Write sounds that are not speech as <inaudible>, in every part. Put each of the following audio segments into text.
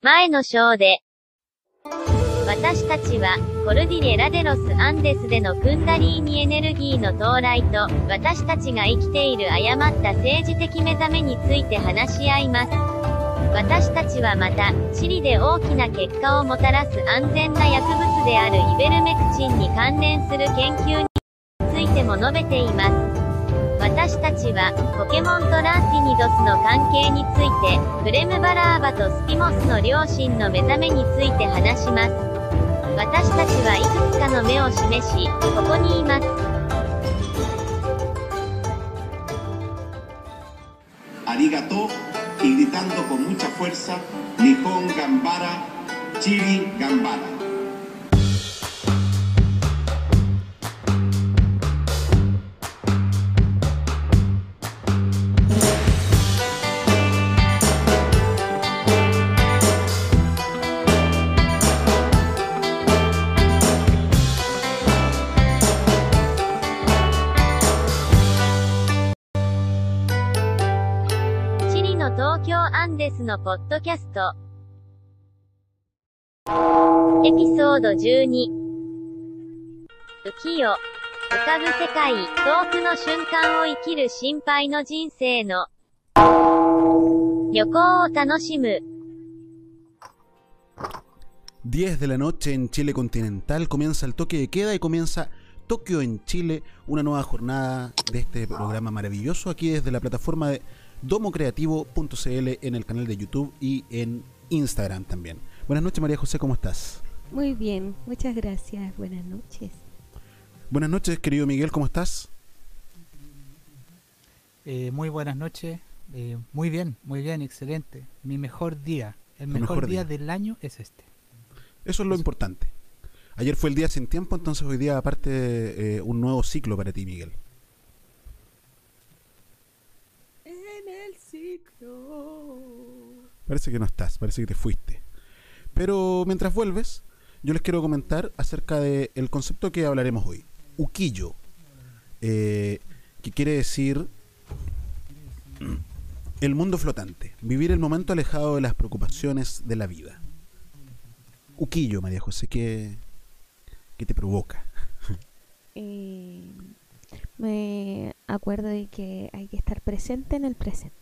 前の章で、私たちは、コルディレラデロス・アンデスでのクンダリーニエネルギーの到来と、私たちが生きている誤った政治的目覚めについて話し合います。私たちはまた、チリで大きな結果をもたらす安全な薬物であるイベルメクチンに関連する研究についても述べています。私たちは、ポケモンとランティニドスの関係について、クレムバラーバとスピモスの両親の目覚めについて話します。私たちはいくつかの目を示し、ここにいます。arigato y gritando con mucha fuerza, Nihon Gambara, Chiri Gambara. デスのポッドキャスト。エピソード12。浮世。浮かぶ世界、遠くの瞬間を生きる心配の人生の。旅行を楽しむ。10 de la noche en Chile continental comienza el toque de queda y comienza Tokio en Chile, una nueva jornada de este programa maravilloso aquí desde la plataforma de domocreativo.cl en el canal de YouTube y en Instagram también. Buenas noches María José, ¿cómo estás? Muy bien, muchas gracias. Buenas noches. Buenas noches querido Miguel, ¿cómo estás? Eh, muy buenas noches. Eh, muy bien, muy bien, excelente. Mi mejor día, el mejor, mejor día, día. del año es este. Eso es lo importante. Ayer fue el día sin tiempo, entonces hoy día aparte eh, un nuevo ciclo para ti Miguel. En el ciclo. Parece que no estás, parece que te fuiste. Pero mientras vuelves, yo les quiero comentar acerca del concepto que hablaremos hoy. Uquillo. eh, que quiere decir el mundo flotante. Vivir el momento alejado de las preocupaciones de la vida. Uquillo, María José, ¿qué, qué te provoca? Eh, me acuerdo de que hay que estar presente en el presente.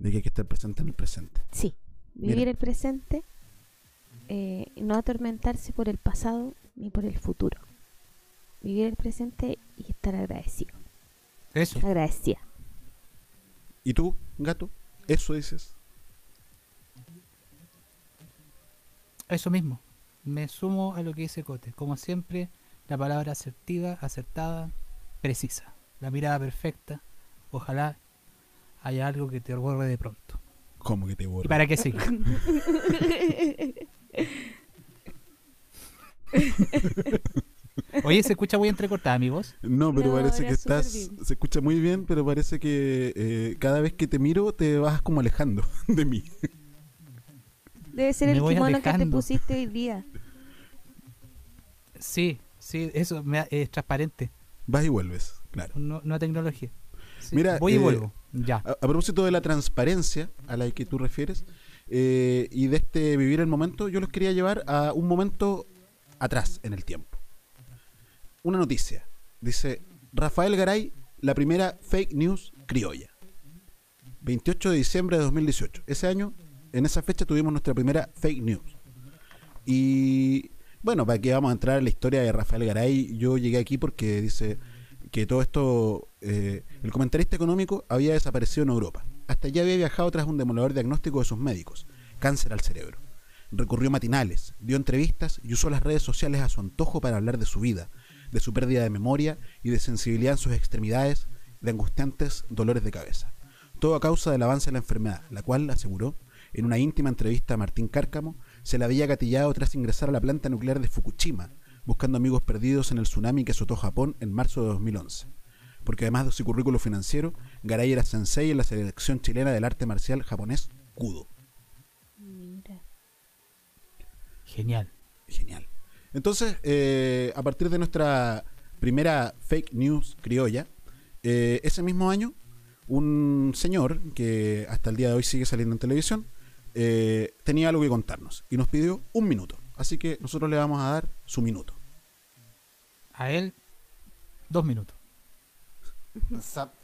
De que hay que estar presente en el presente. Sí, vivir Mira. el presente, eh, y no atormentarse por el pasado ni por el futuro. Vivir el presente y estar agradecido. Eso. Agradecida. ¿Y tú, gato? ¿Eso dices? Eso mismo. Me sumo a lo que dice Cote. Como siempre, la palabra asertiva, acertada, precisa. La mirada perfecta. Ojalá haya algo que te borre de pronto. ¿Cómo que te ¿Y borra? para qué seguir? <laughs> Oye, se escucha muy entrecortada mi voz. No, pero No, parece que estás. bien. Se escucha muy bien, pero parece que eh, cada vez que te miro te vas como alejando <laughs> de mí. Debe ser Me el kimono que te pusiste hoy día. Sí, sí, eso me ha- es transparente. Vas y vuelves, claro. No, no tecnología. Sí, Mira, voy y eh, vuelvo. Ya. A, a propósito de la transparencia a la que tú refieres eh, y de este vivir el momento, yo los quería llevar a un momento atrás en el tiempo. Una noticia. Dice Rafael Garay, la primera fake news criolla. 28 de diciembre de 2018. Ese año, en esa fecha, tuvimos nuestra primera fake news. Y bueno, para que vamos a entrar en la historia de Rafael Garay, yo llegué aquí porque dice que todo esto, eh, el comentarista económico había desaparecido en Europa. Hasta allá había viajado tras un demoledor diagnóstico de sus médicos, cáncer al cerebro. Recorrió matinales, dio entrevistas y usó las redes sociales a su antojo para hablar de su vida, de su pérdida de memoria y de sensibilidad en sus extremidades, de angustiantes dolores de cabeza. Todo a causa del avance de la enfermedad, la cual, aseguró, en una íntima entrevista a Martín Cárcamo, se la había gatillado tras ingresar a la planta nuclear de Fukushima, buscando amigos perdidos en el tsunami que azotó Japón en marzo de 2011. Porque además de su currículo financiero, Garay era sensei en la selección chilena del arte marcial japonés Kudo. Mira. Genial. Genial. Entonces, eh, a partir de nuestra primera fake news criolla, eh, ese mismo año, un señor que hasta el día de hoy sigue saliendo en televisión, eh, tenía algo que contarnos y nos pidió un minuto. Así que nosotros le vamos a dar su minuto. A él, dos minutos.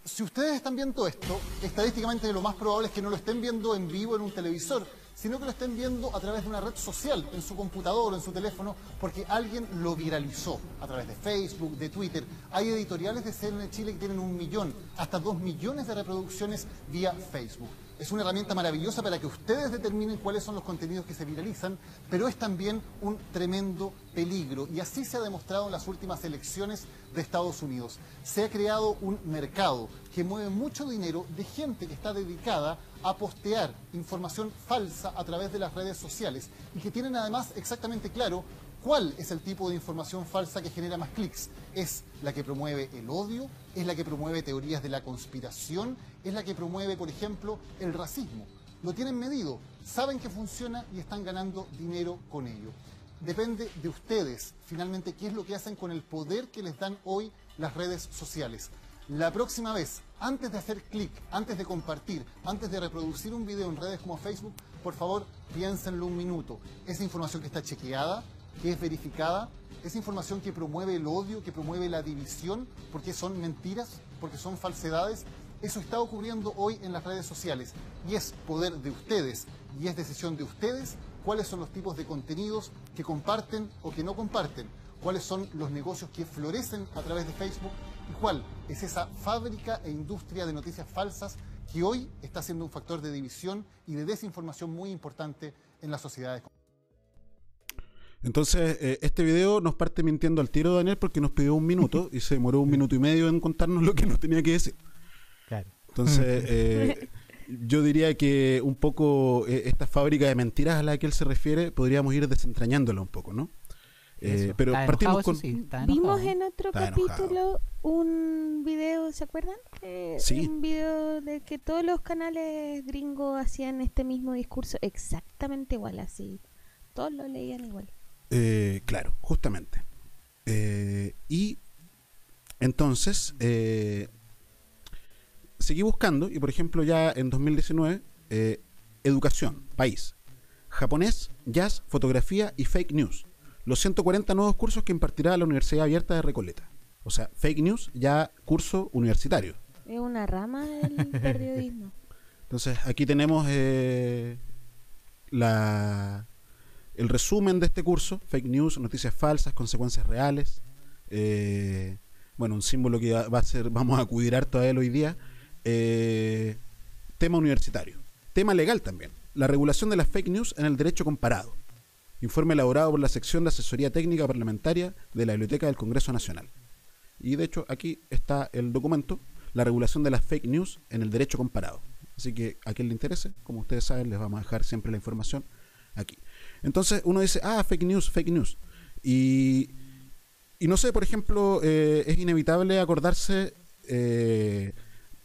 Si ustedes están viendo esto, estadísticamente lo más probable es que no lo estén viendo en vivo en un televisor, sino que lo estén viendo a través de una red social, en su computador o en su teléfono, porque alguien lo viralizó a través de Facebook, de Twitter. Hay editoriales de CNN Chile que tienen un millón, hasta dos millones de reproducciones vía Facebook. Es una herramienta maravillosa para que ustedes determinen cuáles son los contenidos que se viralizan, pero es también un tremendo peligro. Y así se ha demostrado en las últimas elecciones de Estados Unidos. Se ha creado un mercado que mueve mucho dinero de gente que está dedicada a postear información falsa a través de las redes sociales y que tienen además exactamente claro ¿Cuál es el tipo de información falsa que genera más clics? ¿Es la que promueve el odio? ¿Es la que promueve teorías de la conspiración? ¿Es la que promueve, por ejemplo, el racismo? Lo tienen medido, saben que funciona y están ganando dinero con ello. Depende de ustedes, finalmente, qué es lo que hacen con el poder que les dan hoy las redes sociales. La próxima vez, antes de hacer clic, antes de compartir, antes de reproducir un video en redes como Facebook, por favor, piénsenlo un minuto. Esa información que está chequeada, que es verificada, esa información que promueve el odio, que promueve la división, porque son mentiras, porque son falsedades, eso está ocurriendo hoy en las redes sociales y es poder de ustedes y es decisión de ustedes cuáles son los tipos de contenidos que comparten o que no comparten, cuáles son los negocios que florecen a través de Facebook y cuál es esa fábrica e industria de noticias falsas que hoy está siendo un factor de división y de desinformación muy importante en las sociedades. Entonces, eh, este video nos parte mintiendo al tiro, Daniel, porque nos pidió un minuto y se demoró un <laughs> minuto y medio en contarnos lo que nos tenía que decir. Claro. Entonces, <laughs> eh, yo diría que un poco eh, esta fábrica de mentiras a la que él se refiere, podríamos ir desentrañándola un poco, ¿no? Eh, pero Está partimos enojado, con... sí, Vimos enojado. en otro Está enojado. capítulo un video, ¿se acuerdan? Eh, Sí. Un video de que todos los canales gringos hacían este mismo discurso exactamente igual, así. Todos lo leían igual. Eh, claro, justamente. Eh, y entonces, eh, seguí buscando y, por ejemplo, ya en 2019, eh, educación, país, japonés, jazz, fotografía y fake news. Los 140 nuevos cursos que impartirá la Universidad Abierta de Recoleta. O sea, fake news ya curso universitario. Es una rama del <laughs> periodismo. Entonces, aquí tenemos la, el resumen de este curso, fake news, noticias falsas, consecuencias reales. eh, bueno, un símbolo que va a ser, vamos a acudir harto a él hoy día. eh, tema universitario. Tema legal también. La regulación de las fake news en el derecho comparado. Informe elaborado por la sección de asesoría técnica parlamentaria de la Biblioteca del Congreso Nacional. Y de hecho aquí está el documento, la regulación de las fake news en el derecho comparado. Así que a quien le interese, como ustedes saben, les vamos a dejar siempre la información aquí. Entonces uno dice, ah, fake news, fake news. Y, y no sé, por ejemplo, eh, es inevitable acordarse eh,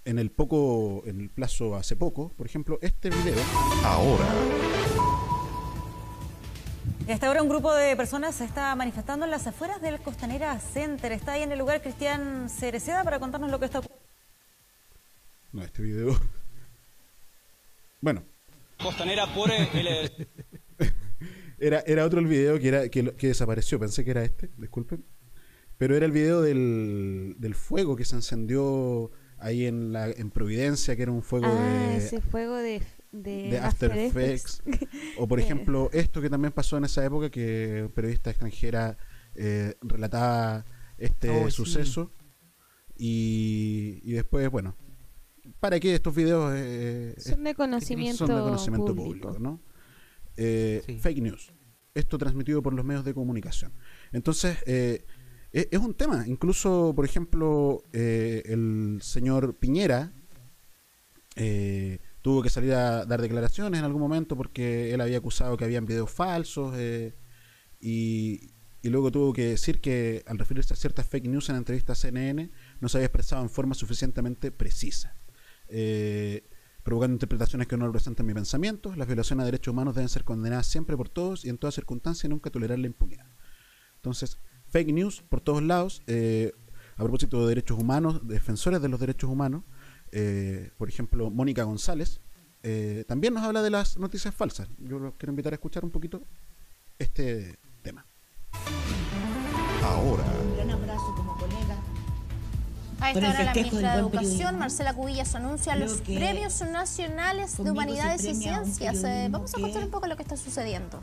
en el poco, en el plazo hace poco, por ejemplo, este video. Ahora, Y hasta ahora un grupo de personas se está manifestando en las afueras del Costanera Center. Está ahí en el lugar Cristian Cereceda para contarnos lo que está ocurriendo. No, este video. <laughs> Bueno, Costanera por el, Era, era otro el video que, era, que, que desapareció, pensé que era este, disculpen. Pero era el video del, del fuego que se encendió ahí en, la, en Providencia, que era un fuego ah, de, ese fuego de, de, de After Effects. <laughs> O por Eh. ejemplo, esto que también pasó en esa época, que periodista extranjera eh, relataba este Oh, sí. suceso. Y, y después, bueno, ¿para qué estos videos? eh, Son de conocimiento, son de conocimiento público. público, ¿no? Eh, Sí. Fake news. Esto transmitido por los medios de comunicación. Entonces, eh, e- es un tema. Incluso, por ejemplo, eh, el señor Piñera tuvo que salir a dar declaraciones en algún momento porque él había acusado que habían videos falsos y, y luego tuvo que decir que al referirse a ciertas fake news en entrevistas a CNN no se había expresado en forma suficientemente precisa. Eh, provocando interpretaciones que no representan mi pensamiento, las violaciones a derechos humanos deben ser condenadas siempre por todos y en todas circunstancias y nunca tolerar la impunidad. Entonces, fake news por todos lados, eh, a propósito de derechos humanos, defensores de los derechos humanos, eh, por ejemplo, Mónica González, eh, también nos habla de las noticias falsas. Yo los quiero invitar a escuchar un poquito este tema. Ahora, A esta hora la ministra de Educación. Marcela Cubillas, anuncia Creo los premios nacionales de humanidades y ciencias. Eh, vamos a escuchar un poco lo que está sucediendo.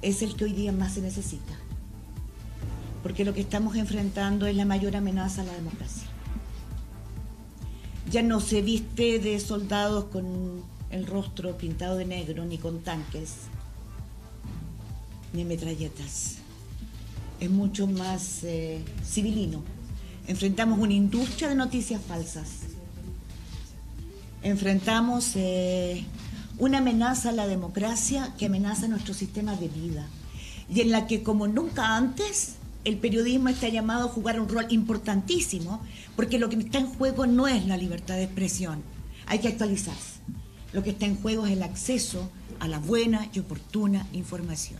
Es el que hoy día más se necesita. Porque lo que estamos enfrentando es la mayor amenaza a la democracia. Ya no se viste de soldados con el rostro pintado de negro, ni con tanques, ni metralletas. Es mucho más eh, civilino. Enfrentamos una industria de noticias falsas. Enfrentamos eh, una amenaza a la democracia que amenaza nuestro sistema de vida y en la que como nunca antes el periodismo está llamado a jugar un rol importantísimo porque lo que está en juego no es la libertad de expresión, hay que actualizarse. Lo que está en juego es el acceso a la buena y oportuna información.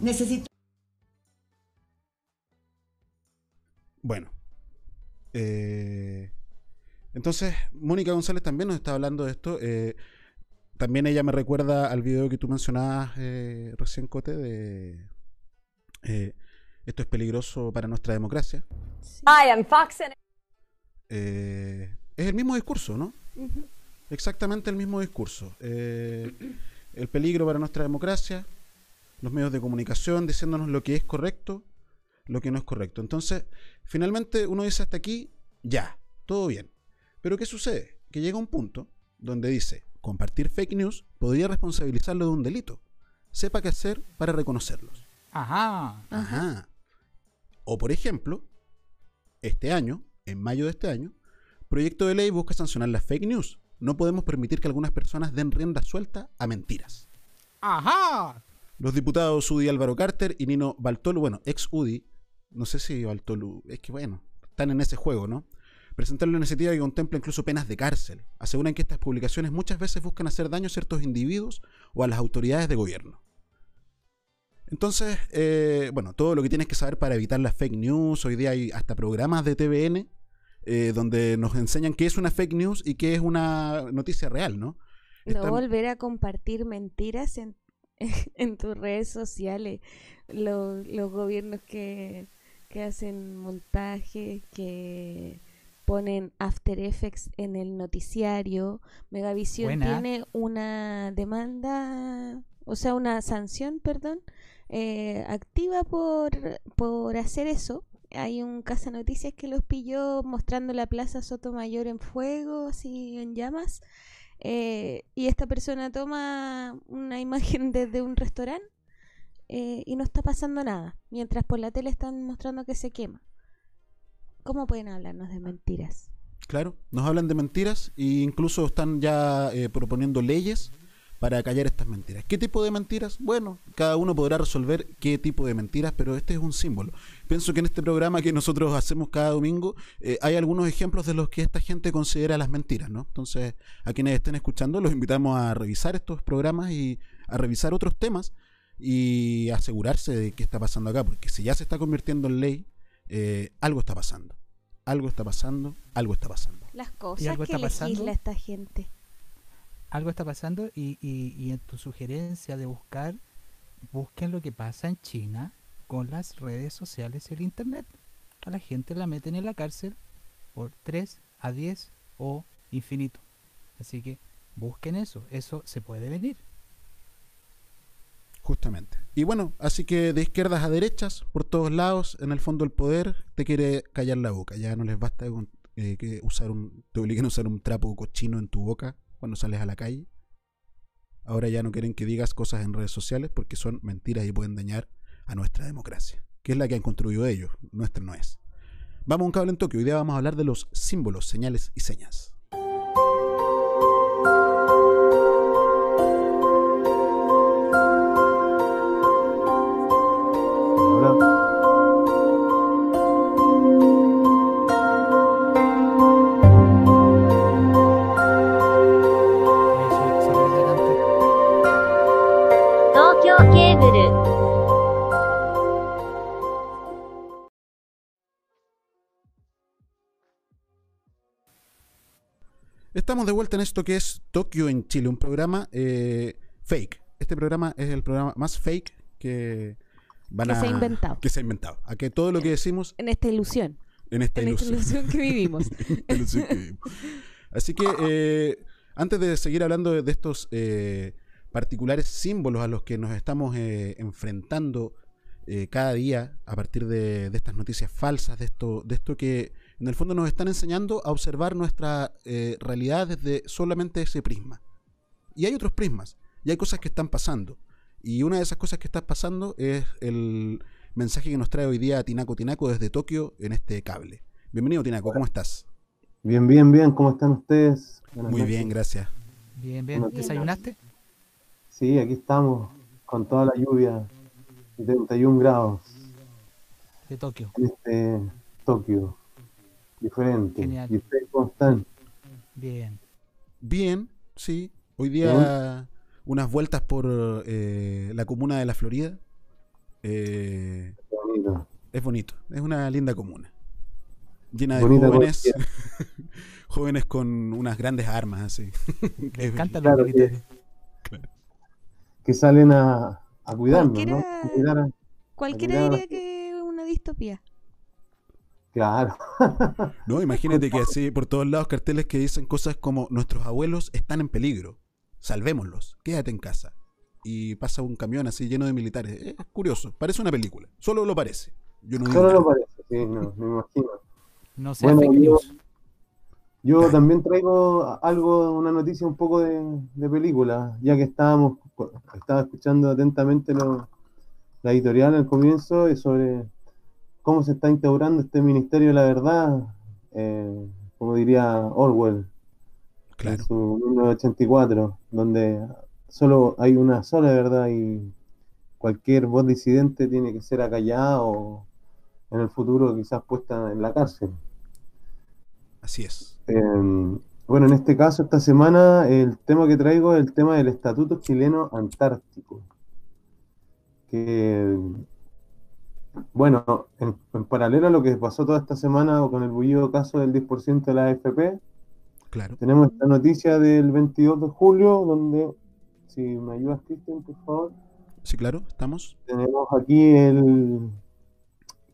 Necesito Bueno. eh, entonces, Mónica González también nos está hablando de esto. eh, también ella me recuerda al video que tú mencionabas eh, recién, Cote, de eh, esto es peligroso para nuestra democracia. Fox and Eh, es el mismo discurso, ¿no? Exactamente el mismo discurso. Eh, el peligro para nuestra democracia, los medios de comunicación diciéndonos lo que es correcto, lo que no es correcto. Entonces, finalmente uno dice hasta aquí, ya, todo bien. Pero ¿qué sucede? Que llega un punto donde dice, compartir fake news podría responsabilizarlo de un delito. Sepa qué hacer para reconocerlos. Ajá. Ajá. O por ejemplo, este año, en mayo de este año, proyecto de ley busca sancionar las fake news. No podemos permitir que algunas personas den rienda suelta a mentiras. Ajá. Los diputados UDI Álvaro Carter y Nino Baltolu, bueno, ex UDI, no sé si Baltolu, es que bueno, están en ese juego, ¿no? Presentaron una iniciativa que contempla incluso penas de cárcel. Aseguran que estas publicaciones muchas veces buscan hacer daño a ciertos individuos o a las autoridades de gobierno. Entonces, eh, bueno, todo lo que tienes que saber para evitar las fake news, hoy día hay hasta programas de TVN eh, donde nos enseñan qué es una fake news y qué es una noticia real, ¿no? No Están- volver a compartir mentiras en, <laughs> en tus redes sociales. Lo- los gobiernos que, que hacen montajes, que ponen After Effects en el noticiario. Megavisión Buena. tiene una demanda, o sea, una sanción, perdón, eh, activa por, por hacer eso. Hay un casa noticias que los pilló mostrando la Plaza Sotomayor en fuego, así en llamas. Eh, y esta persona toma una imagen <laughs> desde un restaurante eh, y no está pasando nada, mientras por la tele están mostrando que se quema. ¿Cómo pueden hablarnos de mentiras? Claro, nos hablan de mentiras e incluso están ya eh, proponiendo leyes para callar estas mentiras. ¿Qué tipo de mentiras? Bueno, cada uno podrá resolver qué tipo de mentiras, pero este es un símbolo. Pienso que en este programa que nosotros hacemos cada domingo eh, hay algunos ejemplos de los que esta gente considera las mentiras, ¿no? Entonces, a quienes estén escuchando, los invitamos a revisar estos programas y a revisar otros temas y asegurarse de qué está pasando acá, porque si ya se está convirtiendo en ley, eh, algo está pasando. Algo está pasando, algo está pasando. Las ¿Y cosas algo que está pasando? legisla esta gente. Algo está pasando y, y, y en tu sugerencia de buscar, busquen lo que pasa en China con las redes sociales y el internet. A la gente la meten en la cárcel por 3 a 10 o infinito. Así que busquen eso, eso se puede venir. Justamente. Y bueno, así que de izquierdas a derechas, por todos lados, en el fondo el poder te quiere callar la boca. Ya no les basta con, eh, que usar un, te obliguen a usar un trapo cochino en tu boca cuando sales a la calle. Ahora ya no quieren que digas cosas en redes sociales porque son mentiras y pueden dañar a nuestra democracia, que es la que han construido ellos, nuestra no es. Vamos a un cable en Tokio. Hoy día vamos a hablar de los símbolos, señales y señas. Estamos de vuelta en esto que es Tokio en Chile, un programa eh, fake. Este programa es el programa más fake que van Que a se ha inventado. Que se ha inventado. A que todo lo que decimos En esta ilusión. en esta en esta ilusión. ilusión que vivimos. <laughs> Esta ilusión que vivimos. Así que eh, antes de seguir hablando de, de estos eh, particulares símbolos a los que nos estamos eh, enfrentando eh, cada día a partir de, de estas noticias falsas, de esto, de esto que en el fondo nos están enseñando a observar nuestra eh, realidad desde solamente ese prisma. Y hay otros prismas, y hay cosas que están pasando. Y una de esas cosas que está pasando es el mensaje que nos trae hoy día Tinaco Tinaco desde Tokio en este cable. Bienvenido Tinaco, ¿cómo estás? Bien, bien, bien. ¿Cómo están ustedes? Buenas Muy noches. bien, gracias. Bien, bien. ¿Desayunaste? Sí, aquí estamos con toda la lluvia y 31 grados De Tokio. este Tokio. Diferente. Genial. ¿Y ustedes cómo están? Bien. Bien, sí. Hoy día unas vueltas por eh, la comuna de la Florida. Eh, Bonito. es bonito, es una linda comuna. Llena de Bonita jóvenes, <laughs> jóvenes con unas grandes armas, así. Me <laughs> Es- encantan Claro los que-. Que salen a, a cuidarnos, ¿no? Cualquiera- A cuidar a- Cualquiera Cuidado. diría que es una distopía. Claro. <laughs> No, imagínate que así por todos lados carteles que dicen cosas como nuestros abuelos están en peligro, salvémoslos, quédate en casa. Y pasa un camión así lleno de militares. Es curioso, parece una película, solo lo parece. Yo no digo Solo nada. lo parece, sí, no, me imagino. No sea Bueno, fake yo- también traigo algo, una noticia un poco de, de película, ya que estábamos, estaba escuchando atentamente lo- la editorial al comienzo y sobre cómo se está instaurando este Ministerio de la Verdad, eh, como diría Orwell en su 1984, donde solo hay una sola verdad y cualquier voz disidente tiene que ser acallada o en el futuro quizás puesta en la cárcel. Así es. Eh, bueno, en este caso, esta semana, el tema que traigo es el tema del Estatuto Chileno Antártico. Que, bueno, en, en paralelo a lo que pasó toda esta semana con el bullido caso del 10% de la AFP, Claro. tenemos esta noticia del 22 de julio, donde, si me ayudas, Cristian, por favor, Sí, claro, estamos. tenemos aquí el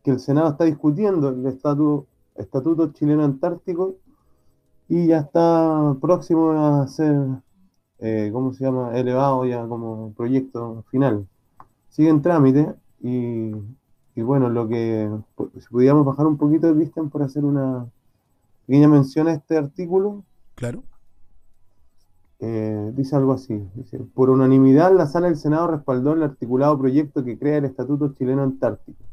que el Senado está discutiendo el estatu- Estatuto Chileno Antártico y ya está próximo a ser, eh, ¿cómo se llama?, elevado ya como proyecto final. Sigue en trámite y, y bueno, lo que, si pudiéramos bajar un poquito de vista por hacer una pequeña mención a este artículo, Claro. eh, dice algo así. Dice, por unanimidad, la Sala del Senado respaldó el articulado proyecto que crea el Estatuto Chileno Antártico.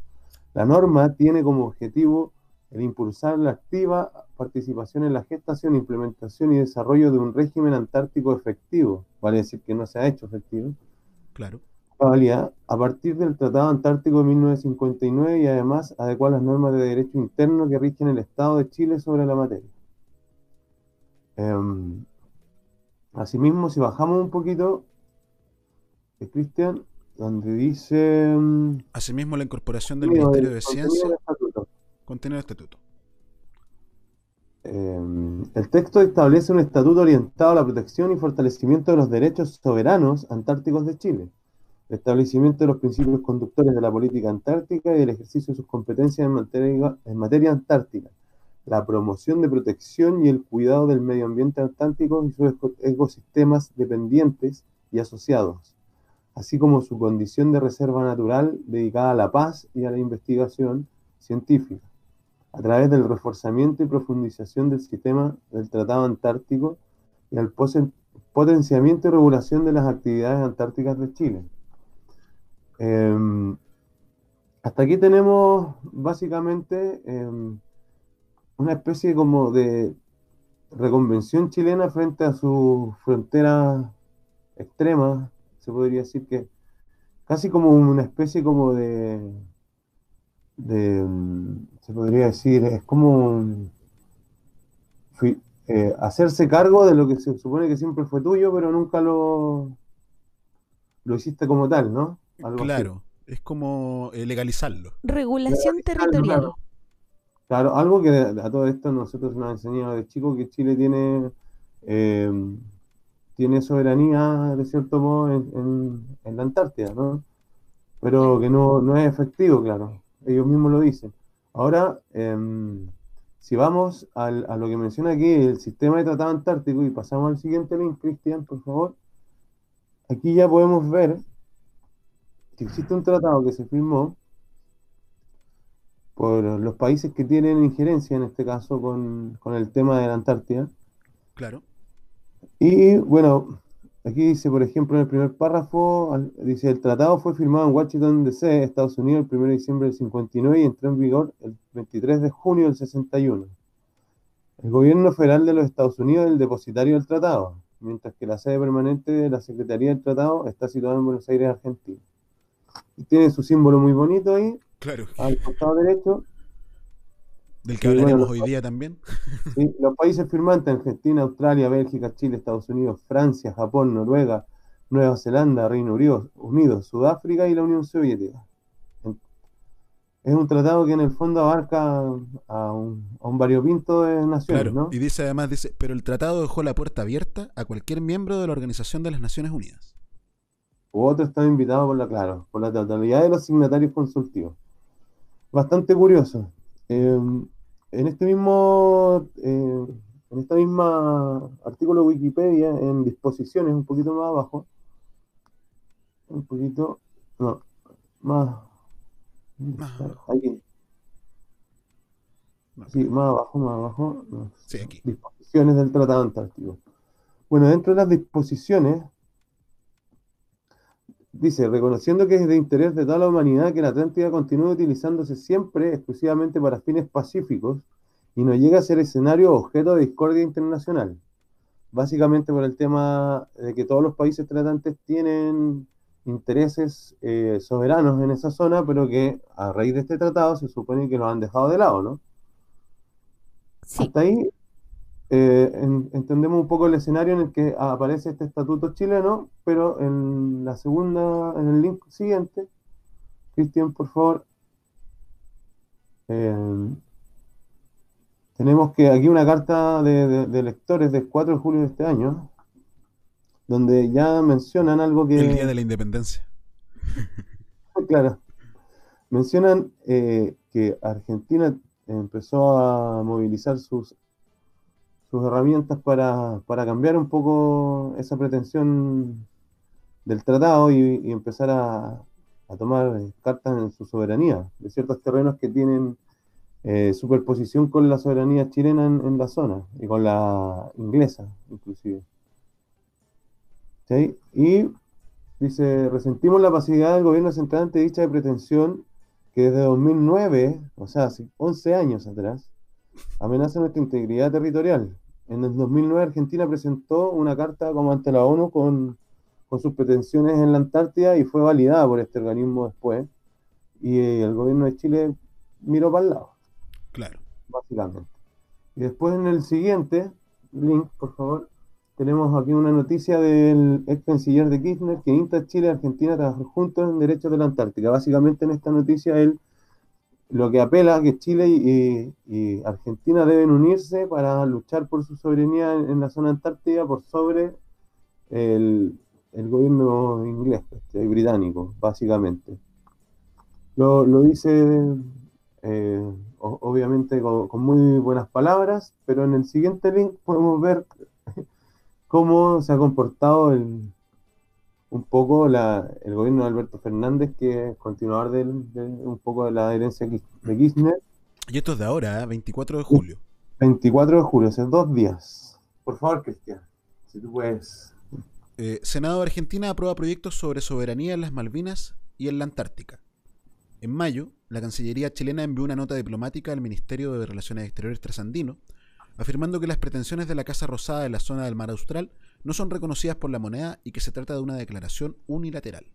La norma tiene como objetivo el impulsar la activa participación en la gestación, implementación y desarrollo de un régimen antártico efectivo, vale decir que no se ha hecho efectivo, Claro. A partir del Tratado Antártico de 1959 y además adecuar las normas de derecho interno que rigen el Estado de Chile sobre la materia. Em, asimismo, si bajamos un poquito, eh, Cristian, donde dice... em, Asimismo, la incorporación del Ministerio de Ciencia, contenido del estatuto. Eh, el texto establece un estatuto orientado a la protección y fortalecimiento de los derechos soberanos antárticos de Chile, establecimiento de los principios conductores de la política antártica y del ejercicio de sus competencias en materia, antártica, la promoción de protección y el cuidado del medio ambiente antártico y sus eco- ecosistemas dependientes y asociados, así como su condición de reserva natural dedicada a la paz y a la investigación científica a través del reforzamiento y profundización del sistema del Tratado Antártico y al potenciamiento y regulación de las actividades antárticas de Chile. Em, hasta aquí tenemos básicamente em, una especie como de reconvención chilena frente a sus fronteras extremas, se podría decir que casi como una especie como de mm, se podría decir, es como eh, hacerse cargo de lo que se supone que siempre fue tuyo, pero nunca lo, lo hiciste como tal, ¿no? Algo así. Claro, es como eh, legalizarlo. Regulación territorial. Claro, algo que a todo esto nosotros nos han enseñado de chico que Chile tiene eh, tiene soberanía, de cierto modo, en, en- en la Antártida, ¿no? Pero que no, no es efectivo, claro. Ellos mismos lo dicen. Ahora, em, si vamos al- a lo que menciona aquí, el sistema de tratado antártico, y pasamos al siguiente link, Cristian, por favor. Aquí ya podemos ver existe un tratado que se firmó por los países que tienen injerencia, en este caso, con, con el tema de la Antártida. Claro. Y bueno, aquí dice, por ejemplo, en el primer párrafo, dice, el tratado fue firmado en Washington, D.C., Estados Unidos, el 1 de diciembre del 59 y entró en vigor el 23 de junio del 61. El gobierno federal de los Estados Unidos es el depositario del tratado, mientras que la sede permanente de la Secretaría del Tratado está situada en Buenos Aires, Argentina. Y tiene su símbolo muy bonito ahí, Claro. al costado derecho. Del que bueno, hablaremos hoy día también. <laughs> Sí, los países firmantes, Argentina, Australia, Bélgica, Chile, Estados Unidos, Francia, Japón, Noruega, Nueva Zelanda, Reino Unido, Unido, Sudáfrica y la Unión Soviética. Es un tratado que en el fondo abarca a un, a un variopinto de naciones, Claro. ¿no? Y dice además, dice, pero el tratado dejó la puerta abierta a cualquier miembro de la Organización de las Naciones Unidas. U otros están invitados por la, claro, por la totalidad de los signatarios consultivos. Bastante curioso. Eh, en este mismo, eh, en esta misma artículo de Wikipedia, en disposiciones, un poquito más abajo, un poquito, no, más, aquí. Sí, más abajo, más abajo. Sí, aquí. Disposiciones del Tratado Antártico. Bueno, dentro de las disposiciones, dice, reconociendo que es de interés de toda la humanidad que la Atlántida continúe utilizándose siempre exclusivamente para fines pacíficos y no llegue a ser escenario o objeto de discordia internacional. Básicamente por el tema de que todos los países tratantes tienen intereses eh, soberanos en esa zona, pero que a raíz de este tratado se supone que los han dejado de lado, ¿no? Hasta ahí eh, en- entendemos un poco el escenario en el que aparece este estatuto chileno, pero en la segunda, en el link siguiente, Cristian, por favor, eh, tenemos que aquí una carta de, de- de lectores del 4 de julio de este año, donde ya mencionan algo que... El Día de la Independencia. <laughs> Claro. Mencionan eh, que Argentina empezó a movilizar sus, sus herramientas para, para cambiar un poco esa pretensión del tratado y, empezar a, a tomar cartas en su soberanía de ciertos terrenos que tienen eh, superposición con la soberanía chilena en, en la zona y con la inglesa, inclusive. ¿Sí? Y dice, resentimos la pasividad del gobierno central ante dicha pretensión que desde 2009, o sea, hace 11 años atrás, amenaza nuestra integridad territorial. En el 2009 Argentina presentó una carta como ante la ONU con, con sus pretensiones en la Antártida y fue validada por este organismo después. Y eh, el gobierno de Chile miró para el lado, Claro. básicamente. Y después en el siguiente link, por favor, tenemos aquí una noticia del ex canciller de Kirchner que insta a Chile y Argentina a trabajar juntos en derechos de la Antártica. Básicamente en esta noticia él lo que apela a que Chile y, y Argentina deben unirse para luchar por su soberanía en, la zona antártica por sobre el, gobierno inglés, este, británico, básicamente. Lo, lo dice eh, obviamente con, con muy buenas palabras, pero en el siguiente link podemos ver <laughs> cómo se ha comportado el, un poco la, el gobierno de Alberto Fernández, que es continuador del- de, un poco de la herencia de Kirchner. Y esto es de ahora, ¿eh? 24 de julio. 24 de julio, hace dos días. Por favor, Cristian, si tú puedes. Eh, Senado de Argentina aprueba proyectos sobre soberanía en las Malvinas y en la Antártica. En mayo, la Cancillería chilena envió una nota diplomática al Ministerio de Relaciones Exteriores trasandino, afirmando que las pretensiones de la Casa Rosada en la zona del Mar Austral no son reconocidas por la moneda y que se trata de una declaración unilateral.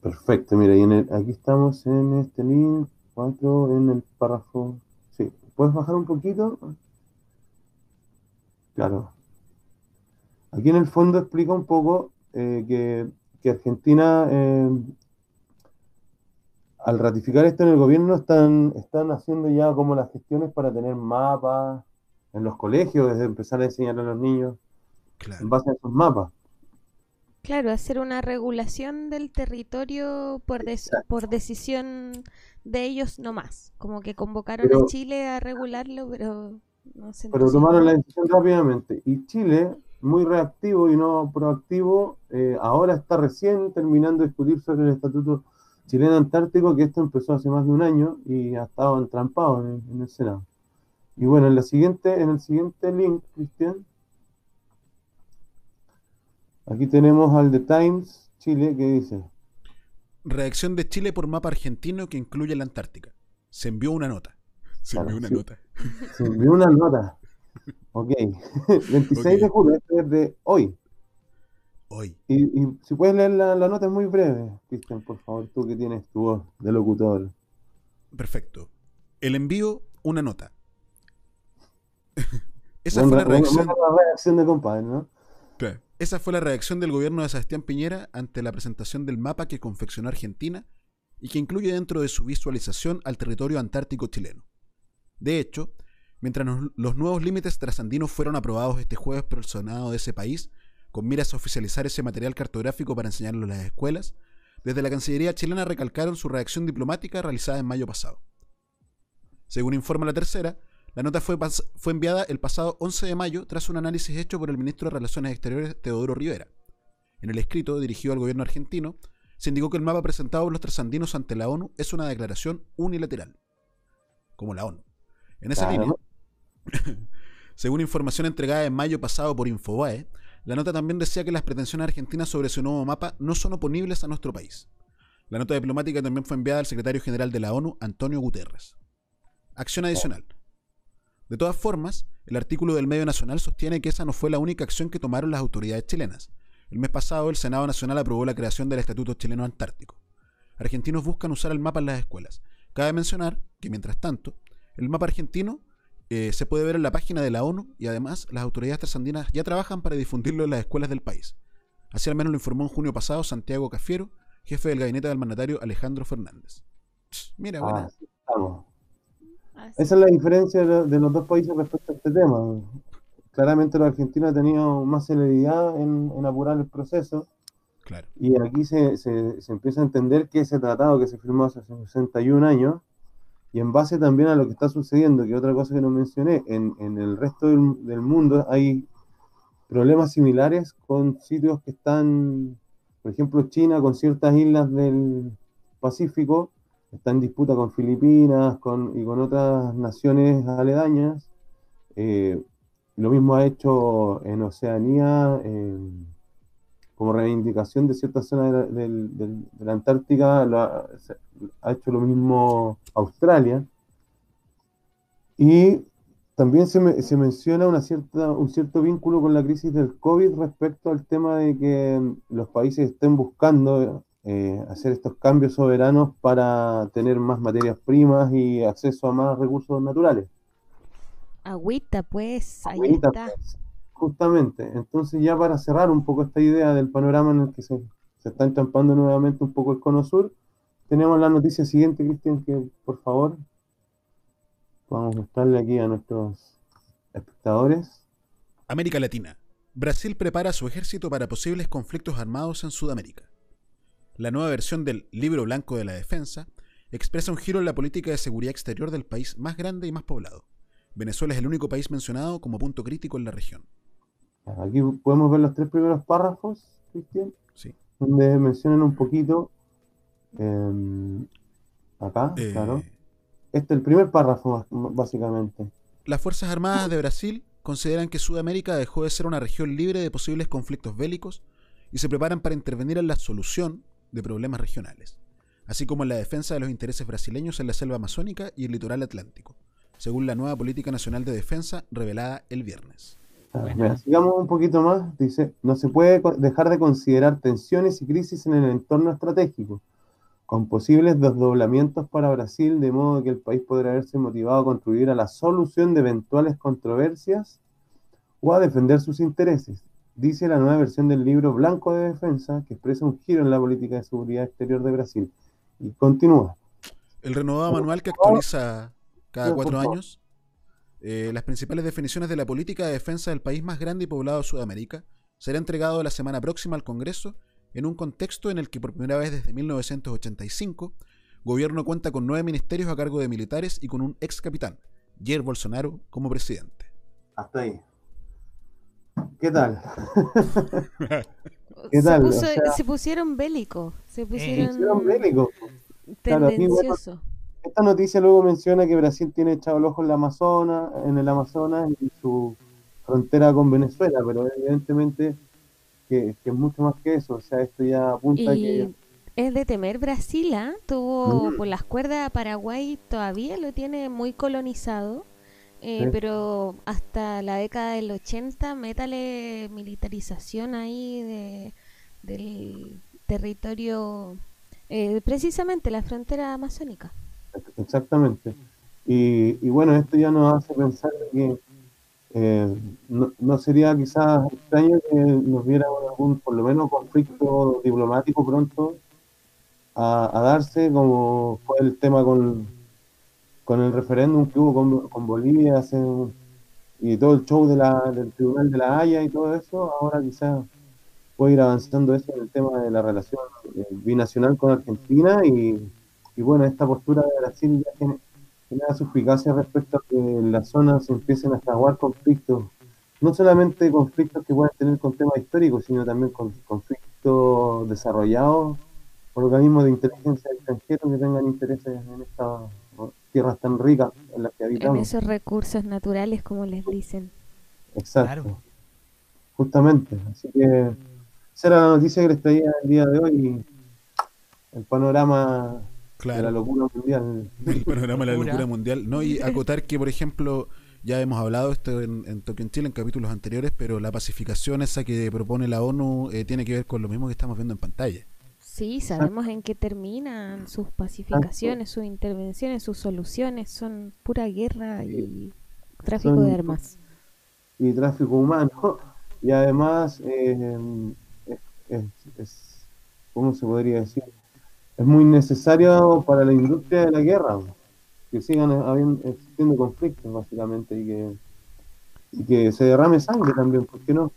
Perfecto, mira, y en el- aquí estamos en este link 4, en el párrafo. Sí, ¿puedes bajar un poquito? Claro. Aquí en el fondo explica un poco eh, que, que Argentina, eh, al ratificar esto en el gobierno, están, están haciendo ya como las gestiones para tener mapas en los colegios, desde empezar a enseñar a los niños Claro. en base a esos mapas. Claro, hacer una regulación del territorio por, des- por decisión de ellos nomás. Como que convocaron Pero- a Chile a regularlo, pero no se pero tomaron la decisión rápidamente. Y Chile, muy reactivo y no proactivo, eh, ahora está recién terminando de discutir sobre el Estatuto Chileno Antártico, que esto empezó hace más de un año y ha estado entrampado en, en el Senado. Y bueno, en, la siguiente, en el siguiente link, Cristian, aquí tenemos al The Times Chile que dice, Reacción de Chile por mapa argentino que incluye la Antártica. Se envió una nota. Se Claro, envió una sí. nota. se envió una nota. Ok, <laughs> <laughs> 26 de julio, esto es de hoy. Hoy. Y, y si puedes leer la, la nota es muy breve, Cristian, por favor, tú que tienes tu voz de locutor. Perfecto. El envío, una nota. <laughs> Esa Buena- fue la reacción. buena reacción de compadre, ¿no? Claro. Esa fue la reacción del gobierno de Sebastián Piñera ante la presentación del mapa que confeccionó Argentina y que incluye dentro de su visualización al territorio antártico chileno. De hecho, mientras los nuevos límites trasandinos fueron aprobados este jueves por el Senado de ese país, con miras a oficializar ese material cartográfico para enseñarlo en las escuelas, desde la Cancillería chilena recalcaron su reacción diplomática realizada en mayo pasado. Según informa la tercera, la nota fue, enviada el pasado 11 de mayo tras un análisis hecho por el ministro de Relaciones Exteriores Teodoro Rivera. En el escrito dirigido al gobierno argentino, se indicó que el mapa presentado por los trasandinos ante la ONU es una declaración unilateral, como la ONU. En esa Claro. línea, <laughs> según información entregada en mayo pasado por Infobae, la nota también decía que las pretensiones argentinas sobre su nuevo mapa no son oponibles a nuestro país. La nota diplomática también fue enviada al secretario general de la ONU, Antonio Guterres. Acción adicional. De todas formas, el artículo del medio nacional sostiene que esa no fue la única acción que tomaron las autoridades chilenas. El mes pasado, el Senado Nacional aprobó la creación del Estatuto Chileno Antártico. Argentinos buscan usar el mapa en las escuelas. Cabe mencionar que, mientras tanto, el mapa argentino eh, se puede ver en la página de la ONU y además las autoridades trasandinas ya trabajan para difundirlo en las escuelas del país. Así al menos lo informó en junio pasado Santiago Cafiero, jefe del gabinete del mandatario Alejandro Fernández. Mira. Ah, sí, estamos. Así. Esa es la diferencia de, lo- de los dos países respecto a este tema. Claramente los argentinos han tenido más celeridad en, en apurar el proceso Claro. y aquí se, se- se empieza a entender que ese tratado que se firmó hace 61 años y en base también a lo que está sucediendo, que otra cosa que no mencioné, en, en el resto del, del mundo hay problemas similares con sitios que están, por ejemplo, China con ciertas islas del Pacífico, está en disputa con Filipinas con, y con otras naciones aledañas. Eh, lo mismo ha hecho en Oceanía, como reivindicación de ciertas zonas de la, de Antártica, ha, hecho lo mismo Australia. Y también se, se menciona una cierta, un cierto vínculo con la crisis del COVID respecto al tema de que los países estén buscando eh, hacer estos cambios soberanos para tener más materias primas y acceso a más recursos naturales. Agüita, pues, ahí Agüita, está. pues, justamente. Entonces, ya para cerrar un poco esta idea del panorama en el que se, se está entrampando nuevamente un poco el cono sur, tenemos la noticia siguiente, Cristian, que por favor vamos a mostrarle aquí a nuestros espectadores. América Latina. Brasil prepara su ejército para posibles conflictos armados en Sudamérica. La nueva versión del Libro Blanco de la Defensa expresa un giro en la política de seguridad exterior del país más grande y más poblado. Venezuela es el único país mencionado como punto crítico en la región. Aquí podemos ver los tres primeros párrafos, Cristian, Sí. donde mencionan un poquito em, acá, Eh, claro. Este es el primer párrafo, básicamente. Las Fuerzas Armadas de Brasil consideran que Sudamérica dejó de ser una región libre de posibles conflictos bélicos y se preparan para intervenir en la solución de problemas regionales, así como en la defensa de los intereses brasileños en la selva amazónica y el litoral atlántico, según la nueva Política Nacional de Defensa revelada el viernes. Ah, mira, sigamos un poquito más. Dice, no se puede dejar de considerar tensiones y crisis en el entorno estratégico, con posibles desdoblamientos para Brasil, de modo que el país podrá verse motivado a contribuir a la solución de eventuales controversias o a defender sus intereses, dice la nueva versión del libro Blanco de Defensa, que expresa un giro en la política de seguridad exterior de Brasil. Y continúa. El renovado manual que actualiza cada cuatro años Eh, las principales definiciones de la política de defensa del país más grande y poblado de Sudamérica será entregado la semana próxima al Congreso en un contexto en el que por primera vez desde 1985 gobierno cuenta con nueve ministerios a cargo de militares y con un ex capitán, Jair Bolsonaro, como presidente. Hasta ahí. ¿Qué tal? <laughs> Se, tal? puso- O sea- se pusieron bélicos, se pusieron Hicieron bélicos. Claro, tendenciosos. Esta noticia luego menciona que Brasil tiene echado el ojo en, la Amazonas, en el Amazonas y su frontera con Venezuela, pero evidentemente que, que es mucho más que eso. O sea, esto ya apunta Y que es de temer Brasil, ¿ah? Tuvo Mm. por las cuerdas a Paraguay, todavía lo tiene muy colonizado, eh, Sí. pero hasta la década del 80, métale militarización ahí de, del territorio, eh, precisamente la frontera amazónica. Exactamente. Y, y bueno, esto ya nos hace pensar que eh, no, no sería quizás extraño que nos viera algún, por lo menos, conflicto diplomático pronto a, a darse, como fue el tema con, con el referéndum que hubo con, con Bolivia hace y todo el show de la, del Tribunal de la Haya y todo eso. Ahora quizás puede ir avanzando eso en el tema de la relación eh, binacional con Argentina y, y bueno, esta postura de Brasil ya genera suspicacia respecto a que en la zona se empiecen a fraguar conflictos, no solamente conflictos que pueden tener con temas históricos, sino también con conflictos desarrollados organismos de inteligencia extranjeros que tengan intereses en estas tierras tan ricas en las que En habitamos. esos recursos naturales, como les dicen. Exacto. Justamente. Así que esa era la noticia que les traía el día de hoy. El panorama de la locura mundial. El panorama de la Locura. locura mundial. No, y acotar que, por ejemplo, ya hemos hablado esto en, en Tokio en Chile en capítulos anteriores, pero la pacificación esa que propone la ONU eh, tiene que ver con lo mismo que estamos viendo en pantalla. Sí, sabemos en qué terminan sus pacificaciones, sus intervenciones, sus soluciones. Son pura guerra y tráfico Son- de armas. y tráfico humano. Y además, eh, es, es- es- ¿cómo se podría decir? Es muy necesario para la industria de la guerra, que sigan habiendo, existiendo conflictos, básicamente, y que, y que se derrame sangre también, ¿por qué no?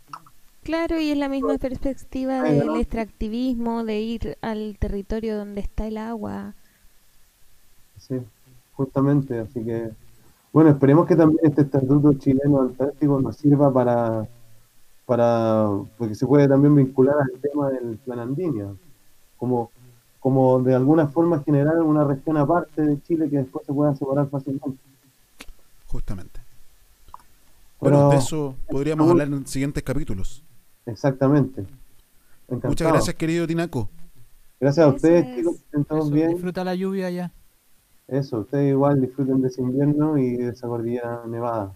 Claro, y es la misma perspectiva Ay, del no. extractivismo, de ir al territorio donde está el agua. Sí, justamente, así que, bueno, esperemos que también este estatuto chileno antártico nos sirva para, para, porque se puede también vincular al tema del plan andino, como, como de alguna forma generar una región aparte de Chile que después se pueda separar fácilmente. Justamente. Bueno, de eso podríamos hablar en siguientes capítulos. Exactamente. Encantado. Muchas gracias, querido Tinaco. Gracias a ustedes, chicos, que estén todos bien. Disfruta la lluvia ya. Eso, ustedes igual disfruten de ese invierno y de esa cordillera nevada.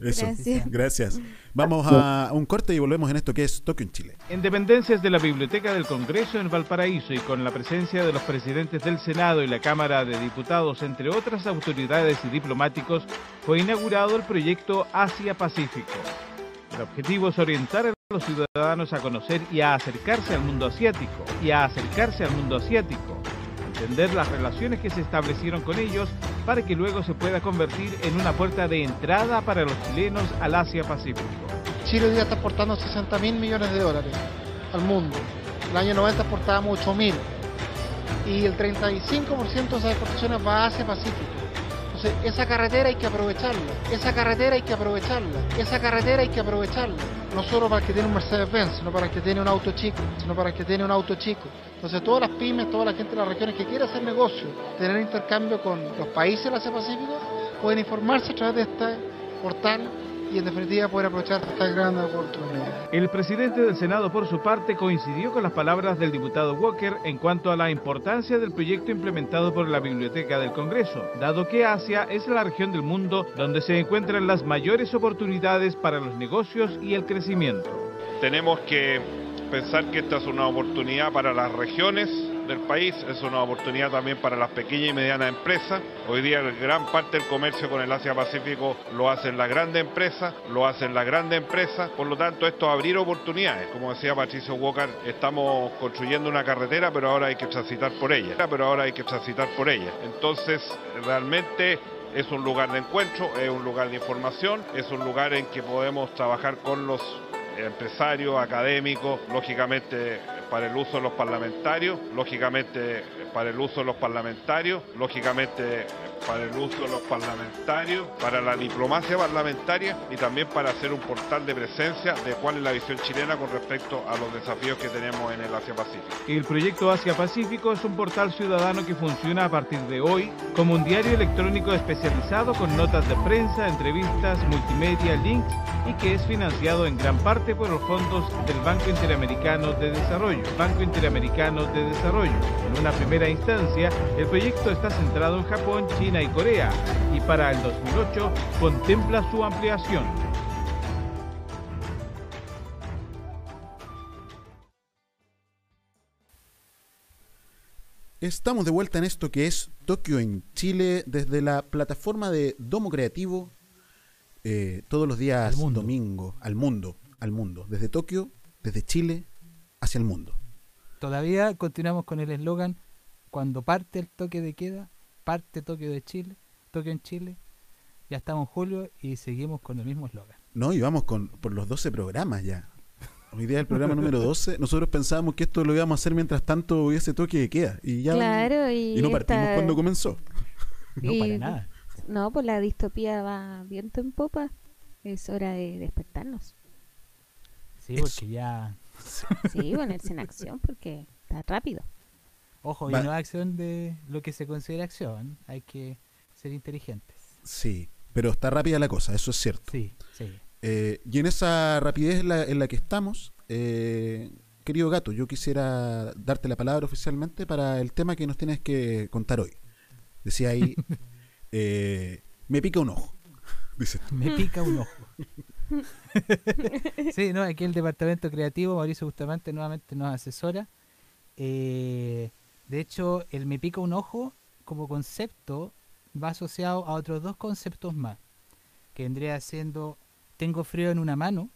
Eso. Gracias. Gracias. Vamos a un corte y volvemos en esto que es Tokio en Chile. En dependencias de la Biblioteca del Congreso en Valparaíso y con la presencia de los presidentes del Senado y la Cámara de Diputados, entre otras autoridades y diplomáticos, fue inaugurado el proyecto Asia Pacífico. El objetivo es orientar a los ciudadanos a conocer y a acercarse al mundo asiático, y a acercarse al mundo asiático, entender las relaciones que se establecieron con ellos para que luego se pueda convertir en una puerta de entrada para los chilenos al Asia Pacífico. Chile día está exportando 60 mil millones de dólares al mundo. El año 90 exportábamos 8 mil. Y el 35% de esas exportaciones va a Asia Pacífico. Entonces, esa carretera hay que aprovecharla. Esa carretera hay que aprovecharla. Esa carretera hay que aprovecharla. No solo para el que tiene un Mercedes-Benz, sino para el que tiene un auto chico, sino para el que tiene un auto chico. Entonces, todas las pymes, toda la gente de las regiones que quiere hacer negocio, tener intercambio con los países del Asia Pacífico, pueden informarse a través de este portal y, en definitiva, poder aprovechar esta gran oportunidad. El presidente del Senado, por su parte, coincidió con las palabras del diputado Walker en cuanto a la importancia del proyecto implementado por la Biblioteca del Congreso, dado que Asia es la región del mundo donde se encuentran las mayores oportunidades para los negocios y el crecimiento. Tenemos que pensar que esta es una oportunidad para las regiones del país, es una oportunidad también para las pequeñas y medianas empresas. Hoy día gran parte del comercio con el Asia Pacífico lo hacen las grandes empresas, lo hacen las grandes empresas, por lo tanto esto es abrir oportunidades. Como decía Patricio Walker, estamos construyendo una carretera, pero ahora hay que transitar por ella, pero ahora hay que transitar por ella. Entonces, realmente es un lugar de encuentro, es un lugar de información, es un lugar en que podemos trabajar con los empresarios, académicos, lógicamente para el uso de los parlamentarios, lógicamente para el uso de los parlamentarios, lógicamente para el uso de los parlamentarios, para la diplomacia parlamentaria y también para hacer un portal de presencia de cuál es la visión chilena con respecto a los desafíos que tenemos en el Asia-Pacífico. El proyecto Asia Pacífico es un portal ciudadano que funciona a partir de hoy como un diario electrónico especializado con notas de prensa, entrevistas, multimedia, links y que es financiado en gran parte por los fondos del Banco Interamericano de Desarrollo. Banco Interamericano de Desarrollo. En una primera instancia, el proyecto está centrado en Japón, China y Corea y para el 2008 contempla su ampliación. Estamos de vuelta en esto que es Tokio en Chile desde la plataforma de Domo Creativo eh, todos los días domingo al mundo, al mundo, desde Tokio, desde Chile hacia el mundo. Todavía continuamos con el eslogan cuando parte el toque de queda, parte Tokio de Chile, Tokio en Chile. Ya estamos en julio y seguimos con el mismo eslogan. No, y vamos con, por los 12 programas ya. Hoy día es el programa número 12. Nosotros pensábamos que esto lo íbamos a hacer mientras tanto hubiese toque de queda. Y ya Claro, y no partimos esta- cuando comenzó. No, Y- para nada. No, pues la distopía va viento en popa. Es hora de despertarnos. Sí, porque ya. Sí, ponerse en acción porque está rápido. Ojo, y no acción de lo que se considera acción. Hay que ser inteligentes. Sí, pero está rápida la cosa, eso es cierto. Sí, sí. Eh, y en esa rapidez en la, en la que estamos, eh, querido gato, yo quisiera darte la palabra oficialmente para el tema que nos tienes que contar hoy. Decía ahí, <laughs> eh, me pica un ojo. <laughs> Me pica un ojo. <laughs> sí, no, aquí el departamento creativo, Mauricio Bustamante nuevamente nos asesora. Eh, de hecho, el me pica un ojo como concepto va asociado a otros dos conceptos más, que vendría siendo tengo frío en una mano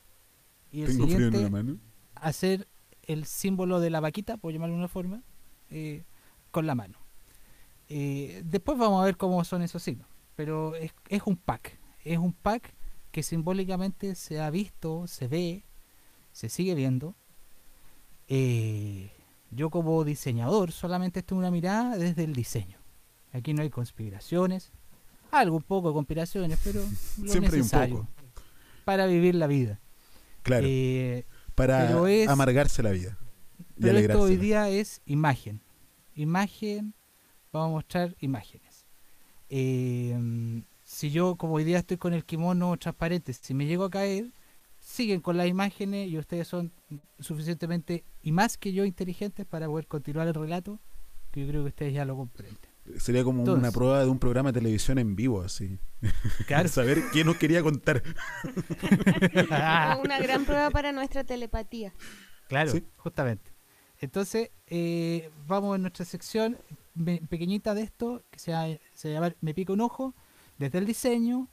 y el Tengo frío en siguiente una mano. hacer el símbolo de la vaquita, por llamarlo de una forma, eh, con la mano. Eh, después vamos a ver cómo son esos signos, pero es, es un pack, es un pack que simbólicamente se ha visto, se ve, se sigue viendo. Eh, yo como diseñador solamente tengo una mirada desde el diseño. Aquí no hay conspiraciones, algo un poco de conspiraciones, pero lo <laughs> Siempre hay un necesario poco. para vivir la vida. Claro. Eh, para es- amargarse la vida. Y pero esto hoy día es imagen. Imagen, vamos a mostrar imágenes. Eh, si yo, como hoy día estoy con el kimono transparente, si me llego a caer, siguen con las imágenes y ustedes son suficientemente y más que yo inteligentes para poder continuar el relato, que yo creo que ustedes ya lo comprenden. Sería como una prueba de un programa de televisión en vivo, así. Claro. <laughs> Saber qué nos quería contar. <laughs> Una gran prueba para nuestra telepatía. Claro, Sí. justamente. Entonces, eh, vamos a nuestra sección me- pequeñita de esto, que se llama Me pica un ojo, desde el diseño.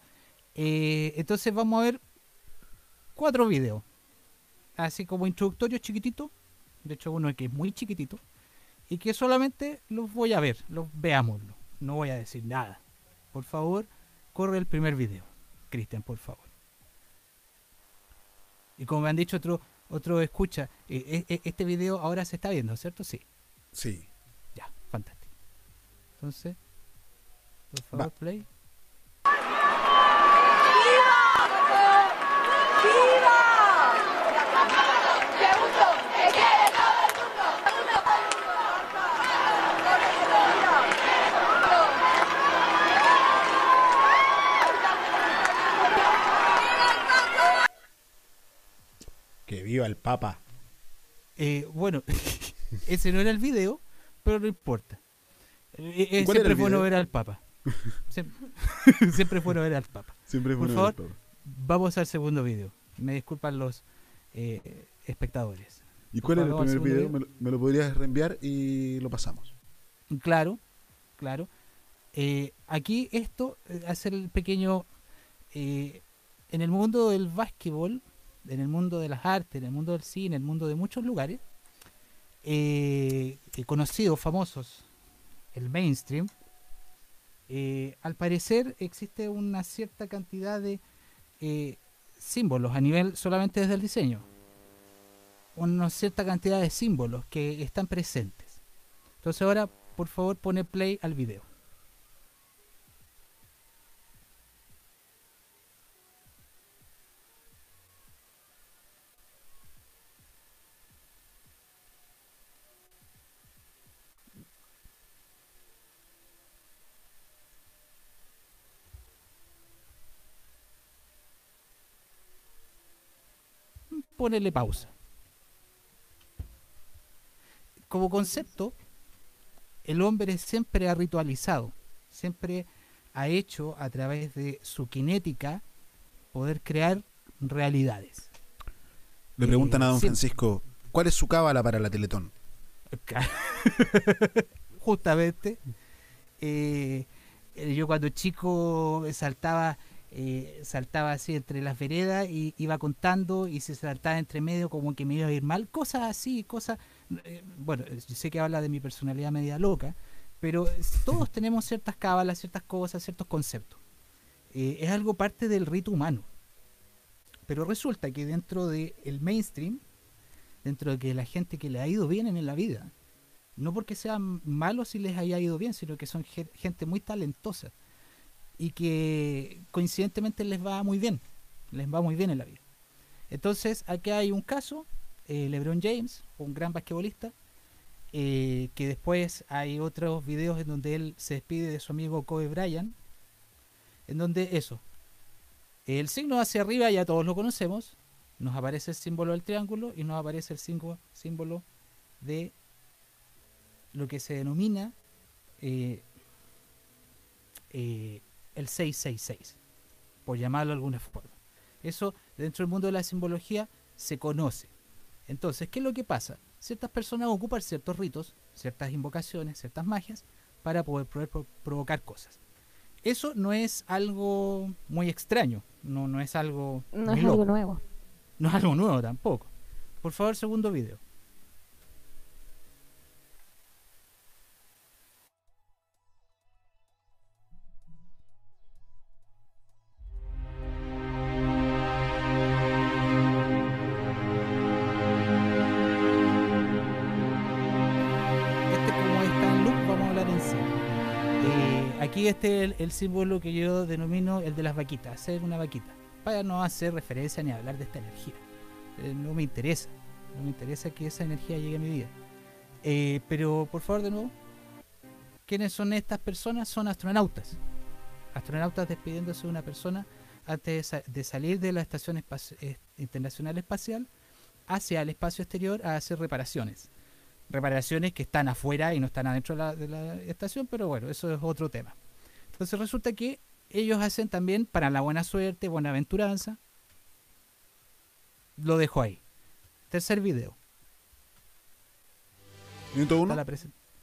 Eh, entonces vamos a ver cuatro videos. Así como introductorios chiquititos. De hecho, uno que es muy chiquitito. Y que solamente los voy a ver, los veámoslo. No voy a decir nada. Por favor, corre el primer video. Cristian, por favor. Y como me han dicho otro, otro escucha, eh, eh, este video ahora se está viendo, ¿cierto? Sí. Sí. Ya, fantástico. Entonces, por favor, play. Que viva el Papa. Eh, bueno, <laughs> ese no era el video, pero no importa. Eh, eh, ¿Cuál era siempre el fue bueno ver al Papa. Siempre, <laughs> siempre fue bueno ver al Papa. Siempre fue Por bueno ver al Papa. Vamos al segundo video. Me disculpan los eh, espectadores. ¿Y cuál era el primer video? ¿Me lo, me lo podrías reenviar y lo pasamos? Claro, claro. Eh, aquí esto, eh, hacer el pequeño... eh, en el mundo del básquetbol, en el mundo de las artes, en el mundo del cine, en el mundo de muchos lugares, conocidos, famosos, el mainstream, al parecer existe una cierta cantidad de eh, símbolos a nivel solamente desde el diseño. Una cierta cantidad de símbolos que están presentes. Entonces ahora, por favor, pone play al video. Ponele pausa. Como concepto, el hombre siempre ha ritualizado, siempre ha hecho a través de su kinética poder crear realidades. Le preguntan a don sí. Francisco, ¿cuál es su cábala para la Teletón? <laughs> Justamente, eh, eh, yo cuando chico saltaba, eh, saltaba así entre las veredas y iba contando y se saltaba entre medio como que me iba a ir mal, cosas así, cosas, eh, bueno, yo sé que habla de mi personalidad media loca, pero todos tenemos ciertas cábalas, ciertas cosas, ciertos conceptos. Eh, es algo parte del rito humano. Pero resulta que dentro del mainstream, dentro de que la gente que le ha ido bien en la vida, no porque sean malos si les haya ido bien, sino que son ge- gente muy talentosa y que coincidentemente les va muy bien, les va muy bien en la vida. Entonces, aquí hay un caso, eh, LeBron James, un gran basquetbolista, eh, que después hay otros videos en donde él se despide de su amigo Kobe Bryant, en donde eso, el signo hacia arriba ya todos lo conocemos, nos aparece el símbolo del triángulo y nos aparece el símbolo, de lo que se denomina eh, el 666, por llamarlo de alguna forma. Eso dentro del mundo de la simbología se conoce. Entonces, ¿qué es lo que pasa? Ciertas personas ocupan ciertos ritos, ciertas invocaciones, ciertas magias para poder poder pro- provocar cosas. Eso no es algo muy extraño, no, no es algo No es algo nuevo. No es algo nuevo tampoco. Por favor, segundo video. El, símbolo que yo denomino el de las vaquitas, hacer una vaquita, para no hacer referencia ni hablar de esta energía. Eh, no me interesa, no me interesa que esa energía llegue a mi vida. Eh, pero por favor de nuevo, ¿quiénes son estas personas? Son astronautas. Astronautas despidiéndose de una persona antes de, sa- de salir de la Estación Espaci- eh, Internacional Espacial hacia el espacio exterior a hacer reparaciones reparaciones que están afuera y no están adentro de la estación, pero bueno, eso es otro tema. Entonces resulta que ellos hacen también para la buena suerte, buena aventuranza. Lo dejo ahí. Tercer video. Minuto uno.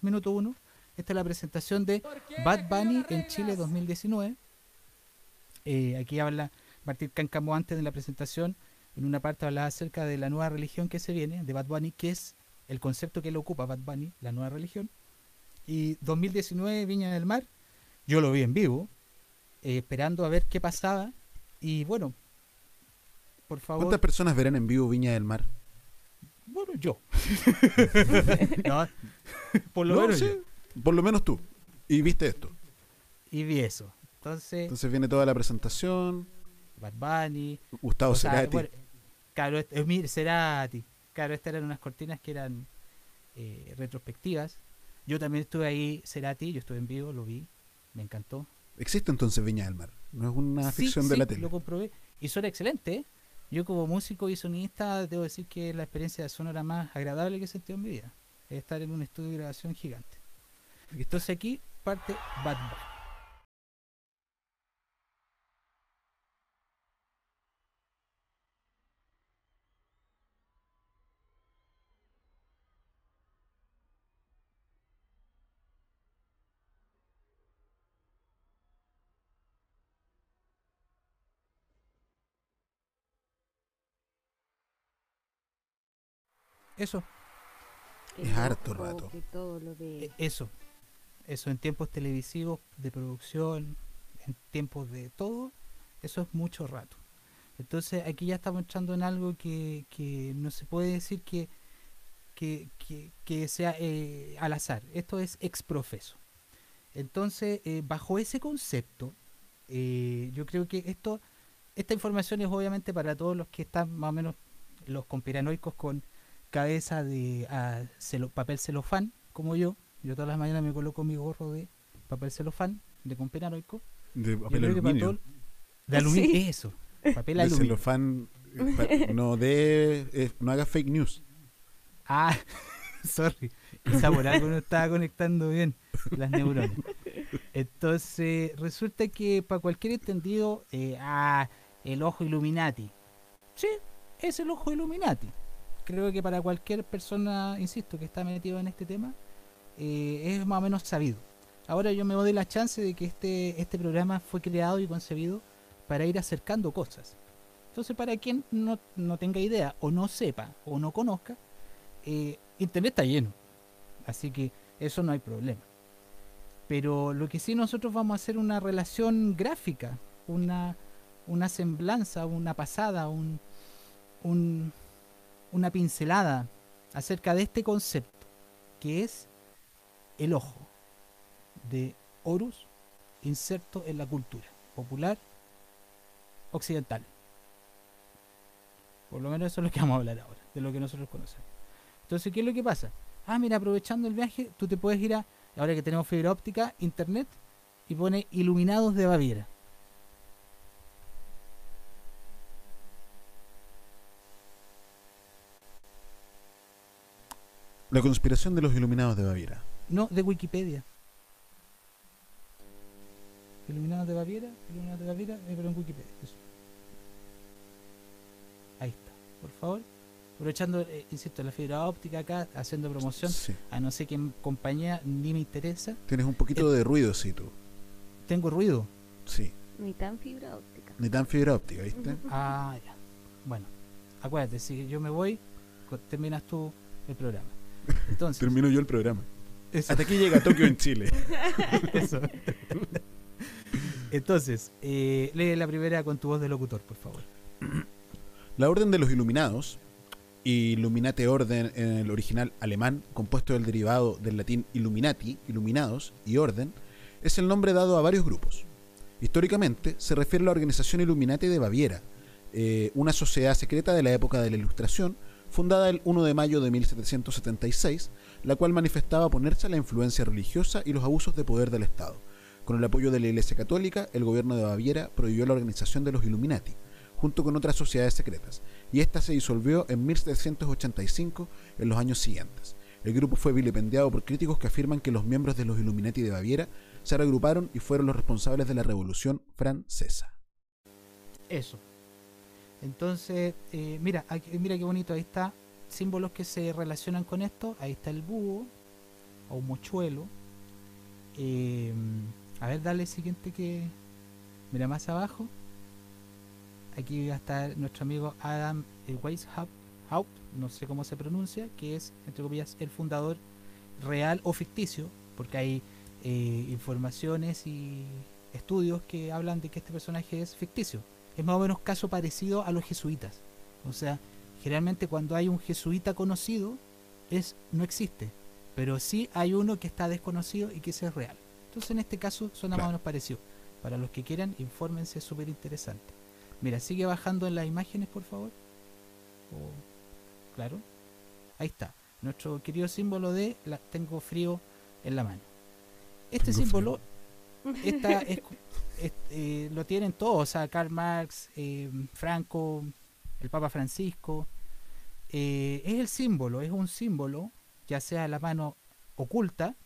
Minuto uno. Esta es la presentación de Bad Bunny en Chile 2019. Eh, aquí habla Martín Cancamo antes de la presentación. En una parte hablaba acerca de la nueva religión que se viene, de Bad Bunny, que es el concepto que él ocupa, Bad Bunny, la nueva religión. Y 2019, Viña del Mar, yo lo vi en vivo, eh, esperando a ver qué pasaba. Y bueno, por favor. ¿Cuántas personas verán en vivo Viña del Mar? Bueno, yo. <laughs> No, por lo No, menos sí, yo. Por lo menos tú. Y viste esto. Y vi eso. Entonces, Entonces viene toda la presentación. Bad Bunny. Gustavo o sea, Cerati. bueno, claro, este- eh, Cerati. Claro, estas eran unas cortinas que eran eh, retrospectivas. Yo también estuve ahí, Cerati, yo estuve en vivo, lo vi, me encantó. Existe entonces Viña del Mar. No es una Sí, ficción de la tele. Lo comprobé. Y suena excelente. ¿eh? Yo como músico y sonista debo decir que la experiencia sonora más agradable que he sentido en mi vida es estar en un estudio de grabación gigante. Entonces aquí parte Bad Bunny. Eso. Es harto rato. Que todo lo de... E- Eso. Eso en tiempos televisivos, de producción, en tiempos de todo, eso es mucho rato. Entonces aquí ya estamos entrando en algo que, que no se puede decir que, que, que- que sea eh, al azar. Esto es ex profeso. Entonces, eh, bajo ese concepto, eh, yo creo que esto, esta información es obviamente para todos los que están más o menos los conspiranoicos con cabeza de celo- papel celofán, como yo. Yo todas las mañanas me coloco mi gorro de papel celofán, de conspiranoico. De papel aluminio. de aluminio, Sí. eso. Papel De aluminio. celofán, eh, pa- <laughs> no de eh, no haga fake news. Ah, <laughs> sorry. Quizá por algo no estaba conectando bien las neuronas. Entonces, resulta que para cualquier entendido, eh, ah, el ojo Illuminati. Sí, es el ojo Illuminati. Creo que para cualquier persona, insisto, que está metido en este tema, eh, es más o menos sabido. Ahora yo me doy la chance de que este, este programa fue creado y concebido para ir acercando cosas. Entonces, para quien no, no tenga idea, o no sepa, o no conozca, eh, Internet está lleno. Así que eso no hay problema. Pero lo que sí nosotros vamos a hacer una relación gráfica, una, una semblanza, una pasada, un, un- una pincelada acerca de este concepto, que es el ojo de Horus inserto en la cultura popular occidental. Por lo menos eso es lo que vamos a hablar ahora, de lo que nosotros conocemos. Entonces, ¿qué es lo que pasa? Ah, mira, aprovechando el viaje, tú te puedes ir a, ahora que tenemos fibra óptica, internet, y pone Iluminados de Baviera. La conspiración de los iluminados de Baviera. No, de Wikipedia. Iluminados de Baviera, Iluminados de Baviera, eh, pero en Wikipedia. eso. Ahí está, por favor. Aprovechando, eh, insisto, la fibra óptica acá, haciendo promoción Sí. a no sé qué compañía, ni me interesa. Tienes un poquito de ruido, sí, tú. Tengo ruido. Sí. Ni tan fibra óptica. Ni tan fibra óptica, ¿viste? Ah, ya. Bueno, acuérdate, si yo me voy, terminas tú el programa. Entonces, Termino yo el programa. Eso. Hasta aquí llega Tokio en Chile. <laughs> Eso. Entonces, eh, lee la primera con tu voz de locutor, por favor. La Orden de los Iluminados, Illuminate Orden en el original alemán, compuesto del derivado del latín Illuminati, Iluminados y Orden, es el nombre dado a varios grupos. Históricamente se refiere a la organización Illuminati de Baviera, eh, una sociedad secreta de la época de la Ilustración, fundada el 1 de mayo de 1776, la cual manifestaba oponerse a la influencia religiosa y los abusos de poder del Estado. Con el apoyo de la Iglesia Católica, el gobierno de Baviera prohibió la organización de los Illuminati, junto con otras sociedades secretas, y esta se disolvió en 1785 en los años siguientes. El grupo fue vilipendiado por críticos que afirman que los miembros de los Illuminati de Baviera se reagruparon y fueron los responsables de la Revolución Francesa. Eso. Entonces, eh, mira, aquí- mira qué bonito, ahí está. Símbolos que se relacionan con esto. Ahí está el búho o mochuelo. Eh, a ver, dale el siguiente que. Mira más abajo. Aquí va a estar nuestro amigo Adam eh, Weishaupt, Haupt, no sé cómo se pronuncia, que es, entre comillas, el fundador real o ficticio, porque hay informaciones y estudios que hablan de que este personaje es ficticio. Es más o menos caso parecido a los jesuitas. O sea, generalmente cuando hay un jesuita conocido, es no existe. Pero sí hay uno que está desconocido y que ese es real. Entonces en este caso suena más o menos parecido. Para los que quieran, infórmense, es súper interesante. Mira, sigue bajando en las imágenes, por favor. O- claro. Ahí está. Nuestro querido símbolo de la, tengo frío en la mano. Este Tengo símbolo esta es- eh, lo tienen todos, o sea, Karl Marx, eh, Franco, el Papa Francisco. Eh, es el símbolo, es un símbolo, ya sea la mano oculta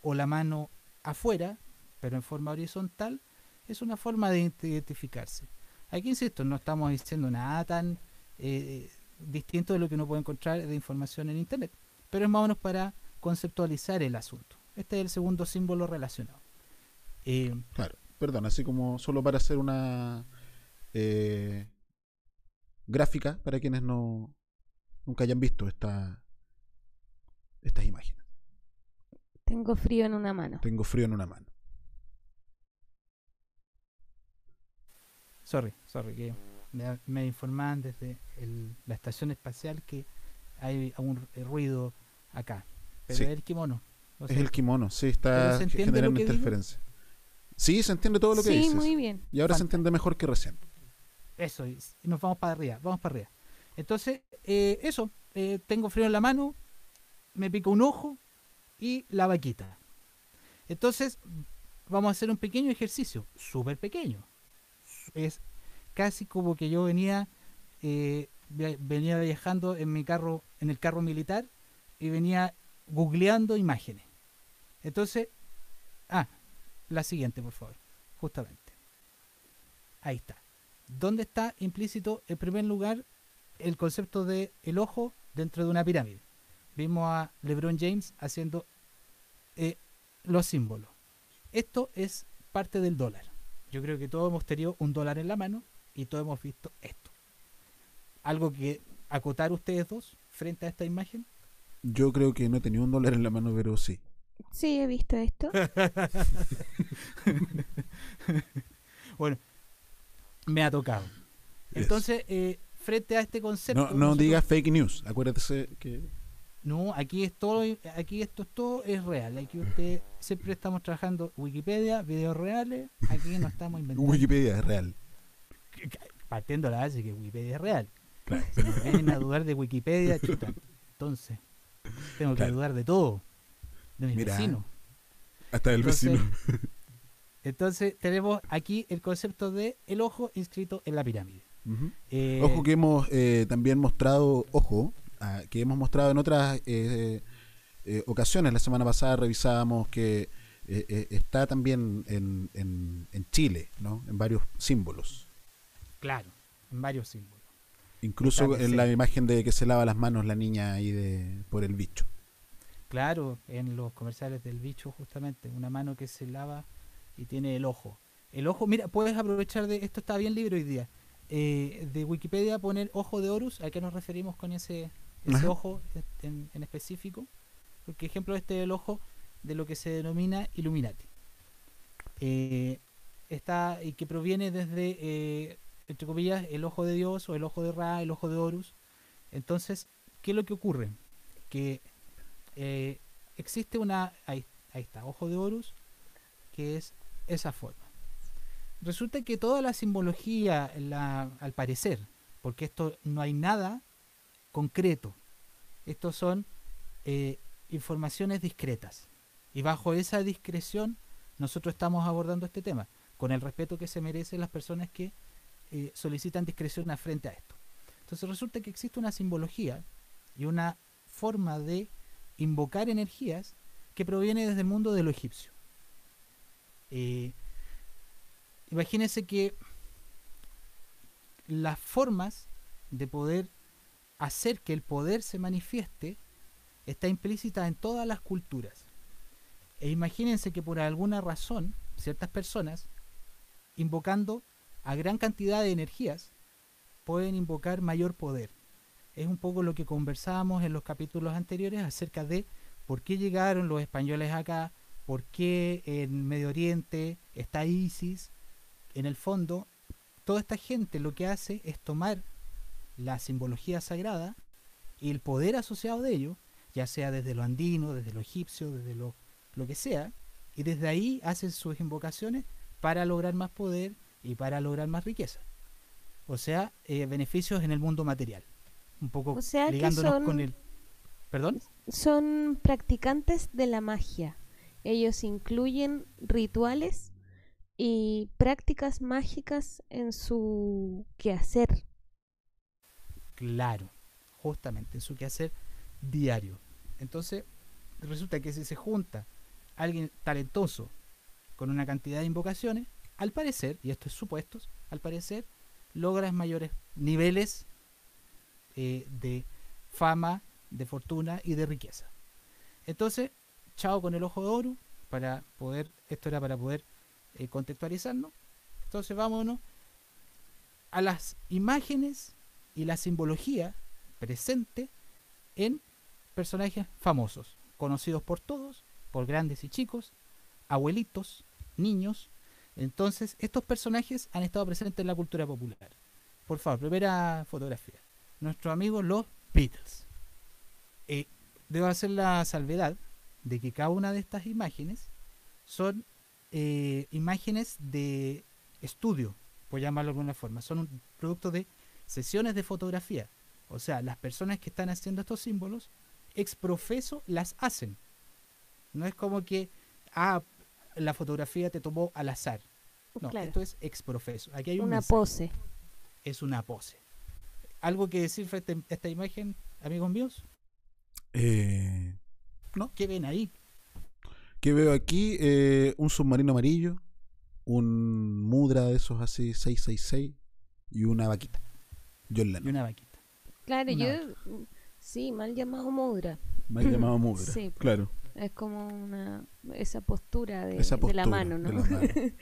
o la mano afuera, pero en forma horizontal, es una forma de ident- identificarse. Aquí, insisto, no estamos diciendo nada tan eh, distinto de lo que uno puede encontrar de información en Internet, pero es más o menos para conceptualizar el asunto. Este es el segundo símbolo relacionado. Eh, Claro, perdón, así como solo para hacer una eh, gráfica para quienes no nunca hayan visto esta estas imágenes. Tengo frío en una mano. Tengo frío en una mano. Sorry, sorry, que me, me informaban desde el- la estación espacial que hay un ruido acá. Pero Sí. es el kimono. o Es el kimono, sí, ¿pero está generando interferencia. Sí, se entiende todo lo que Sí, dices. muy bien. Y ahora se entiende mejor que recién. Eso, y nos vamos para arriba, vamos para arriba. Entonces, eh, eso, eh, tengo frío en la mano, me pica un ojo y la vaquita. Entonces, vamos a hacer un pequeño ejercicio, súper pequeño. Es casi como que yo venía, eh, venía viajando en mi carro, en el carro militar, y venía googleando imágenes. Entonces, ah, la siguiente, por favor, justamente. Ahí está. ¿Dónde está implícito, en primer lugar, el concepto de el ojo dentro de una pirámide? Vimos a LeBron James haciendo eh, los símbolos. Esto es parte del dólar. Yo creo que todos hemos tenido un dólar en la mano y todos hemos visto esto. Algo que acotar ustedes dos frente a esta imagen. Yo creo que no tenido un dólar en la mano, pero sí. Sí, he visto esto. <laughs> bueno, me ha tocado. Entonces, eh, frente a este concepto. No, no nosotros- digas fake news. Acuérdate que. No, aquí es todo, aquí esto es todo es real. Aquí usted siempre estamos trabajando Wikipedia, videos reales. Aquí no estamos <laughs> inventando. Wikipedia es real. Partiendo la base que Wikipedia es real. Claro. Si vienen a dudar de Wikipedia, chuta. <laughs> Entonces, tengo que Claro. dudar de todo. De mis Mira, vecinos. Hasta Entonces, vecino. <laughs> Entonces, tenemos aquí el concepto de el ojo inscrito en la pirámide. Eh, Ojo que hemos eh, también mostrado, ojo, ah, que hemos mostrado en otras eh, eh, ocasiones. La semana pasada revisábamos que está también en, en, en Chile, ¿no? En varios símbolos. Claro, en varios símbolos. Incluso en la imagen de que se lava las manos la niña ahí de, por el bicho. Claro, en los comerciales del bicho, justamente, una mano que se lava y tiene el ojo. El ojo, mira, puedes aprovechar de. Esto está bien libre hoy día. eh, de Wikipedia poner ojo de Horus, ¿a qué nos referimos con ese, ese ojo en, en específico? Porque ejemplo este es el ojo de lo que se denomina Illuminati. Eh, está y que proviene desde, eh, entre comillas, el ojo de Dios o el ojo de Ra, el ojo de Horus. Entonces, ¿qué es lo que ocurre? Que eh, existe una, ahí, está, ojo de Horus, que es esa forma. Resulta que toda la simbología, al parecer, porque esto no hay nada concreto, estos son eh, informaciones discretas. Y bajo esa discreción nosotros estamos abordando este tema, con el respeto que se merecen las personas que eh, solicitan discreción frente a esto. Entonces resulta que existe una simbología y una forma de invocar energías que proviene desde el mundo de lo egipcio. Eh, imagínense que las formas de poder hacer que el poder se manifieste está implícita en todas las culturas. E imagínense que por alguna razón ciertas personas, invocando a gran cantidad de energías, pueden invocar mayor poder. Es un poco lo que conversábamos en los capítulos anteriores acerca de por qué llegaron los españoles acá, por qué en Medio Oriente está ISIS. En el fondo, toda esta gente lo que hace es tomar la simbología sagrada y el poder asociado de ello, ya sea desde lo andino, desde lo egipcio, desde lo, lo que sea, y desde ahí hacen sus invocaciones para lograr más poder y para lograr más riqueza. O sea, eh, beneficios en el mundo material. Un poco O sea ligándonos son- con el... ¿Perdón? Son practicantes de la magia. Ellos incluyen rituales y prácticas mágicas en su quehacer. Claro, justamente en su quehacer diario. Entonces, resulta que si se junta alguien talentoso con una cantidad de invocaciones, al parecer, y esto es supuestos, al parecer logras mayores niveles eh, de fama, de fortuna y de riqueza. Entonces, chao con el ojo de oro, para poder, esto era para poder eh, contextualizarnos. Entonces vámonos a las imágenes y la simbología presente en personajes famosos, conocidos por todos por grandes y chicos, abuelitos, niños. Entonces, estos personajes han estado presentes en la cultura popular. Por favor, primera fotografía. Nuestros amigos los Beatles. Eh, debo hacer la salvedad de que cada una de estas imágenes son eh, imágenes de estudio, por llamarlo de alguna forma. Son un producto de sesiones de fotografía. O sea, las personas que están haciendo estos símbolos, ex profeso las hacen. No es como que, ah, la fotografía te tomó al azar. No, Claro. esto es ex profeso. Aquí hay un Una mensaje. pose. Es una pose. ¿Algo que decir frente a esta imagen, amigos míos? Eh, ¿No? ¿Qué ven ahí? ¿Qué veo aquí? Eh, un submarino amarillo, un mudra de esos así 666 y una vaquita. John Y Lennon. una vaquita. Claro, Una yo. Sí, mal llamado mudra. Mal llamado <laughs> mudra, Sí, claro. Es como una. Esa postura de, Esa de la mano, de ¿no? la mano. <laughs>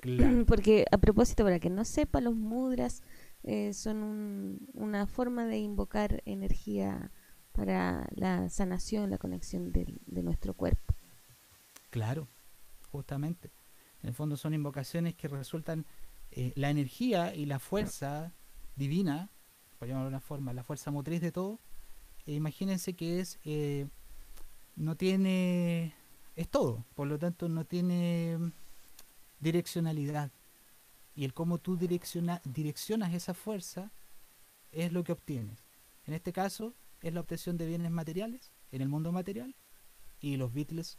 Claro. Porque, a propósito, para que no sepa, los mudras eh, son un- una forma de invocar energía para la sanación, la conexión de nuestro cuerpo. Claro, justamente. En el fondo son invocaciones que resultan eh, la energía y la fuerza divina, por llamarlo de una forma, la fuerza motriz de todo. eh, imagínense que es eh, no tiene es todo, por lo tanto no tiene mm, direccionalidad. Y el cómo tú direcciona, direccionas esa fuerza es lo que obtienes. En este caso es la obtención de bienes materiales en el mundo material y los Beatles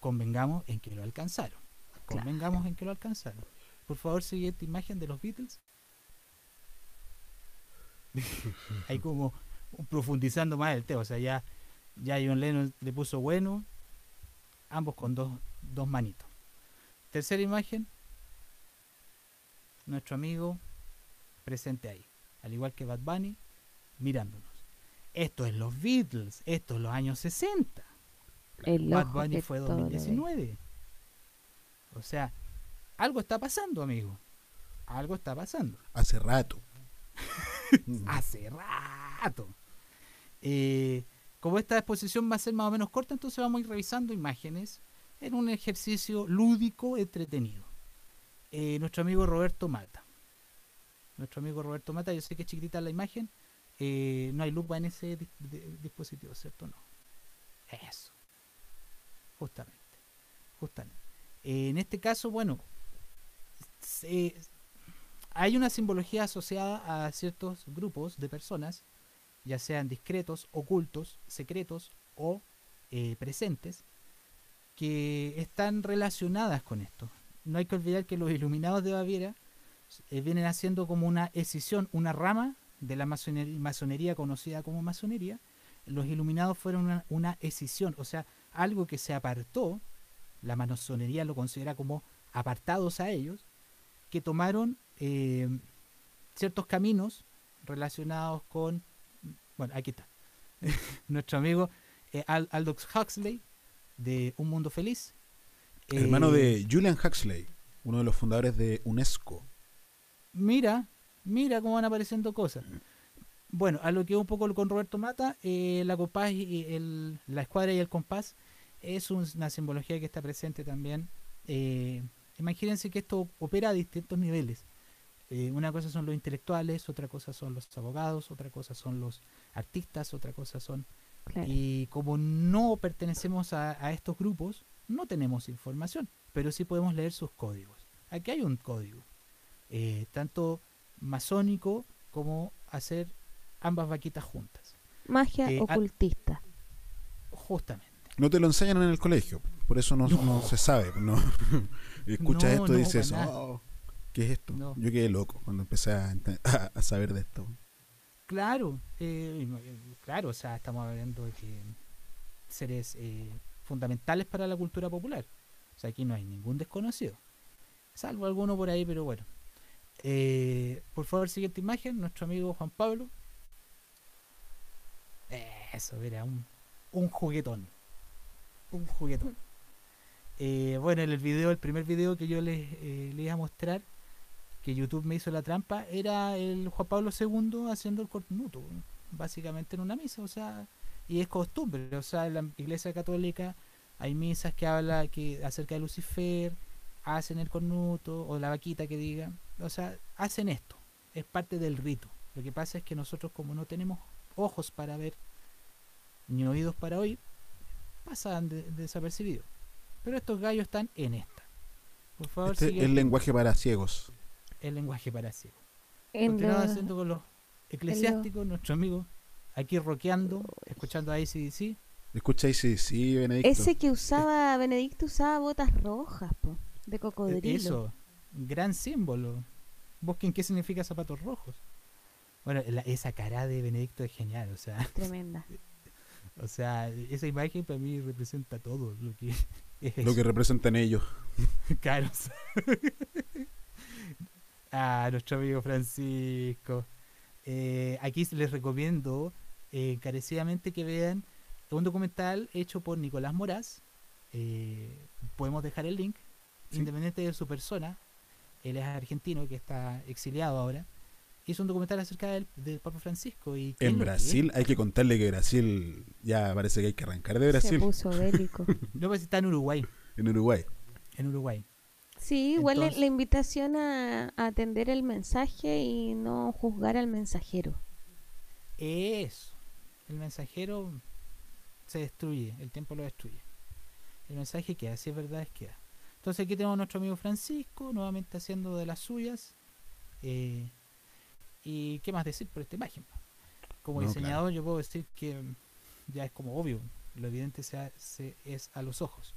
convengamos en que lo alcanzaron. Convengamos en que lo alcanzaron. Por favor, siguiente imagen de los Beatles. <laughs> Ahí como profundizando más el tema. O sea, ya, ya John Lennon le puso bueno. Ambos con dos, dos manitos. Tercera imagen. Nuestro amigo presente ahí. Al igual que Bad Bunny, mirándonos. Esto es los Beatles. Esto es los años 60. El Bad Bunny fue todo lo ve. 2019. O sea, algo está pasando, amigo. Algo está pasando. Hace rato. <laughs> Hace rato. Eh, como esta exposición va a ser más o menos corta, entonces vamos a ir revisando imágenes en un ejercicio lúdico, entretenido. Eh, nuestro amigo Roberto Mata. Nuestro amigo Roberto Mata, yo sé que es chiquitita la imagen. eh, no hay lupa en ese dispositivo, ¿cierto? No. Eso. Justamente. Justamente. Eh, en este caso, bueno, se- hay una simbología asociada a ciertos grupos de personas, ya sean discretos, ocultos, secretos o eh, presentes, que están relacionadas con esto. No hay que olvidar que los iluminados de Baviera eh, vienen haciendo como una escisión, una rama de la masonería, conocida como masonería. Los iluminados fueron una, escisión, o sea, algo que se apartó, la masonería lo considera como apartados a ellos, que tomaron eh, ciertos caminos relacionados con, bueno, aquí está, <laughs> nuestro amigo eh, Al- Aldous Huxley de Un Mundo Feliz. Hermano Eh, de Julian Huxley, uno de los fundadores de UNESCO. Mira, mira cómo van apareciendo cosas. Bueno, a lo que un poco con Roberto Mata, eh, la compás y el, la escuadra y el compás es un- una simbología que está presente también. Eh, imagínense que esto opera a distintos niveles. Eh, una cosa son los intelectuales, otra cosa son los abogados, otra cosa son los artistas, otra cosa son... Claro. Y como no pertenecemos a, a estos grupos, no tenemos información, pero sí podemos leer sus códigos. Aquí hay un código, eh, tanto masónico como hacer ambas vaquitas juntas. Magia Eh, ocultista. Justamente. No te lo enseñan en el colegio, por eso no, no se sabe. No. <laughs> Escuchas No, esto y no, dices. "Oh, ¿qué es esto? No. Yo quedé loco cuando empecé a, a- <laughs> a saber de esto. Claro, eh, claro, o sea, estamos hablando de que seres eh, fundamentales para la cultura popular. O sea, aquí no hay ningún desconocido. Salvo alguno por ahí, pero bueno. Eh, por favor, siguiente imagen, nuestro amigo Juan Pablo. Eso, mira, un, un juguetón. Un juguetón. Eh, bueno, en el video, el primer video que yo les, eh, les iba a mostrar, que YouTube me hizo la trampa, era el Juan Pablo II haciendo el cornuto, básicamente en una misa, o sea, y es costumbre, o sea, en la Iglesia Católica hay misas que habla que acerca de Lucifer, hacen el cornuto o la vaquita que diga, o sea, hacen esto, es parte del rito. Lo que pasa es que nosotros como no tenemos ojos para ver ni oídos para oír, pasan de- desapercibidos. Pero estos gallos están en esta. Por favor, Este sigue es el lenguaje para ciegos. el lenguaje para ciegos. Continuamos haciendo con los eclesiásticos, nuestro amigo aquí rockeando, escuchando a ACDC. Escucha sí, Benedicto. Ese que usaba, Benedicto usaba botas rojas, po, de cocodrilo. Eso, gran símbolo. Busquen qué significa zapatos rojos. Bueno, la- esa cara de Benedicto es genial, o sea, Tremenda. <laughs> o sea, esa imagen para mí representa todo lo que <laughs> es Lo que representan ellos. <laughs> Claro. ah, nuestro amigo Francisco. Eh, aquí les recomiendo eh, encarecidamente que vean un documental hecho por Nicolás Moraz. Eh, podemos dejar el link, Sí. independiente de su persona. Él es argentino que está exiliado ahora. Hizo un documental acerca del, del Papa Francisco. y En que Brasil hay que contarle que Brasil ya parece que hay que arrancar de Se Brasil. puso bélico. <laughs> No, pues está en Uruguay. En Uruguay. En Uruguay. Sí, igual Entonces- la invitación a, a atender el mensaje y no juzgar al mensajero. Eso. El mensajero se destruye, el tiempo lo destruye. El mensaje queda, si es verdad es queda. Entonces aquí tenemos a nuestro amigo Francisco, nuevamente haciendo de las suyas. Eh, y qué más decir por esta imagen. Como No, diseñador yo puedo decir que ya es como obvio, lo evidente se- es a los ojos.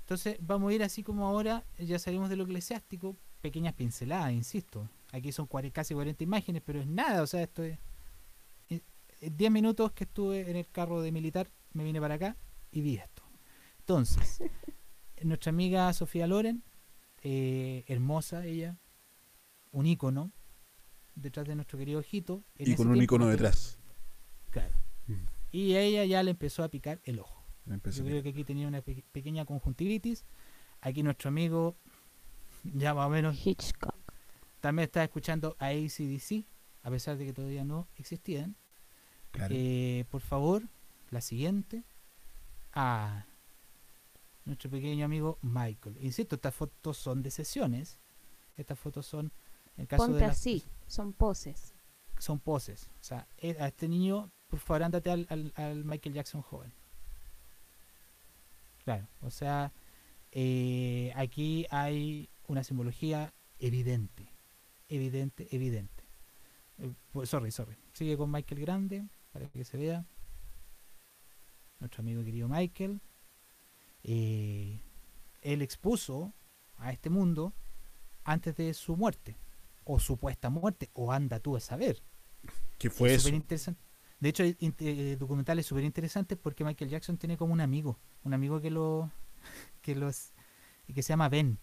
Entonces vamos a ir así como ahora, ya salimos de lo eclesiástico, pequeñas pinceladas, insisto. Aquí son casi 40 imágenes, pero es nada, o sea, esto es... eh, eh, 10 minutos que estuve en el carro de militar, me vine para acá y vi esto. Entonces, <laughs> nuestra amiga Sofía Loren, eh, hermosa ella, un ícono detrás de nuestro querido ojito. En Y ese con un tiempo icono detrás. Claro. Y a ella ya le empezó a picar el ojo. Empezó Yo creo que aquí tenía una pe- pequeña conjuntivitis. Aquí nuestro amigo, <laughs> ya más o menos, Hitchcock. también está escuchando a ACDC, a pesar de que todavía no existían. Claro. Eh, por favor, la siguiente. A nuestro pequeño amigo Michael. Insisto, estas fotos son de sesiones. Estas fotos son, en el caso Ponte de las- así, son poses. son poses. O sea, eh, a este niño, por favor, ándate al, al- al Michael Jackson joven. Claro, o sea, eh, aquí hay una simbología evidente. Evidente, evidente. Eh, pues, sorry, sorry. Sigue con Michael Grande, para que se vea. Nuestro amigo querido Michael. Eh, él expuso a este mundo antes de su muerte. O supuesta muerte. O anda tú a saber. ¿Qué fue Es eso? superinteresante. De hecho, hay documentales súper interesantes porque Michael Jackson tiene como un amigo, un amigo que lo <laughs> que los que se llama Ben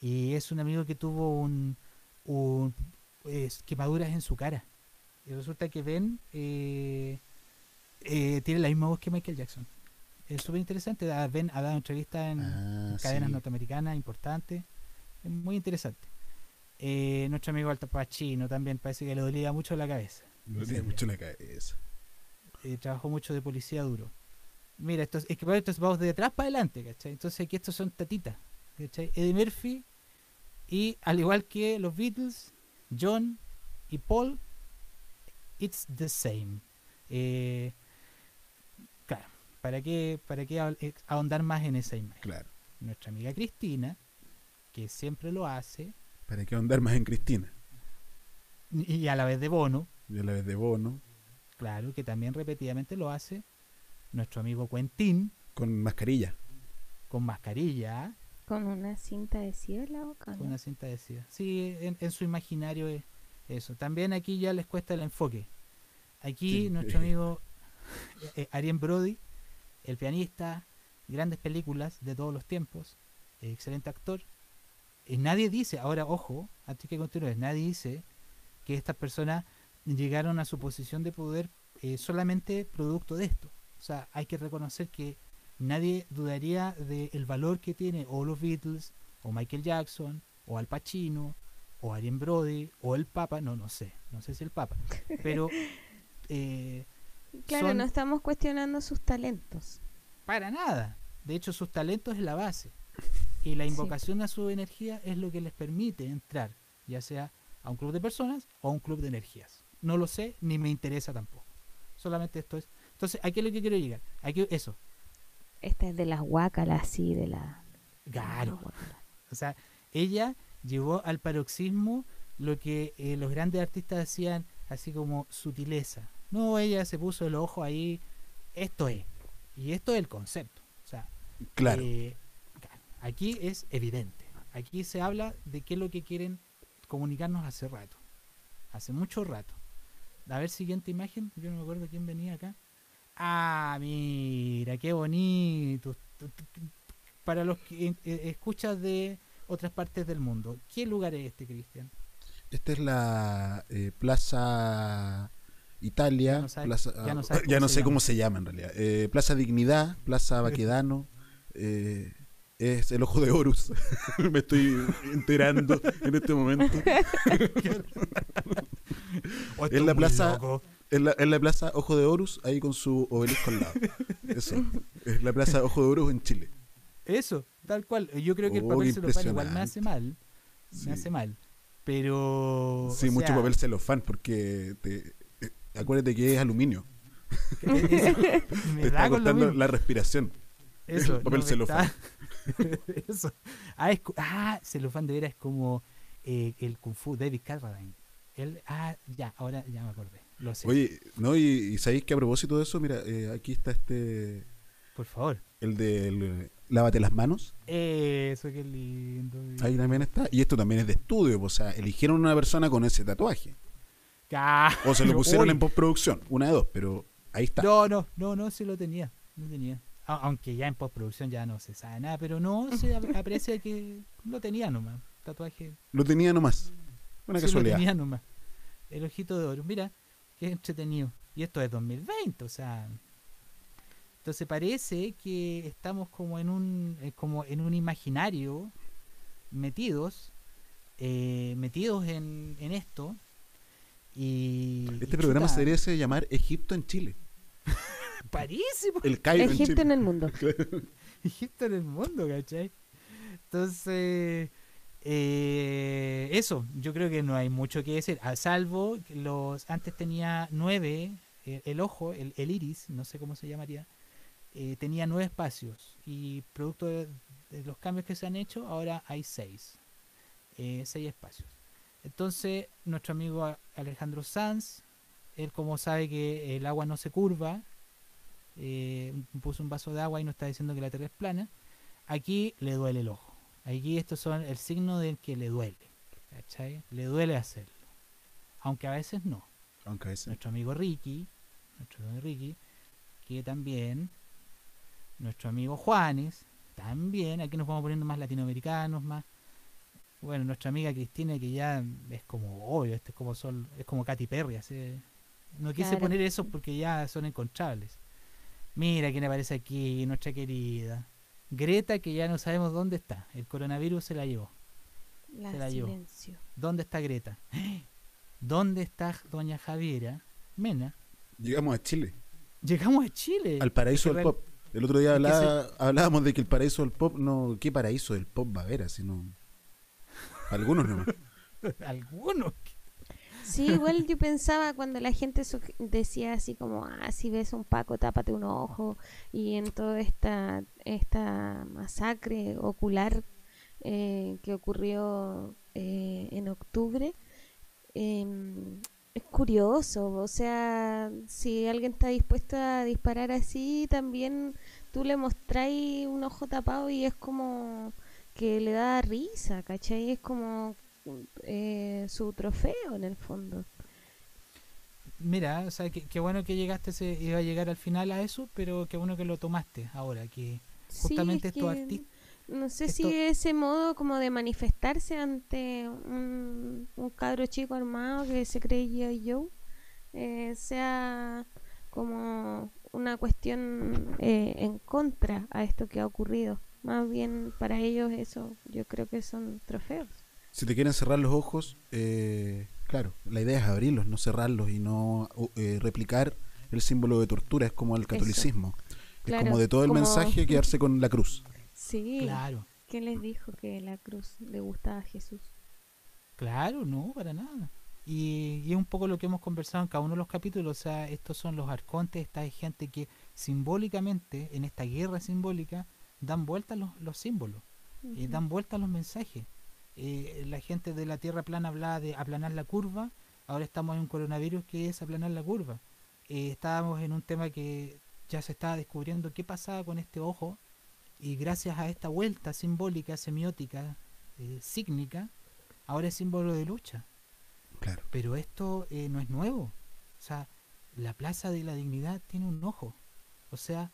y es un amigo que tuvo un, un es, quemaduras en su cara y resulta que Ben eh, eh, tiene la misma voz que Michael Jackson. Es súper interesante. da- Ben ha dado entrevistas en Ah, cadenas sí. norteamericanas importantes. Es muy interesante. Eh, nuestro amigo Alta Pacino también parece que le dolía mucho la cabeza. Me dolía mucho la cabeza. Trabajó mucho de policía duro. Mira, esto es, es que para estos vamos de atrás para adelante, ¿cachai? Entonces aquí estos son tatitas, ¿cachai? Eddie Murphy y al igual que los Beatles, John y Paul, it's the same. Eh, claro, ¿para qué, para qué eh, ahondar más en esa imagen? Claro. Nuestra amiga Cristina, que siempre lo hace, ¿Para qué andar más en Cristina? y a la vez de Bono, Y a la vez de Bono, claro, que también repetidamente lo hace, nuestro amigo Quentin, con mascarilla. con mascarilla, Con una cinta adhesiva en la boca. ¿no? con una cinta adhesiva. Sí, en, en su imaginario es eso. También aquí ya les cuesta el enfoque. Aquí Sí. nuestro <laughs> amigo eh, eh, Arjen Brody, el pianista, grandes películas de todos los tiempos, eh, excelente actor. Y nadie dice, ahora ojo, antes que continúe, nadie dice que estas personas llegaron a su posición de poder eh, solamente producto de esto. O sea, hay que reconocer que nadie dudaría del valor que tiene o los Beatles, o Michael Jackson, o Al Pacino, o Arjen Brody, o el Papa, no, no sé, no sé si el Papa, pero <laughs> eh, Claro, son no estamos cuestionando sus talentos. para nada, De hecho, sus talentos es la base. <laughs> Y la invocación a su energía es lo que les permite entrar, ya sea a un club de personas o a un club de energías. No lo sé, ni me interesa tampoco. Solamente esto es. Entonces, aquí es lo que quiero llegar. Aquí, eso. Esta es de las guácalas, así, de la. Claro. O sea, ella llevó al paroxismo lo que eh, los grandes artistas hacían así como sutileza. No, ella se puso el ojo ahí. Esto es. Y esto es el concepto. O sea, Claro. eh, aquí es evidente. Aquí se habla de qué es lo que quieren comunicarnos hace rato. Hace mucho rato. A ver, siguiente imagen. Yo no me acuerdo quién venía acá. Ah, mira, qué bonito. Para los que eh, escuchas de otras partes del mundo, ¿qué lugar es este, Cristian? Esta es la eh, Plaza Italia. Ya no sabe- plaza, ya no sabe <laughs> cómo ya no se sé llama. cómo se llama en realidad. Eh, plaza Dignidad, Plaza Baquedano. eh, es el ojo de Horus. <laughs> Me estoy enterando en este momento. Oh, <laughs> es la plaza. Es la, es la plaza Ojo de Horus, ahí con su obelisco al lado. Eso. Es la plaza Ojo de Horus en Chile. Eso, tal cual. Yo creo que el Oh, papel qué celofán igual me hace mal. Sí. Me hace mal. Pero. Sí, mucho sea, papel celofán, porque te, eh, acuérdate que es aluminio. <laughs> Eso, <laughs> me te da está mismo. la respiración. Eso, El papel no, celofán. está- <laughs> Eso. Ah, es, ah, celofán de veras es como eh, el Kung Fu, David Carradine. Él, ah, ya, ahora ya me acordé. Lo sé. Oye, no, y, y sabéis que a propósito de eso, mira, eh, aquí está este. Por favor. El de Lávate las manos. Eso, qué lindo. Ahí también está. Y esto también es de estudio, o sea, eligieron una persona con ese tatuaje. O se lo Claro, pusieron <laughs> uy. en postproducción, una de dos, pero ahí está. No, no, no, no, sí lo tenía. No tenía. A- Aunque ya en postproducción ya no se sabe nada, pero no se ap- <laughs> aprecia que lo tenía nomás. Tatuaje. Lo tenía nomás. Una sí casualidad. Lo tenía nomás. El ojito de oro. Mira, qué entretenido. Y esto es 2020, o sea. Entonces parece que estamos como en un, eh, como en un imaginario metidos, eh, metidos en, en esto. Y, Este y programa chuta, se debería llamar Egipto en Chile. <laughs> Parece, po. El Cairo en Egipto Chile. en el mundo. <laughs> Egipto en el mundo, ¿cachai? Entonces, eh, eso, yo creo que no hay mucho que decir, a salvo que los antes tenía nueve, eh, el ojo, el, el iris, no sé cómo se llamaría, eh, tenía nueve espacios y producto de, de los cambios que se han hecho, ahora hay seis, eh, seis espacios. Entonces, nuestro amigo Alejandro Sanz, él como sabe que el agua no se curva, eh, puso un vaso de agua y nos está diciendo que la Tierra es plana, aquí le duele el ojo. Aquí estos son el signo del que le duele. ¿cachai? Le duele hacerlo. Aunque a veces no. Aunque a veces. Nuestro amigo Ricky, nuestro amigo Ricky, que también, nuestro amigo Juanes, también, aquí nos vamos poniendo más latinoamericanos, más. Bueno, nuestra amiga Cristina, que ya es como obvio, este es como sol, es como Katy Perry, así. No quise Claro. poner eso porque ya son encontrables. Mira quién aparece aquí, nuestra querida. Greta, que ya no sabemos dónde está. El coronavirus se la llevó. La se la llevó. silencio. ¿Dónde está Greta? ¿Dónde está doña Javiera Mena? Llegamos a Chile. Llegamos a Chile. Al paraíso Es que del pop. El otro día hablaba- hablábamos de que el paraíso del pop, no, ¿qué paraíso del pop va a haber? Así no. Algunos no. <laughs> Algunos. Sí, igual yo pensaba cuando la gente decía así como, ah, si ves un Paco, tápate un ojo, y en toda esta, esta masacre ocular eh, que ocurrió eh, en octubre, em, es curioso, o sea, si alguien está dispuesto a disparar así, también tú le mostráis un ojo tapado y es como que le da risa, ¿cachai? Es como eh, su trofeo en el fondo. Mira, o sea, qué, bueno que llegaste, se iba a llegar al final a eso, pero qué bueno que lo tomaste ahora, que justamente Sí, es estos que artistas... No sé esto- si ese modo como de manifestarse ante un, un cabro chico armado que se cree G.I. Joe eh, sea como una cuestión eh, en contra a esto que ha ocurrido. Más bien para ellos eso yo creo que son trofeos. Si te quieren cerrar los ojos, eh, claro, la idea es abrirlos, no cerrarlos y no uh, eh, replicar el símbolo de tortura, es como el catolicismo. Es como de todo el como- mensaje quedarse con la cruz. Sí. Claro. ¿Quién les dijo que la cruz le gustaba a Jesús? Claro, no, para nada. Y, y es un poco lo que hemos conversado en cada uno de los capítulos. O sea, estos son los arcontes, esta es gente que simbólicamente, en esta guerra simbólica, dan vuelta los, los símbolos, eh, Ujú. dan vuelta los mensajes. Eh, la gente de la Tierra plana hablaba de aplanar la curva, ahora estamos en un coronavirus que es aplanar la curva. Eh, estábamos en un tema que ya se estaba descubriendo qué pasaba con este ojo y gracias a esta vuelta simbólica, semiótica, eh, sígnica, ahora es símbolo de lucha. Claro. Pero esto eh, no es nuevo. O sea, la Plaza de la Dignidad tiene un ojo. O sea,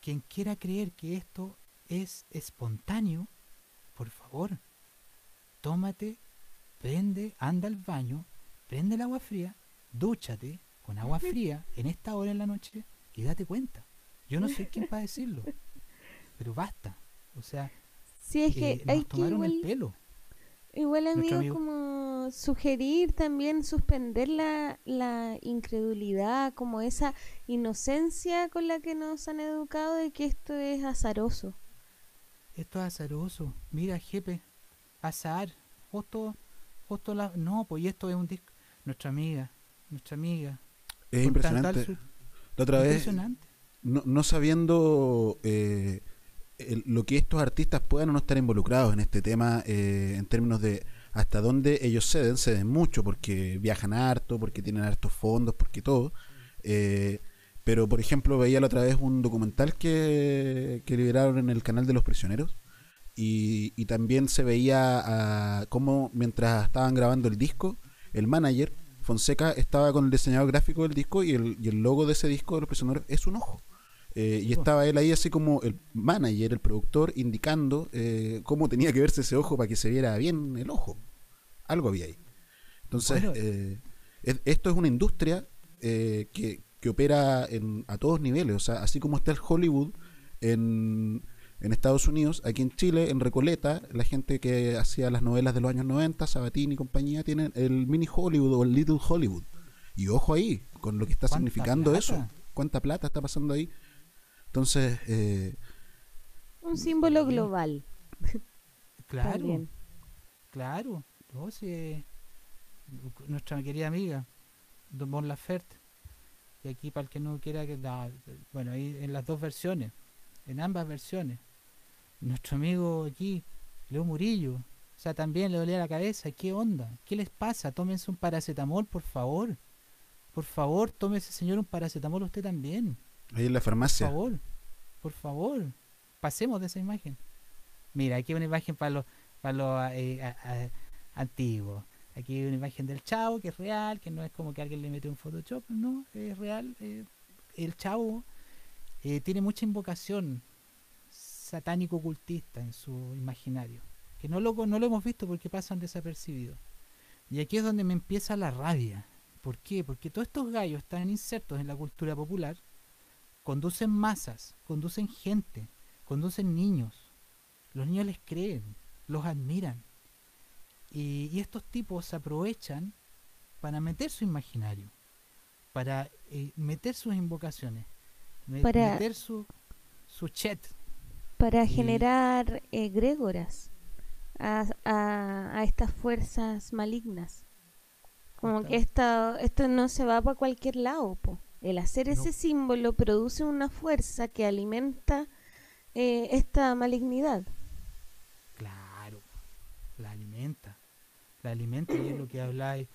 quien quiera creer que esto es espontáneo, por favor, tómate, prende, anda al baño, prende el agua fría, dúchate con agua <laughs> fría en esta hora en la noche y date cuenta. Yo no soy quien para decirlo, pero basta. O sea, Sí, es que eh, hay nos que tomaron el pelo. Igual amigo, amigo. como sugerir también suspender la, la incredulidad, como esa inocencia con la que nos han educado de que esto es azaroso. Esto es azaroso. Mira, jefe, azar. Justo, justo la... No, pues y esto es un disco. Nuestra amiga, nuestra amiga. Es impresionante. su- La otra vez, Impresionante. no, no sabiendo eh, lo que estos artistas puedan o no estar involucrados en este tema, eh, en términos de hasta dónde ellos ceden, ceden mucho porque viajan harto, porque tienen hartos fondos, porque todo. Eh, pero, por ejemplo, veía la otra vez un documental que, que liberaron en el canal de los prisioneros. Y, también se veía ah, cómo mientras estaban grabando el disco, el manager, Fonseca, estaba con el diseñador gráfico del disco y el, y el logo de ese disco de los prisioneros es un ojo. Eh, y estaba él ahí así como el manager, el productor, indicando eh, cómo tenía que verse ese ojo para que se viera bien el ojo. Algo había ahí. Entonces, Bueno. eh, es- esto es una industria eh, que, que opera en, a todos niveles. O sea, así como está el Hollywood en, en Estados Unidos, aquí en Chile, en Recoleta, la gente que hacía las novelas de los años 90, Sabatini y compañía, tienen el mini Hollywood o el Little Hollywood. Y ojo ahí, con lo que está ¿Cuánta significando plata? eso. ¿Cuánta plata está pasando ahí? Entonces, eh, Un símbolo global. <laughs> Claro. También. Claro. No, eh, nuestra querida amiga, Don Bon Laferte. Y aquí para el que no quiera que... no, bueno, ahí en las dos versiones. En ambas versiones. Nuestro amigo aquí, Leo Murillo. O sea, también le dolía la cabeza. ¿Qué onda? ¿Qué les pasa? Tómense un paracetamol, por favor. Por favor, tómese, señor, un paracetamol usted también. Ahí en la Por farmacia. favor, por favor, pasemos de esa imagen. Mira, aquí hay una imagen para los, para los eh, antiguos. Aquí hay una imagen del chavo que es real, que no es como que alguien le metió un Photoshop, no, es real. eh, el chavo eh, tiene mucha invocación satánico ocultista en su imaginario, que no lo, no lo hemos visto porque pasan desapercibidos. Y aquí es donde me empieza la rabia. ¿Por qué? Porque todos estos gallos están insertos en la cultura popular conducen masas, conducen gente, conducen niños. Los niños les creen, los admiran. Y, y estos tipos se aprovechan para meter su imaginario, para eh, meter sus invocaciones, Para- meter su, su chat. Para Y- generar egrégoras a, a, a estas fuerzas malignas. Como que esto, esto no se va para cualquier lado. po. El hacer ese símbolo produce una fuerza que alimenta eh, esta malignidad. Claro, la alimenta. La alimenta y es lo que habláis,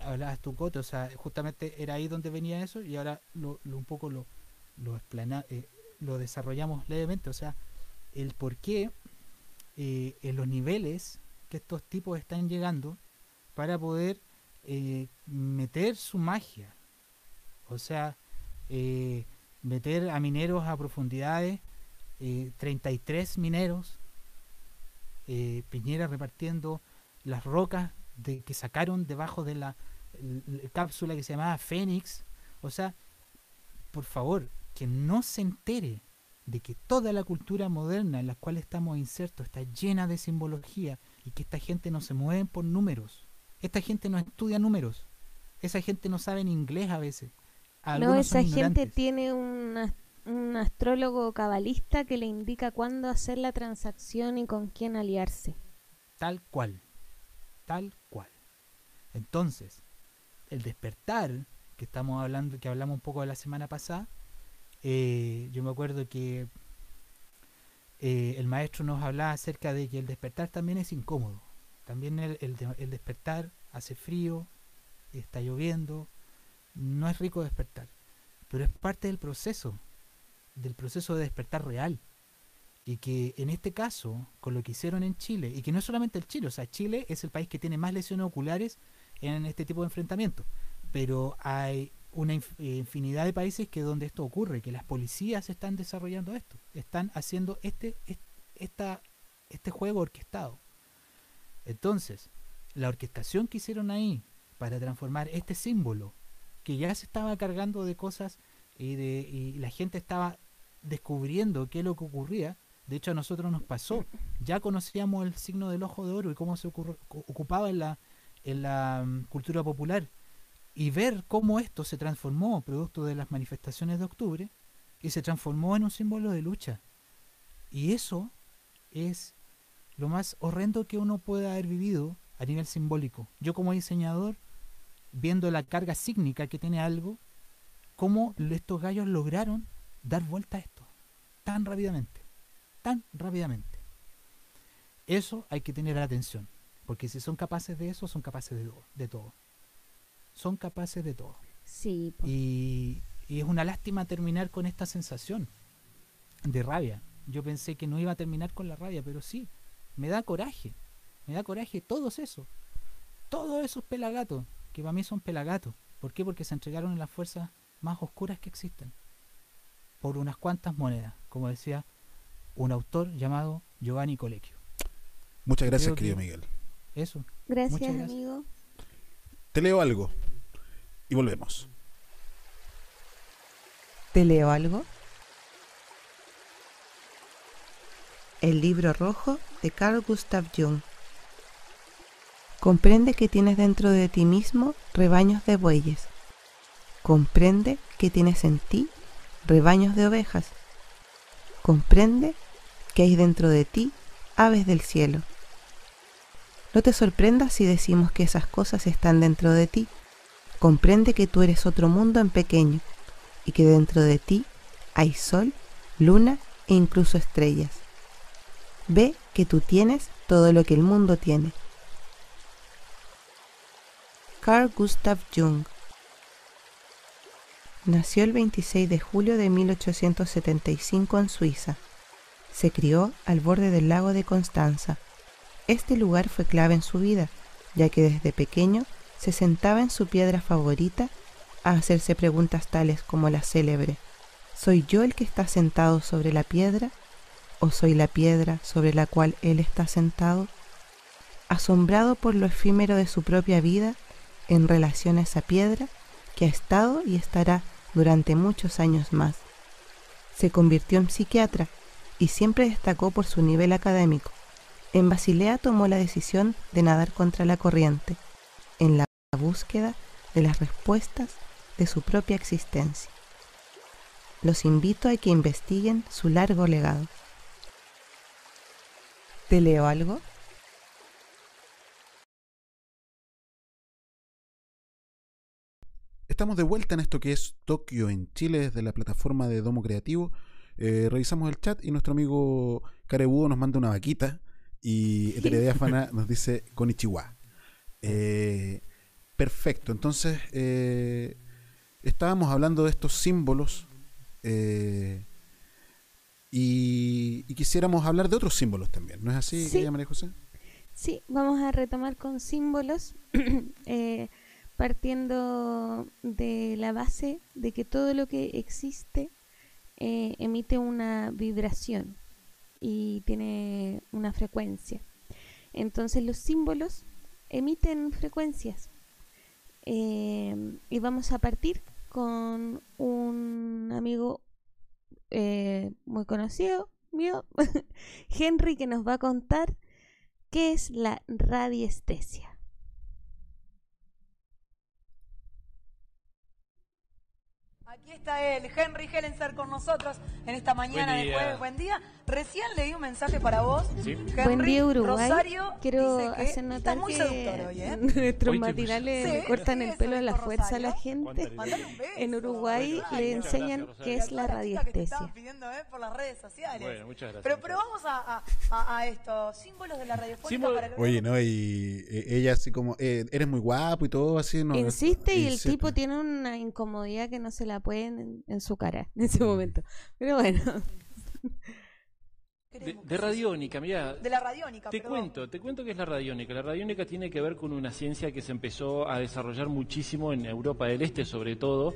hablabas tú, Cote. O sea, justamente era ahí donde venía eso y ahora lo, lo un poco lo, lo, explana- eh, lo desarrollamos levemente. O sea, el por qué eh, en los niveles que estos tipos están llegando para poder eh, meter su magia. O sea, eh, meter a mineros a profundidades, eh, 33 mineros, eh, Piñera repartiendo las rocas de, que sacaron debajo de la, l- l- cápsula que se llamaba Fénix. O sea, por favor, que no se entere de que toda la cultura moderna en la cual estamos insertos está llena de simbología y que esta gente no se mueve por números. Esta gente no estudia números. Esa gente no sabe en inglés a veces. No, esa gente tiene una, un astrólogo cabalista que le indica cuándo hacer la transacción y con quién aliarse. Tal cual. Tal cual. Entonces, el despertar, que estamos hablando, que hablamos un poco de la semana pasada, eh, yo me acuerdo que eh, el maestro nos hablaba acerca de que el despertar también es incómodo. También el, el despertar hace frío, está lloviendo, no es rico despertar, pero es parte del proceso, del proceso de despertar real. Y que en este caso, con lo que hicieron en Chile, y que no es solamente el Chile, o sea, Chile es el país que tiene más lesiones oculares en este tipo de enfrentamientos, pero hay una eh, infinidad de países que donde esto ocurre, que las policías están desarrollando esto, están haciendo este, est- esta, este juego orquestado. Entonces, la orquestación que hicieron ahí para transformar este símbolo, que ya se estaba cargando de cosas y, de, y la gente estaba descubriendo qué es lo que ocurría, de hecho a nosotros nos pasó, ya conocíamos el signo del ojo de oro y cómo se ocupaba en la, en la mm, cultura popular, y ver cómo esto se transformó producto de las manifestaciones de octubre y se transformó en un símbolo de lucha. Y eso es lo más horrendo que uno puede haber vivido a nivel simbólico. Yo como diseñador, viendo la carga sígnica que tiene algo, cómo estos gallos lograron dar vuelta a esto tan rápidamente, tan rápidamente. Eso hay que tener atención, porque si son capaces de eso, son capaces de, de todo. Son capaces de todo. Sí, po. Y, y es una lástima terminar con esta sensación de rabia. Yo pensé que no iba a terminar con la rabia, pero sí, me da coraje. Me da coraje todos esos. Todos esos pelagatos, que para mí son pelagatos. ¿Por qué? Porque se entregaron en las fuerzas más oscuras que existen. Por unas cuantas monedas, como decía un autor llamado Giovanni Colecchio. Muchas gracias, Creo que querido Miguel. Eso. Gracias, Muchas gracias. amigo. Te leo algo y volvemos. ¿Te leo algo? El libro rojo de Carl Gustav Jung. Comprende que tienes dentro de ti mismo rebaños de bueyes. Comprende que tienes en ti rebaños de ovejas. Comprende que hay dentro de ti aves del cielo. No te sorprendas si decimos que esas cosas están dentro de ti. Comprende que tú eres otro mundo en pequeño y que dentro de ti hay sol, luna e incluso estrellas. Ve que tú tienes todo lo que el mundo tiene. Carl Gustav Jung Nació el 26 de julio de 1875 en Suiza. Se crió al borde del lago de Constanza. Este lugar fue clave en su vida, ya que desde pequeño se sentaba en su piedra favorita a hacerse preguntas tales como la célebre ¿Soy yo el que está sentado sobre la piedra? ¿O soy la piedra sobre la cual él está sentado? Asombrado por lo efímero de su propia vida en relación a esa piedra que ha estado y estará durante muchos años más. Se convirtió en psiquiatra y siempre destacó por su nivel académico. En Basilea tomó la decisión de nadar contra la corriente, en la búsqueda de las respuestas de su propia existencia. Los invito a que investiguen su largo legado. ¿Te leo algo? Estamos de vuelta en esto que es Tokio en Chile desde la plataforma de Domo Creativo. Eh, revisamos el chat y nuestro amigo Carebudo nos manda una vaquita y <laughs> Eterediáfana nos dice Konichiwa. Eh, perfecto, entonces eh, estábamos hablando de estos símbolos eh, y, y quisiéramos hablar de otros símbolos también, ¿no es así, Sí. María José? Sí, vamos a retomar con símbolos, <clears throat> eh, partiendo de la base de que todo lo que existe eh, emite una vibración y tiene una frecuencia. Entonces los símbolos emiten frecuencias. Eh, y vamos a partir con un amigo eh, muy conocido mío, <laughs> Henry, que nos va a contar qué es la radiestesia. Aquí está él, Henry Hellenser con nosotros en esta mañana Buen de día. jueves. Buen día. Recién leí un mensaje para vos. Sí. Henry Buen día Uruguay. Rosario Quiero dice que hacer notar muy seductor hoy, ¿eh? <laughs> nuestros Hoy te- matinales Sí, le cortan el pelo a la fuerza a la gente. Mandale un En Uruguay le enseñan gracias, qué es la radiestesia. pidiendo ¿eh? por las redes sociales. Bueno, muchas gracias. Pero, pero vamos a, a, a, a esto, símbolos de la radiofónica para que Oye, no, y eh, ella así como, eh, eres muy guapo y todo así, ¿no? Insiste y el tipo tiene una incomodidad que no se la en, en su cara <laughs> en ese momento. Pero bueno, <laughs> De, de radiónica, mira. De la radiónica, Te perdón. cuento, te cuento que es la radiónica. La radiónica tiene que ver con una ciencia que se empezó a desarrollar muchísimo en Europa del Este, sobre todo.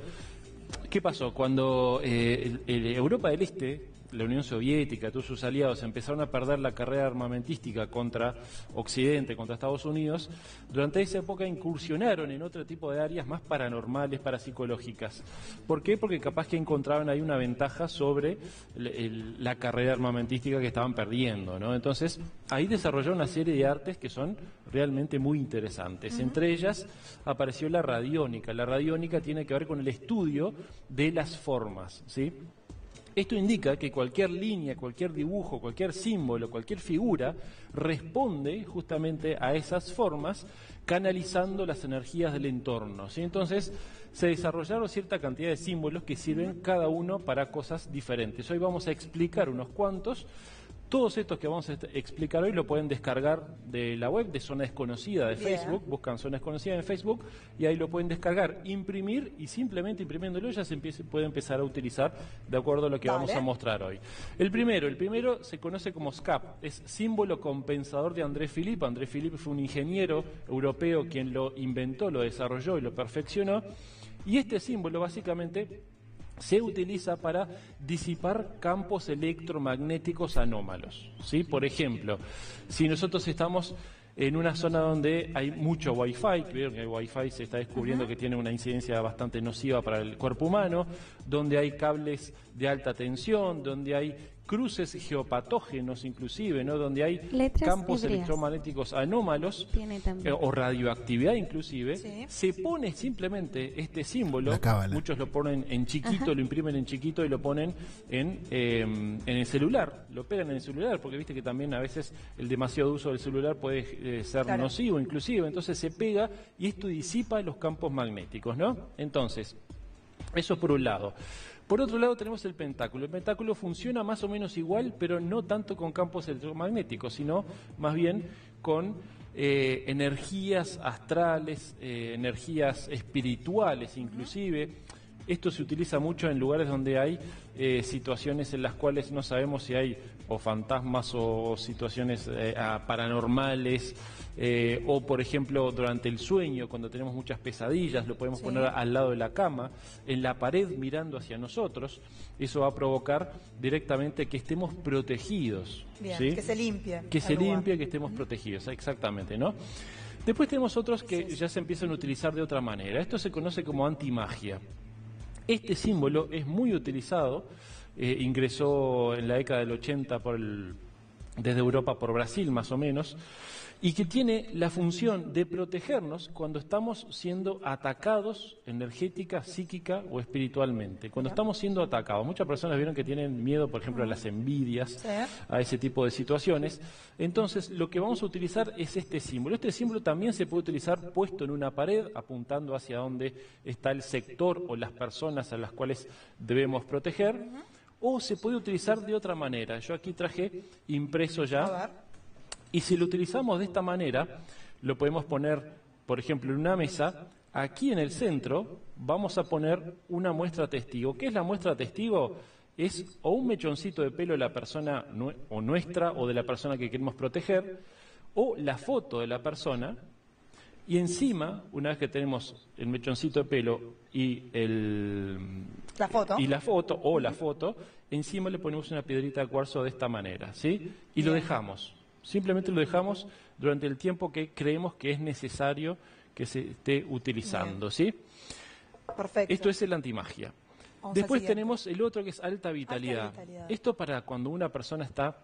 ¿Qué pasó? Cuando eh, el- el Europa del Este, la Unión Soviética, todos sus aliados empezaron a perder la carrera armamentística contra Occidente, contra Estados Unidos, durante esa época incursionaron en otro tipo de áreas más paranormales, parapsicológicas. ¿Por qué? Porque capaz que encontraban ahí una ventaja sobre el- el- la carrera armamentística que estaban perdiendo, ¿no? Entonces, ahí desarrollaron una serie de artes que son realmente muy interesantes. Entre ellas apareció la radiónica. La radiónica tiene que ver con el estudio de las formas, ¿sí? Esto indica que cualquier línea, cualquier dibujo, cualquier símbolo, cualquier figura responde justamente a esas formas canalizando las energías del entorno. ¿sí? Entonces se desarrollaron cierta cantidad de símbolos que sirven cada uno para cosas diferentes. Hoy vamos a explicar unos cuantos. Todos estos que vamos a explicar hoy lo pueden descargar de la web de Zona Desconocida de Bien. Facebook, buscan Zona Desconocida en Facebook y ahí lo pueden descargar, imprimir y simplemente imprimiéndolo ya se puede empezar a utilizar de acuerdo a lo que Dale. vamos a mostrar hoy. El primero, el primero se conoce como SCAP, es símbolo compensador de André Philippe. André Philippe fue un ingeniero europeo quien lo inventó, lo desarrolló y lo perfeccionó. Y este símbolo básicamente se utiliza para disipar campos electromagnéticos anómalos. ¿sí? Por ejemplo, si nosotros estamos en una zona donde hay mucho wifi, que vieron que el wifi se está descubriendo que tiene una incidencia bastante nociva para el cuerpo humano, donde hay cables de alta tensión, donde hay cruces geopatógenos inclusive, ¿no? donde hay Letras campos hebreas. electromagnéticos anómalos eh, o radioactividad inclusive, Sí. se pone simplemente este símbolo, muchos lo ponen en chiquito, Ajá. lo imprimen en chiquito y lo ponen en, eh, en el celular, lo pegan en el celular, porque viste que también a veces el demasiado uso del celular puede eh, ser Claro. nocivo inclusive, entonces se pega y esto disipa los campos magnéticos, ¿no? Entonces, eso por un lado. Por otro lado tenemos el pentáculo. El pentáculo funciona más o menos igual, pero no tanto con campos electromagnéticos, sino más bien con eh, energías astrales, eh, energías espirituales inclusive. Esto se utiliza mucho en lugares donde hay eh, situaciones en las cuales no sabemos si hay o fantasmas o situaciones eh, ah, paranormales eh, o por ejemplo durante el sueño cuando tenemos muchas pesadillas lo podemos Sí. poner al lado de la cama en la pared mirando hacia nosotros eso va a provocar directamente que estemos protegidos Bien, ¿sí? que se limpie. que se lugar. limpie, que estemos protegidos, exactamente, ¿no? Después tenemos otros que ya se empiezan a utilizar de otra manera. Esto se conoce como antimagia. Este símbolo es muy utilizado, eh, ingresó en la década del 80 por el- desde Europa por Brasil más o menos, y que tiene la función de protegernos cuando estamos siendo atacados energética, psíquica o espiritualmente. Cuando estamos siendo atacados, muchas personas vieron que tienen miedo, por ejemplo, a las envidias, a ese tipo de situaciones. Entonces, lo que vamos a utilizar es este símbolo. Este símbolo también se puede utilizar puesto en una pared, apuntando hacia donde está el sector o las personas a las cuales debemos proteger. O se puede utilizar de otra manera. Yo aquí traje impreso ya. Y si lo utilizamos de esta manera, lo podemos poner, por ejemplo, en una mesa. Aquí en el centro vamos a poner una muestra testigo. ¿Qué es la muestra testigo? Es o un mechoncito de pelo de la persona o nuestra o de la persona que queremos proteger, o la foto de la persona. Y encima, una vez que tenemos el mechoncito de pelo y el, La foto. y la foto o la foto, encima le ponemos una piedrita de cuarzo de esta manera, ¿sí? Y lo dejamos. Simplemente lo dejamos durante el tiempo que creemos que es necesario que se esté utilizando, ¿sí? Perfecto. Esto es el antimagia. Vamos Después tenemos el otro que es alta vitalidad. vitalidad. Esto para cuando una persona está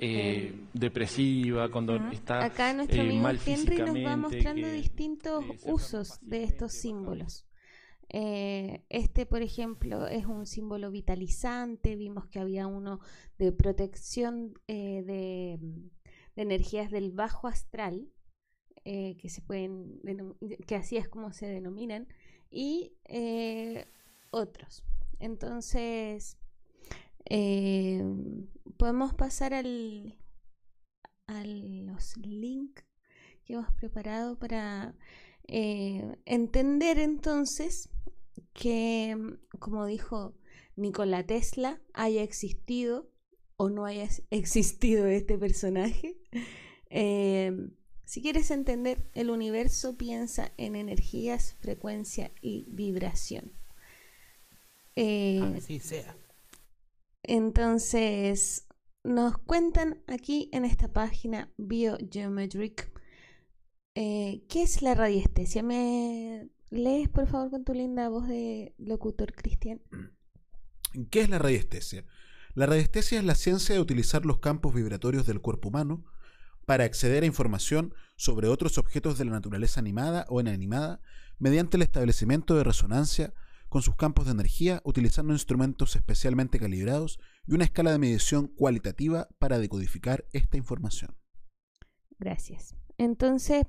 eh, depresiva, cuando está Acá nuestro eh, amigo mal Henry nos va mostrando que- distintos se usos de estos símbolos. Eh, este, por ejemplo, es un símbolo vitalizante. Vimos que había uno de protección eh, de, de energías del bajo astral, eh, que se pueden que así es como se denominan, y eh, otros. Entonces, eh, podemos pasar al, a los links que hemos preparado para eh, entender entonces que, como dijo Nikola Tesla, haya existido o no haya <laughs> existido este personaje. Eh, si quieres entender el universo, piensa en energías, frecuencia y vibración. Eh, Así sea. Entonces, nos cuentan aquí en esta página Biogeometric eh, qué es la radiestesia. ¿Me lees, por favor, con tu linda voz de locutor Cristian? <clears throat> ¿Qué es la radiestesia? La radiestesia es la ciencia de utilizar los campos vibratorios del cuerpo humano para acceder a información sobre otros objetos de la naturaleza animada o inanimada mediante el establecimiento de resonancia con sus campos de energía utilizando instrumentos especialmente calibrados y una escala de medición cualitativa para decodificar esta información. Gracias. Entonces,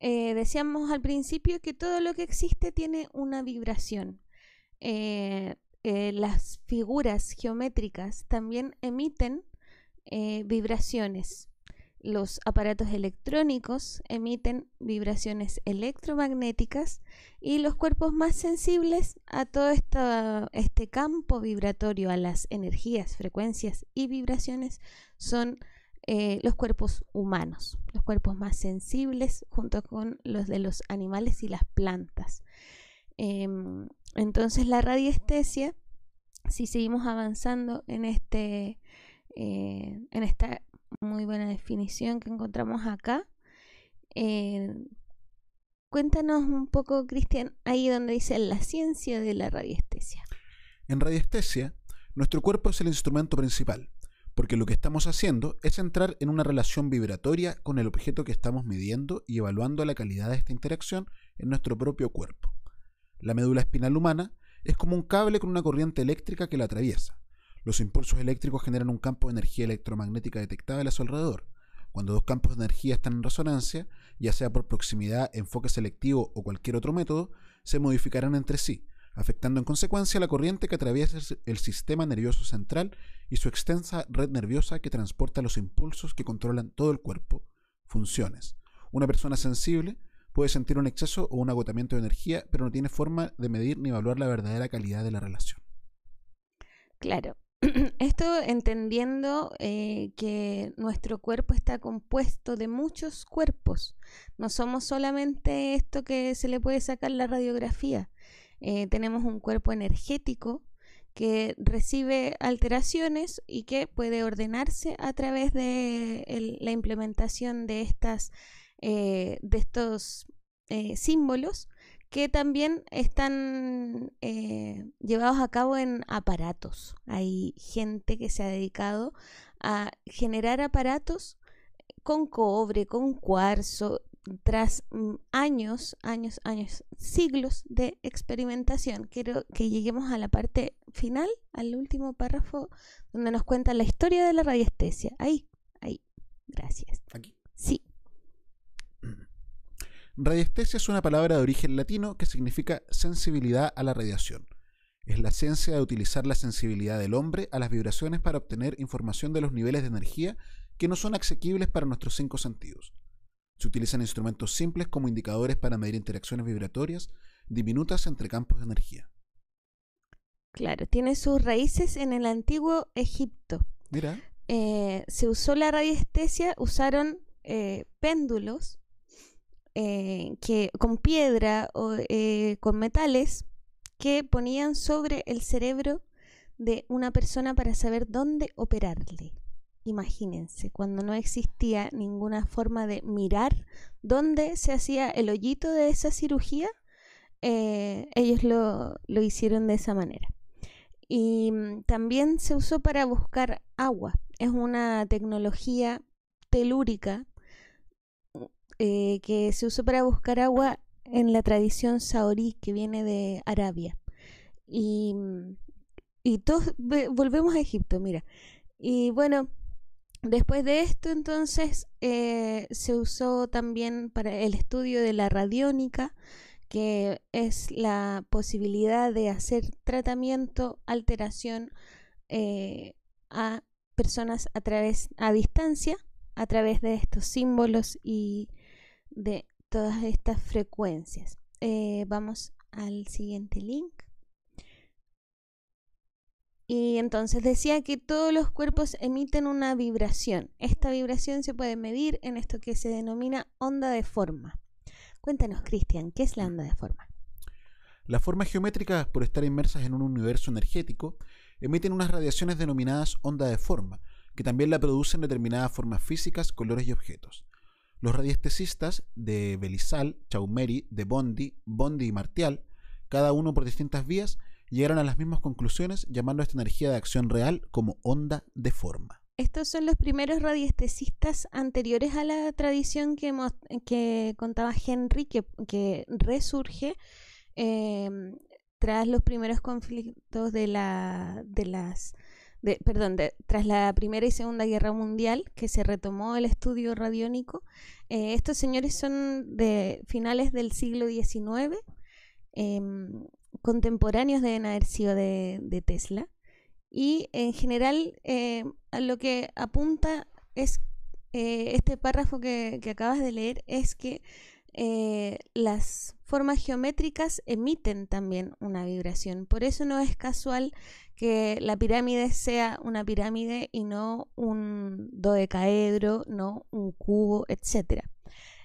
eh, decíamos al principio que todo lo que existe tiene una vibración. Eh, eh, las figuras geométricas también emiten vibraciones. Los aparatos electrónicos emiten vibraciones electromagnéticas y los cuerpos más sensibles a todo esta- este campo vibratorio, a las energías, frecuencias y vibraciones, son eh, los cuerpos humanos, los cuerpos más sensibles junto con los de los animales y las plantas. Em, entonces la radiestesia, si seguimos avanzando en este, eh, en esta muy buena definición que encontramos acá, eh, cuéntanos un poco, Cristian, ahí donde dice la ciencia de la radiestesia. En radiestesia, nuestro cuerpo es el instrumento principal, porque lo que estamos haciendo es entrar en una relación vibratoria con el objeto que estamos midiendo y evaluando la calidad de esta interacción en nuestro propio cuerpo. La médula espinal humana es como un cable con una corriente eléctrica que la atraviesa. Los impulsos eléctricos generan un campo de energía electromagnética detectable a su alrededor. Cuando dos campos de energía están en resonancia, ya sea por proximidad, enfoque selectivo o cualquier otro método, se modificarán entre sí, afectando en consecuencia la corriente que atraviesa el- sistema nervioso central y su extensa red nerviosa que transporta los impulsos que controlan todo el cuerpo. Funciones. Una persona sensible puede sentir un exceso o un agotamiento de energía, pero no tiene forma de medir ni evaluar la verdadera calidad de la relación. Claro. <clears throat> Esto entendiendo eh, que nuestro cuerpo está compuesto de muchos cuerpos. No somos solamente esto que se le puede sacar la radiografía. Eh, tenemos un cuerpo energético que recibe alteraciones y que puede ordenarse a través de la implementación de estas eh, de estos símbolos que también están eh, llevados a cabo en aparatos. Hay gente que se ha dedicado a generar aparatos con cobre, con cuarzo, tras mm, años, años, años, siglos de experimentación. Quiero que lleguemos a la parte final, al último párrafo, donde nos cuenta la historia de la radiestesia. Ahí, ahí. Gracias. Aquí. Sí. Radiestesia es una palabra de origen latino que significa sensibilidad a la radiación. Es la ciencia de utilizar la sensibilidad del hombre a las vibraciones para obtener información de los niveles de energía que no son asequibles para nuestros cinco sentidos. Se utilizan instrumentos simples como indicadores para medir interacciones vibratorias diminutas entre campos de energía. Claro, tiene sus raíces en el antiguo Egipto. Mira, Eh, se usó la radiestesia, usaron eh, péndulos eh, que con piedra o eh, con metales que ponían sobre el cerebro de una persona para saber dónde operarle. Imagínense, cuando no existía ninguna forma de mirar dónde se hacía el hoyito de esa cirugía, eh, ellos lo, lo hicieron de esa manera. Y mm, también se usó para buscar agua. Es una tecnología telúrica eh, que se usó para buscar agua en la tradición saorí que viene de Arabia. Y, y todos ve- volvemos a Egipto, mira. Y bueno, después de esto entonces eh, se usó también para el estudio de la radiónica, que es la posibilidad de hacer tratamiento, alteración eh, a personas a través, a distancia, a través de estos símbolos y de todas estas frecuencias. Eh, vamos al siguiente link. Y entonces decía que todos los cuerpos emiten una vibración. Esta vibración se puede medir en esto que se denomina onda de forma. Cuéntanos, Cristian, ¿qué es la onda de forma? Las formas geométricas, por estar inmersas en un universo energético, emiten unas radiaciones denominadas onda de forma, que también la producen determinadas formas físicas, colores y objetos. Los radiestesistas de Belisal, Chaumeri, de Bondi, Bondi y Martial, cada uno por distintas vías, llegaron a las mismas conclusiones llamando a esta energía de acción real como onda de forma. Estos son los primeros radiestesistas anteriores a la tradición que, contaba Henry, que, resurge eh, tras los primeros conflictos de la de las de, perdón, de- tras la Primera y Segunda Guerra Mundial, que se retomó el estudio radiónico. Eh, estos señores son de finales del siglo XIX, em, contemporáneos deben haber sido de, de Tesla. Y en general eh, a lo que apunta es eh, este párrafo que, que acabas de leer es que las formas geométricas emiten también una vibración. Por eso no es casual que la pirámide sea una pirámide y no un dodecaedro, no un cubo, etc.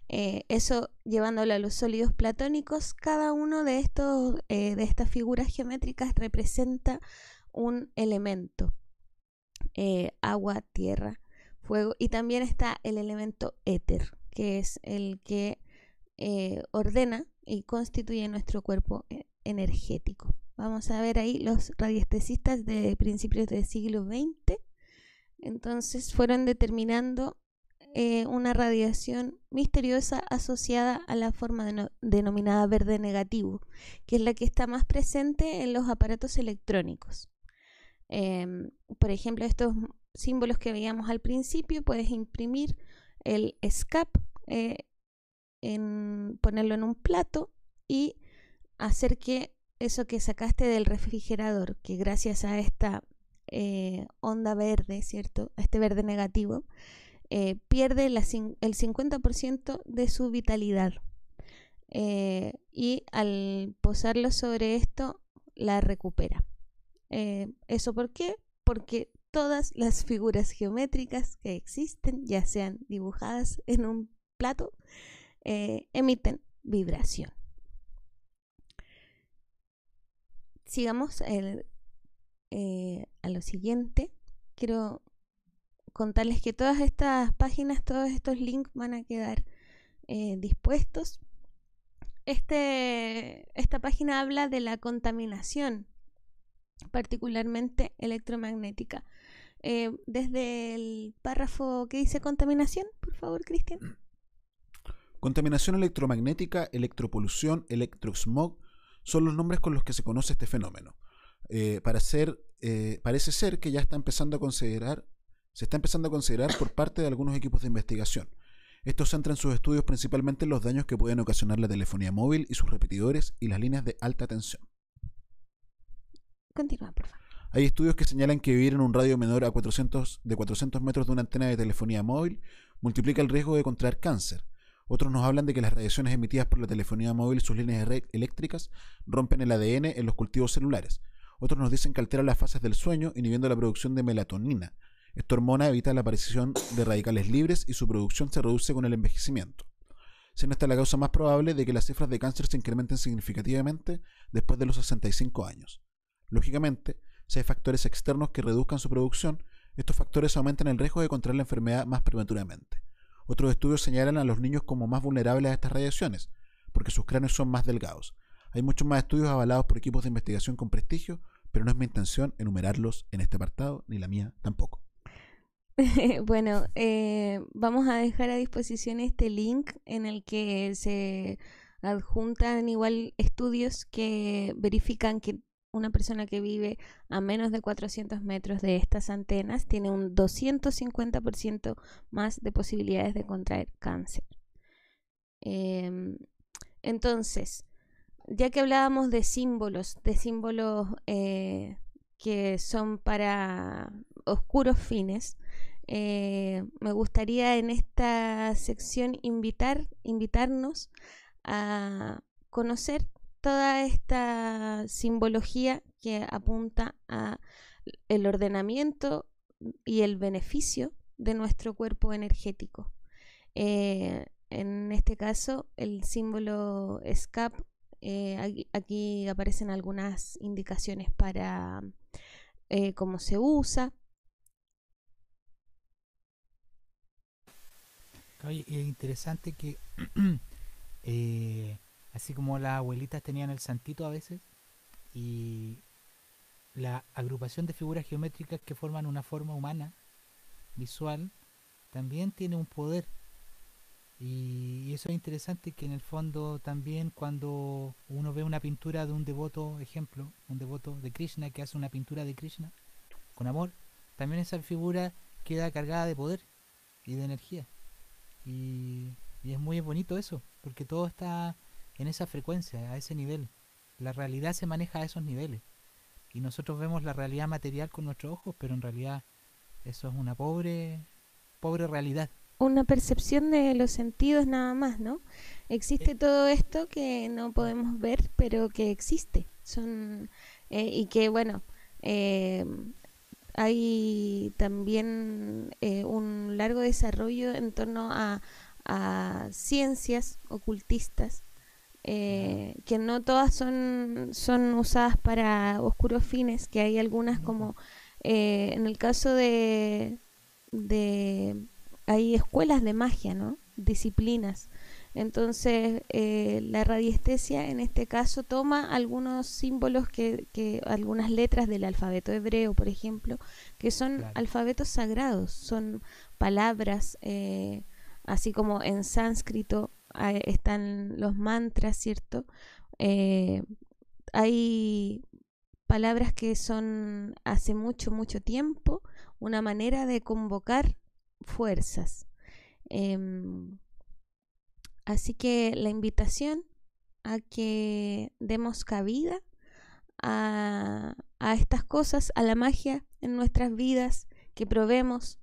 eso llevándolo a los sólidos platónicos, cada uno de estos eh, de estas figuras geométricas representa un elemento. eh, agua, tierra, fuego. Y también está el elemento éter, que es el que eh, ordena y constituye nuestro cuerpo eh, energético. Vamos a ver ahí los radiestesistas de principios del siglo XX. Entonces fueron determinando eh, una radiación misteriosa asociada a la forma deno- denominada verde negativo, que es la que está más presente en los aparatos electrónicos. Em, por ejemplo, estos símbolos que veíamos al principio, puedes imprimir el SCAP, eh, ponerlo en un plato y hacer que eso que sacaste del refrigerador, que gracias a esta eh, onda verde, ¿cierto? A este verde negativo, eh, pierde el 50% de su vitalidad. Eh, y al posarlo sobre esto, la recupera. ¿Eso por qué? Porque todas las figuras geométricas que existen, ya sean dibujadas en un plato, emiten vibración. Sigamos eh, a lo siguiente. Quiero contarles que todas estas páginas, todos estos links van a quedar eh, dispuestos. Este, esta página habla de la contaminación, particularmente electromagnética. Eh, desde el párrafo que dice contaminación, por favor, Cristian. Contaminación electromagnética, electropolución, electrosmog son los nombres con los que se conoce este fenómeno. Eh, para ser, eh, parece ser que ya está empezando a considerar, se está empezando a considerar por parte de algunos equipos de investigación. Estos centran sus estudios principalmente en los daños que pueden ocasionar la telefonía móvil y sus repetidores y las líneas de alta tensión. Continúa, por favor. Hay estudios que señalan que vivir en un radio menor a 400, de 400 metros de una antena de telefonía móvil multiplica el riesgo de contraer cáncer. Otros nos hablan de que las radiaciones emitidas por la telefonía móvil y sus líneas eléctricas rompen el ADN en los cultivos celulares. Otros nos dicen que alteran las fases del sueño, inhibiendo la producción de melatonina. Esta hormona evita la aparición de radicales libres y su producción se reduce con el envejecimiento, siendo esta la causa más probable de que las cifras de cáncer se incrementen significativamente después de los 65 años. Lógicamente, si hay factores externos que reduzcan su producción, estos factores aumentan el riesgo de contraer la enfermedad más prematuramente. Otros estudios señalan a los niños como más vulnerables a estas radiaciones, porque sus cráneos son más delgados. Hay muchos más estudios avalados por equipos de investigación con prestigio, pero no es mi intención enumerarlos en este apartado, ni la mía tampoco. <laughs> bueno, eh, vamos a dejar a disposición este link en el que se adjuntan igual estudios que verifican que una persona que vive a menos de 400 metros de estas antenas tiene un 250% más de posibilidades de contraer cáncer. Em, entonces, ya que hablábamos de símbolos, de símbolos eh, que son para oscuros fines, eh, me gustaría en esta sección invitar, invitarnos a conocer toda esta simbología que apunta a el ordenamiento y el beneficio de nuestro cuerpo energético. Eh, en este caso, el símbolo SCAP, eh, aquí, aparecen algunas indicaciones para eh, cómo se usa. Es interesante que <clears throat> así como las abuelitas tenían el santito a veces y la agrupación de figuras geométricas que forman una forma humana visual también tiene un poder. Y eso es interesante que en el fondo también cuando uno ve una pintura de un devoto ejemplo un devoto de Krishna que hace una pintura de Krishna con amor también esa figura queda cargada de poder y de energía. Y, y es muy bonito eso porque todo está en esa frecuencia, a ese nivel. La realidad se maneja a esos niveles. Y nosotros vemos la realidad material con nuestros ojos, pero en realidad eso es una pobre, pobre realidad. Una percepción de los sentidos nada más, ¿no? Existe todo esto que no podemos ver, pero que existe. Son eh, y que bueno, eh, hay también eh, un largo desarrollo en torno a, a ciencias ocultistas eh, que no todas son, son usadas para oscuros fines, que hay algunas como eh, en el caso de, de hay escuelas de magia, ¿no? Disciplinas. Entonces, eh, la radiestesia en este caso toma algunos símbolos que, que, algunas letras del alfabeto hebreo, por ejemplo, que son alfabetos sagrados, son palabras, eh, así como en sánscrito están los mantras, ¿cierto? Eh, hay palabras que son hace mucho, mucho tiempo una manera de convocar fuerzas. Em, así que la invitación a que demos cabida a, a estas cosas, a la magia en nuestras vidas, que probemos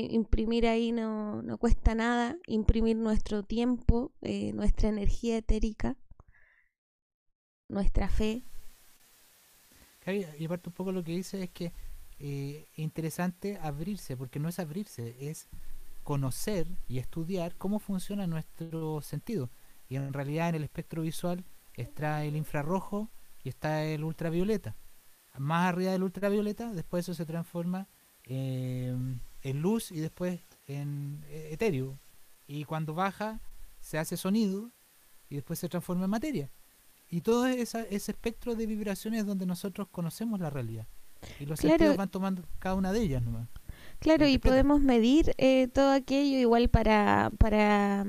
imprimir ahí no, no cuesta nada, imprimir nuestro tiempo, eh, nuestra energía etérica, nuestra fe. Y aparte un poco lo que dice es que eh, es interesante abrirse, porque no es abrirse, es conocer y estudiar cómo funciona nuestro sentido. Y en realidad en el espectro visual está el infrarrojo y está el ultravioleta. Más arriba del ultravioleta, después eso se transforma en en luz y después en eh, etéreo. Y cuando baja se hace sonido y después se transforma en materia. Y todo esa, ese espectro de vibraciones donde nosotros conocemos la realidad. Y los sentidos van tomando cada una de ellas nomás. Claro, y podemos medir eh, todo aquello igual para, para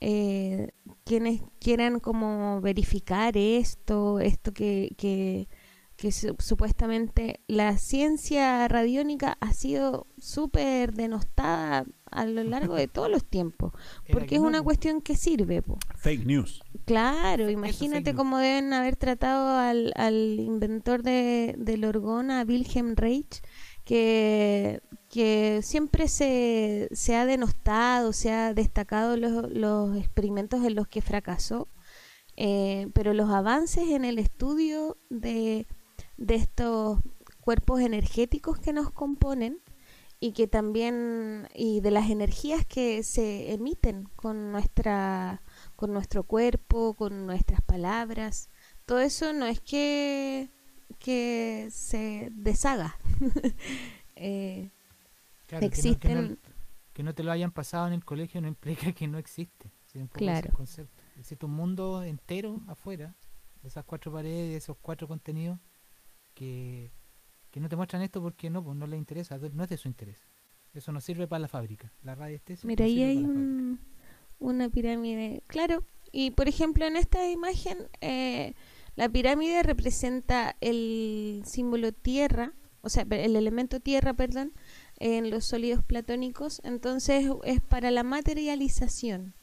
eh, quienes quieran como verificar esto, esto que, que que supuestamente la ciencia radiónica ha sido súper denostada a lo <laughs> largo de todos los tiempos, porque es una cuestión que sirve. Fake news. Claro, imagínate cómo deben haber tratado al, al inventor de, del orgón, a Wilhelm Reich, que, que siempre se, se ha denostado, se ha destacado los, los experimentos en los que fracasó, eh, pero los avances en el estudio de de estos cuerpos energéticos que nos componen y que también y de las energías que se emiten con nuestra con nuestro cuerpo, con nuestras palabras. Todo eso no es que que se deshaga. <laughs> eh, existen que no, te lo hayan pasado en el colegio no implica que no existe. claro. Existe un mundo entero afuera de esas cuatro paredes, de esos cuatro contenidos que, no te muestran esto porque no, pues no les interesa, no es de su interés. Eso no sirve para la fábrica. La radiestesia. Mira, ahí hay una pirámide. Claro, Y por ejemplo, en esta imagen, eh, la pirámide representa el símbolo tierra, o sea, el elemento tierra, perdón, en los sólidos platónicos. Entonces es para la materialización,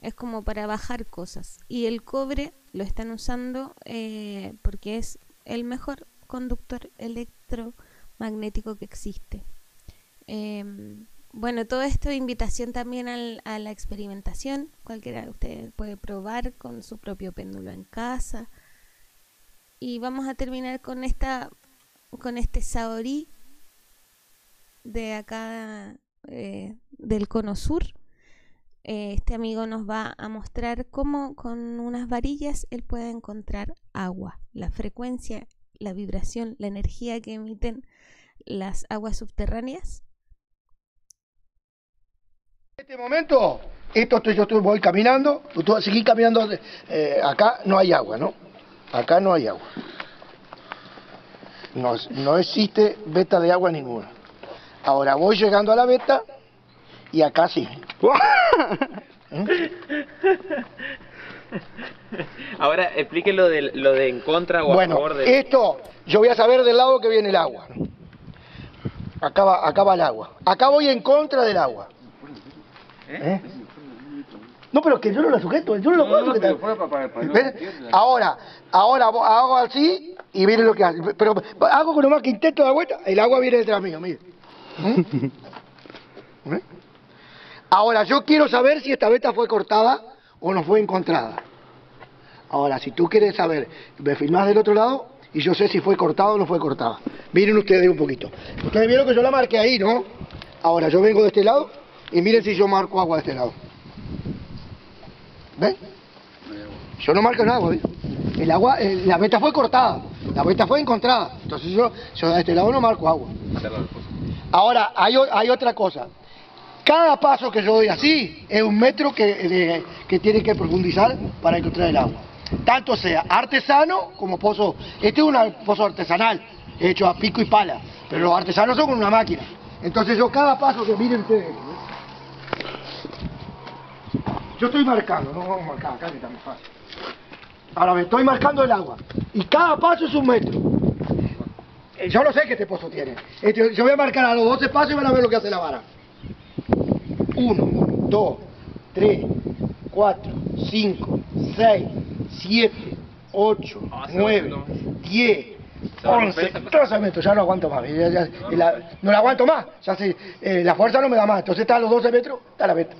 es como para bajar cosas. Y el cobre lo están usando eh, porque es el mejor conductor electromagnético que existe. Em, bueno, todo esto invitación también al- a la experimentación. Cualquiera de ustedes puede probar con su propio péndulo en casa. Y vamos a terminar con esta con este saorí de acá eh, del cono sur. Eh, este amigo nos va a mostrar cómo con unas varillas él puede encontrar agua, la frecuencia, la vibración, la energía que emiten las aguas subterráneas. En este momento, esto estoy, yo estoy, voy caminando, tú vas a seguir caminando, eh, acá no hay agua, ¿no? Acá no hay agua. No, no existe veta de agua ninguna. Ahora voy llegando a la veta y acá sí. <laughs> <laughs> Ahora explique lo de, lo de en contra o a favor de... esto yo voy a saber del lado que viene el agua. Acá va, acá va el agua. Acá voy en contra del agua. ¿Eh? No, pero que yo no lo sujeto, yo no lo puedo. Ahora, ahora hago así y miren lo que hace. Pero hago con nomás que intento dar vuelta, el agua viene detrás mío, mire. ¿Mm? ¿Eh? Ahora, yo quiero saber si esta veta fue cortada o no fue encontrada. Ahora, si tú quieres saber, me filmás del otro lado y yo sé si fue cortada o no fue cortada. Miren ustedes un poquito. Ustedes vieron que yo la marqué ahí, ¿no? Ahora, yo vengo de este lado y miren si yo marco agua de este lado. ¿Ven? Yo no marco el agua, ¿ves? El agua, eh, la veta fue cortada, la veta fue encontrada. Entonces yo, yo de este lado no marco agua. Ahora, hay, hay otra cosa. Cada paso que yo doy así es un metro que, tiene que profundizar para encontrar el agua. Tanto sea artesano como pozo. Este es un pozo artesanal, hecho a pico y pala. Pero los artesanos son con una máquina. Entonces yo cada paso que miren ustedes. Yo estoy marcando, no vamos a marcar acá está fácil. Ahora me estoy marcando el agua. Y cada paso es un metro. Eh, Yo no sé qué este pozo tiene. Este, yo voy a marcar a los 12 pasos y van a ver lo que hace la vara. 1, 2, 3, 4, 5, 6, 7, 8, 9, 10, 11, 12 metros. Ya no aguanto más. ya- ya- la- no la aguanto más. Ya sé, eh, la fuerza no me da más. Entonces está a los 12 metros, está la meta.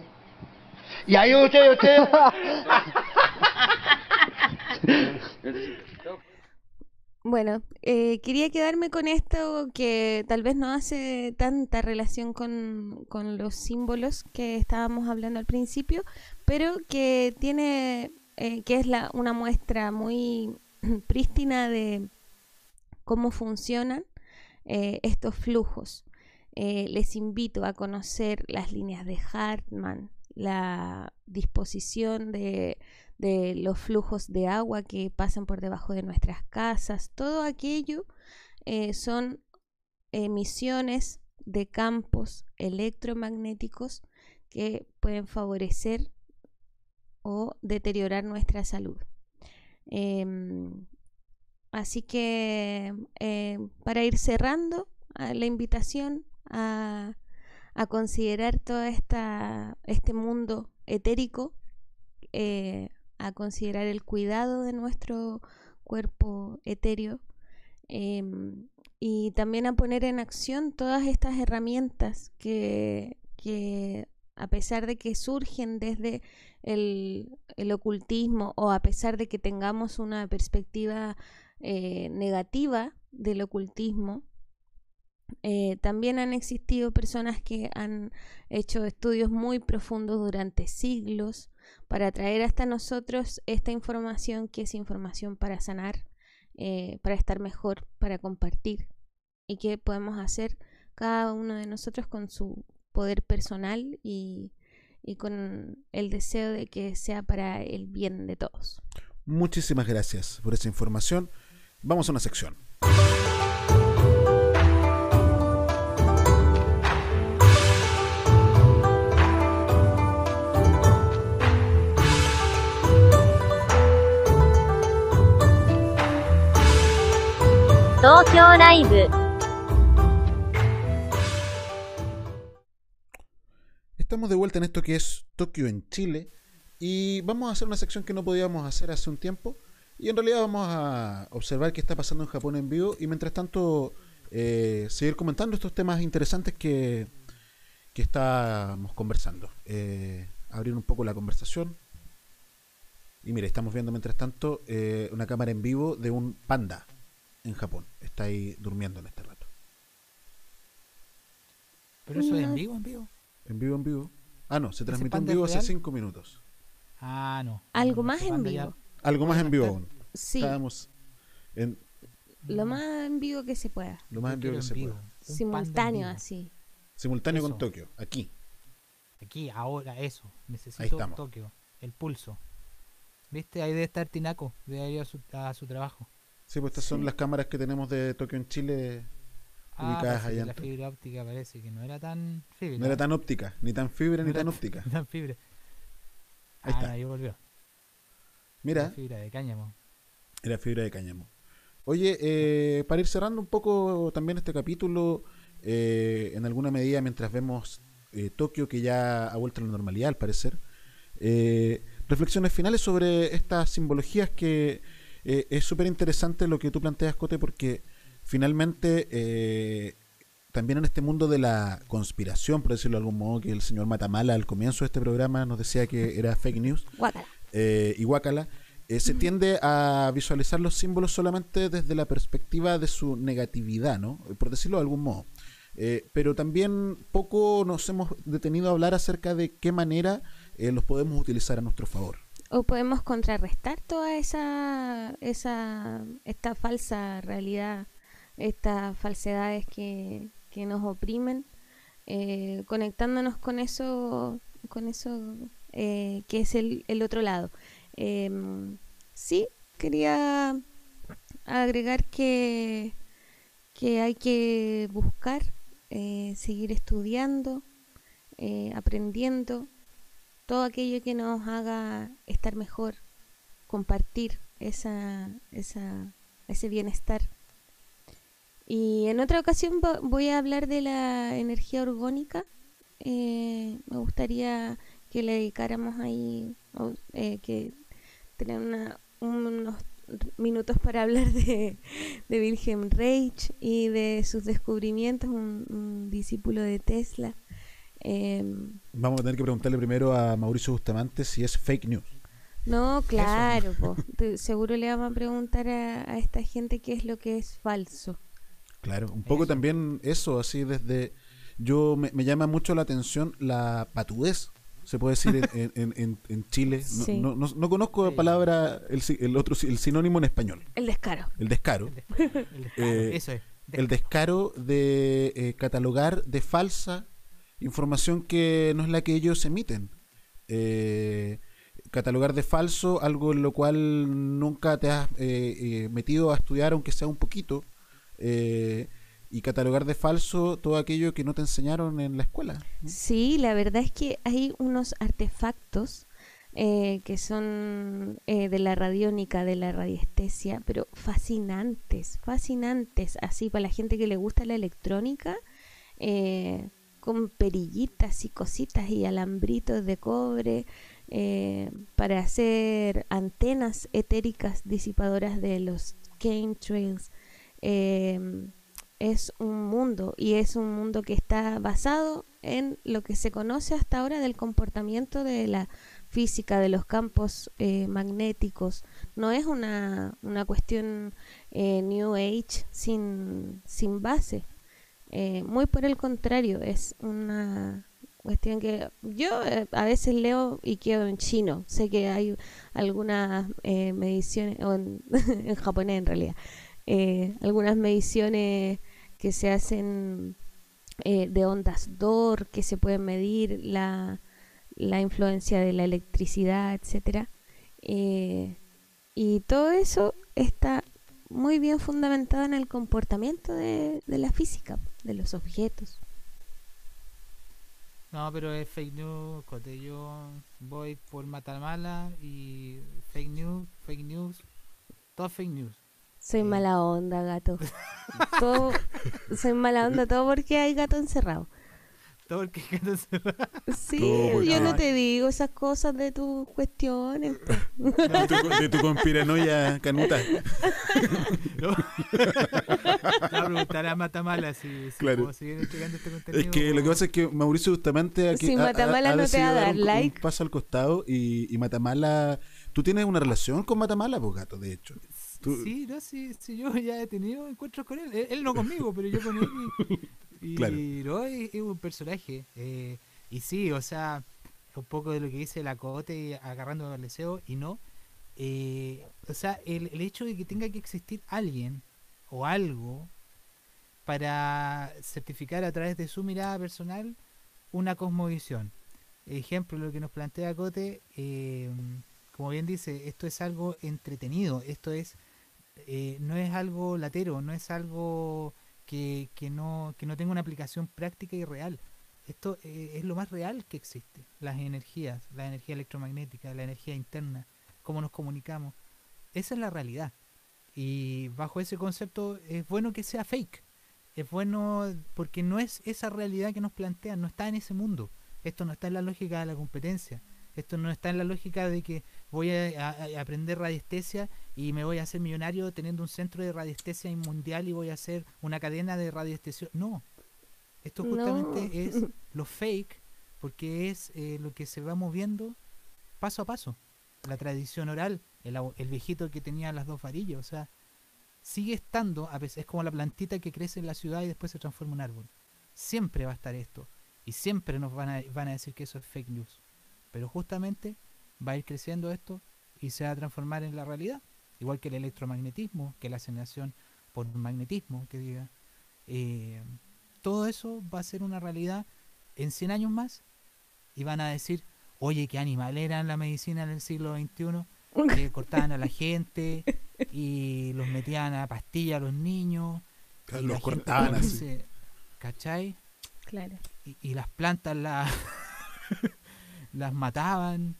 Y ahí usted, usted. <laughs> <laughs> <laughs> Bueno, eh, quería quedarme con esto que tal vez no hace tanta relación con, con los símbolos que estábamos hablando al principio, pero que tiene, eh, que es la, una muestra muy <clears throat> prístina de cómo funcionan eh, estos flujos. Eh, les invito a conocer las líneas de Hartmann, la disposición de, de los flujos de agua que pasan por debajo de nuestras casas, todo aquello eh, son emisiones de campos electromagnéticos que pueden favorecer o deteriorar nuestra salud. Em, así que eh, para ir cerrando a la invitación a, a considerar todo esta, este mundo etérico, eh, a considerar el cuidado de nuestro cuerpo etéreo em, y también a poner en acción todas estas herramientas que, que a pesar de que surgen desde el, el ocultismo o a pesar de que tengamos una perspectiva eh, negativa del ocultismo, eh, también han existido personas que han hecho estudios muy profundos durante siglos para traer hasta nosotros esta información que es información para sanar, eh, para estar mejor, para compartir y que podemos hacer cada uno de nosotros con su poder personal y, y con el deseo de que sea para el bien de todos. Muchísimas gracias por esa información. Vamos a una sección. 東京ライブ Estamos de vuelta en esto que es Tokio en Chile y vamos a hacer una sección que no podíamos hacer hace un tiempo y en realidad vamos a observar qué está pasando en Japón en vivo y mientras tanto eh, seguir comentando estos temas interesantes que, que estábamos conversando. Eh, abrir un poco la conversación. Y mire, estamos viendo mientras tanto eh, una cámara en vivo de un panda en Japón. Está ahí durmiendo en este rato. Pero eso es en vivo, en vivo. En vivo, en vivo. Ah, no, se transmitió en vivo hace cinco minutos. Ah, no. Algo más en vivo. Algo más en vivo aún. Sí. Estábamos en Lo más en vivo que se pueda. lo más en vivo que se pueda. Simultáneo, así. Simultáneo Eso. con Tokio, aquí. Aquí, ahora, eso. Necesito estamos. Tokio. El pulso. ¿Viste? Ahí debe estar Tinaco. Debe ir a su, a su trabajo. Sí, pues estas son las cámaras que tenemos de Tokio en Chile Ah, ubicadas parece allá. la fibra óptica parece que no era tan fibra. No era tan óptica, ni tan fibra, ni No era tan óptica. <laughs> tan fibra. Ahí ah, está. ahí volvió. Mira, La fibra de cáñamo. era fibra de cáñamo. Oye, eh, para ir cerrando un poco también este capítulo, eh, en alguna medida mientras vemos eh, Tokio que ya ha vuelto a la normalidad al parecer, eh, reflexiones finales sobre estas simbologías que eh, es súper interesante lo que tú planteas, Cote, porque finalmente eh, también en este mundo de la conspiración, por decirlo de algún modo, que el señor Matamala al comienzo de este programa nos decía que era fake news, Guácala. eh, y Guácala, eh, se tiende a visualizar los símbolos solamente desde la perspectiva de su negatividad, ¿no? Por decirlo de algún modo. Eh, pero también poco nos hemos detenido a hablar acerca de qué manera eh, los podemos utilizar a nuestro favor. O podemos contrarrestar toda esa, esa, esta falsa realidad, estas falsedades que, que nos oprimen, eh, conectándonos con eso, con eso eh, que es el, el otro lado. Em, sí, quería agregar que, que hay que buscar, eh, seguir estudiando, eh, aprendiendo, todo aquello que nos haga estar mejor, compartir esa, ese bienestar. Y en otra ocasión vo- voy a hablar de la energía orgónica. Eh, me gustaría que le dedicáramos ahí, eh, que tener unos minutos para hablar de, de Wilhelm Reich y de sus descubrimientos, un discípulo de Tesla. Em, Vamos a tener que preguntarle primero a Mauricio Bustamante si es fake news. No, claro, <laughs> po. Seguro le vamos a preguntar a, a esta gente qué es lo que es falso. Claro, un poco también eso, así desde... Yo me, me llama mucho la atención la patudez, se puede decir en, en- en- Chile. No, Sí. no, no- no conozco la palabra, el, el otro, el sinónimo en español. El descaro. El descaro. descaro, Eh, eso es, El descaro de eh, catalogar de falsa información que no es la que ellos emiten. Eh, catalogar de falso algo en lo cual nunca te has eh, eh, metido a estudiar, aunque sea un poquito. eh, y catalogar de falso todo aquello que no te enseñaron en la escuela. Sí, la verdad es que hay unos artefactos eh, que son eh, de la radiónica, de la radiestesia, pero fascinantes, fascinantes, así para la gente que le gusta la electrónica, eh, con perillitas y cositas y alambritos de cobre eh, para hacer antenas etéricas disipadoras de los chemtrails. Eh, es un mundo y es un mundo que está basado en lo que se conoce hasta ahora del comportamiento de la física de los campos eh, magnéticos. No es una, una cuestión eh, New Age sin, sin base. Eh, muy por el contrario, es una cuestión que yo eh, a veces leo y quedo en chino. Sé que hay algunas eh, mediciones, o en, <laughs> en japonés en realidad, eh, algunas mediciones que se hacen eh, de ondas DOR, que se pueden medir la, la influencia de la electricidad, etcétera. Y todo eso está muy bien fundamentado en el comportamiento de, de la física, de los objetos. No, pero es fake news, Cote. Yo voy por Matamala y fake news, fake news, todo fake news. Soy mala onda, gato. <laughs> Todo, soy mala onda todo porque hay gato encerrado. Todo el <laughs> que gato encerrado. Sí, yo no te digo esas cosas de tus cuestiones. <laughs> De tu, de tu conspiranoia canuta. <laughs> No. A preguntar a Matamala si, si Claro. puedo seguir entregando este contenido. Es que lo que pasa es que Mauricio justamente aquí Si ha- ha- Matamala ha no te va a dar un, un like. paso al costado y, y Matamala... ¿Tú tienes una relación con Matamala, pues gato, de hecho? Tú- Sí, no, sí, sí, yo ya he tenido encuentros con él. Él, él no conmigo, pero yo con él. Y, y Claro. es, un personaje. eh, y sí, o sea, un poco de lo que dice la Cote agarrando al deseo y no. eh, o sea, el, el hecho de que tenga que existir alguien o algo para certificar a través de su mirada personal una cosmovisión. Ejemplo, lo que nos plantea Cote, eh, como bien dice, esto es algo entretenido, esto es eh, no es algo latero, no es algo que, que no, que no tenga una aplicación práctica y real. Esto eh, es lo más real que existe, las energías, la energía electromagnética, la energía interna, cómo nos comunicamos. Esa es la realidad. Y bajo ese concepto es bueno que sea fake. Es bueno porque no es esa realidad que nos plantean, no está en ese mundo. Esto no está en la lógica de la competencia. Esto no está en la lógica de que voy a, a- a aprender radiestesia y me voy a hacer millonario teniendo un centro de radiestesia mundial y voy a hacer una cadena de radiestesia. No. Esto No. justamente <laughs> es lo fake porque es eh, lo que se va moviendo paso a paso. La tradición oral, el, viejito que tenía las dos varillas, o sea, sigue estando, a veces es como la plantita que crece en la ciudad y después se transforma en un árbol. Siempre va a estar esto. Y siempre nos van a, van a decir que eso es fake news. Pero justamente va a ir creciendo esto y se va a transformar en la realidad. Igual que el electromagnetismo, que la aceleración por magnetismo, que diga. Eh, todo eso va a ser una realidad en 100 años más y van a decir, oye, qué animal era la medicina en el siglo XXI, <laughs> que cortaban a la gente y los metían a pastilla a los niños. Claro, los cortaban así. ¿Cachai? Claro. Y, y las plantas la- las mataban.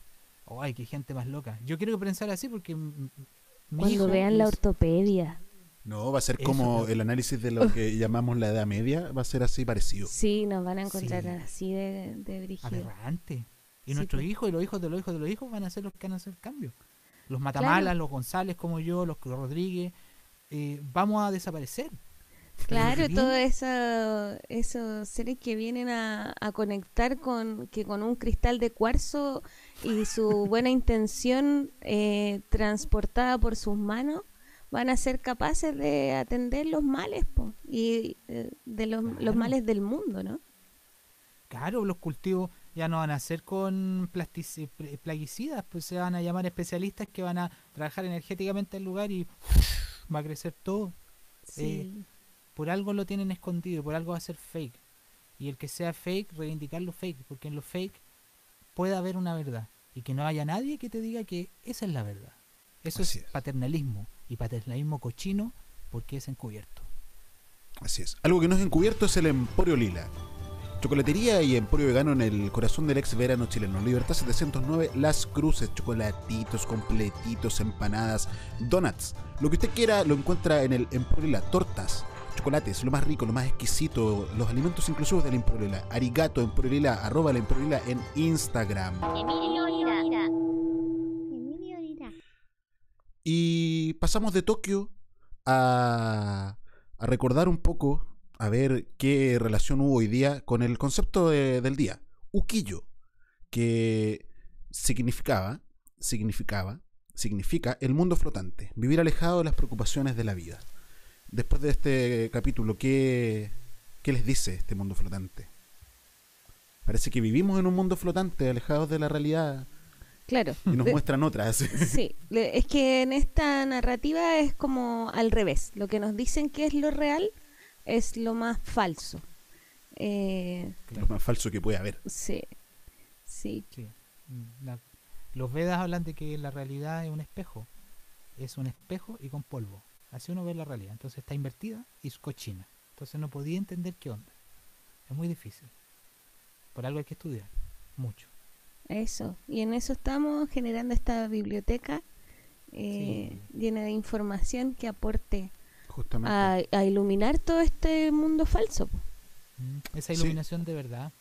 Ay, qué gente más loca. Yo quiero pensar así porque Cuando hijo vean la ortopedia. No, va a ser Eso, como el análisis de lo que <laughs> llamamos la Edad Media, va a ser así parecido. Sí, nos van a encontrar Sí. así de, de brígido. aberrante. Y Sí, nuestros pues. hijos y los hijos de los hijos de los hijos van a ser los que van a hacer el cambio. Los Matamalas, Claro. los González como yo, los Rodríguez, eh, vamos a desaparecer. Claro, todos eso, esos seres que vienen a, a conectar con que con un cristal de cuarzo y su buena intención eh, transportada por sus manos van a ser capaces de atender los males po, y eh, de los, males del mundo, ¿no? Claro, los cultivos ya no van a ser con plaguicidas, pues se van a llamar especialistas que van a trabajar energéticamente el lugar y va a crecer todo. Eh, Sí. Por algo lo tienen escondido, por algo va a ser fake. Y el que sea fake, reivindicarlo fake, porque en lo fake puede haber una verdad. Y que no haya nadie que te diga que esa es la verdad. Eso es paternalismo. Y paternalismo cochino porque es encubierto. Así es. Algo que no es encubierto es el Emporio Lila. Chocolatería y Emporio Vegano en el corazón del ex verano chileno. Libertad 709, Las Cruces, chocolatitos, completitos, empanadas, donuts. Lo que usted quiera lo encuentra en el Emporio Lila. Tortas, chocolates, lo más rico, lo más exquisito, los alimentos inclusivos del Emporio Lila. Arigato, Emporio Lila, arroba el Emporio Lila en Instagram. Y pasamos de Tokio a, a recordar un poco, a ver qué relación hubo hoy día con el concepto de- del día, ukiyo, que significaba, significaba, significa el mundo flotante, vivir alejado de las preocupaciones de la vida. Después de este capítulo, ¿qué, qué les dice este mundo flotante? Parece que vivimos en un mundo flotante, alejados de la realidad, Claro. y nos muestran otras. <laughs> Sí, es que en esta narrativa es como al revés. Lo que nos dicen que es lo real es lo más falso. Eh, Lo más falso que puede haber. sí, sí, Sí. La- los Vedas hablan de que la realidad es un espejo. Es un espejo y con polvo. Así uno ve la realidad. Entonces está invertida y es cochina. Entonces no podía entender qué onda. Es muy difícil. Por algo hay que estudiar. Mucho. eso. Y en eso estamos generando esta biblioteca eh, llena de información que aporte Justamente. a, a iluminar todo este mundo falso. po. Esa Sí. iluminación de verdad.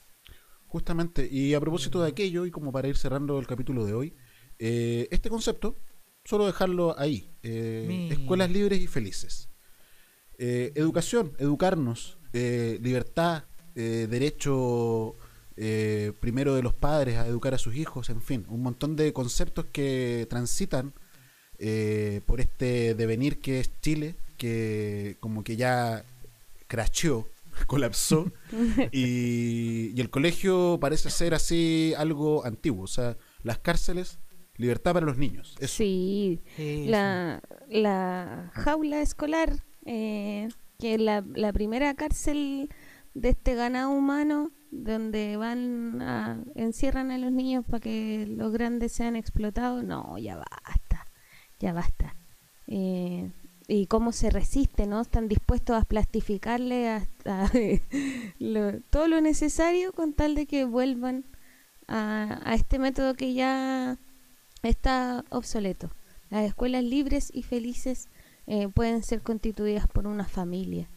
Justamente, y a propósito de aquello, y como para ir cerrando el capítulo de hoy, eh, este concepto, solo dejarlo ahí, eh, escuelas libres y felices. Eh, educación, educarnos, eh, libertad, eh, derecho primero de los padres a educar a sus hijos, en fin, un montón de conceptos que transitan eh, por este devenir que es Chile, que como que ya crasheó, <laughs> colapsó, y, y el colegio parece ser así algo antiguo, o sea, las cárceles, libertad para los niños. Eso. Sí, Eso. la, la jaula escolar, eh, que es la, la primera cárcel de este ganado humano, donde van a, encierran a los niños para que los grandes sean explotados, no, ya basta, ya basta. Eh, y cómo se resiste, ¿no? Están dispuestos a plastificarle hasta <laughs> lo- todo lo necesario con tal de que vuelvan a, a este método que ya está obsoleto. Las escuelas libres y felices eh, pueden ser constituidas por una familia,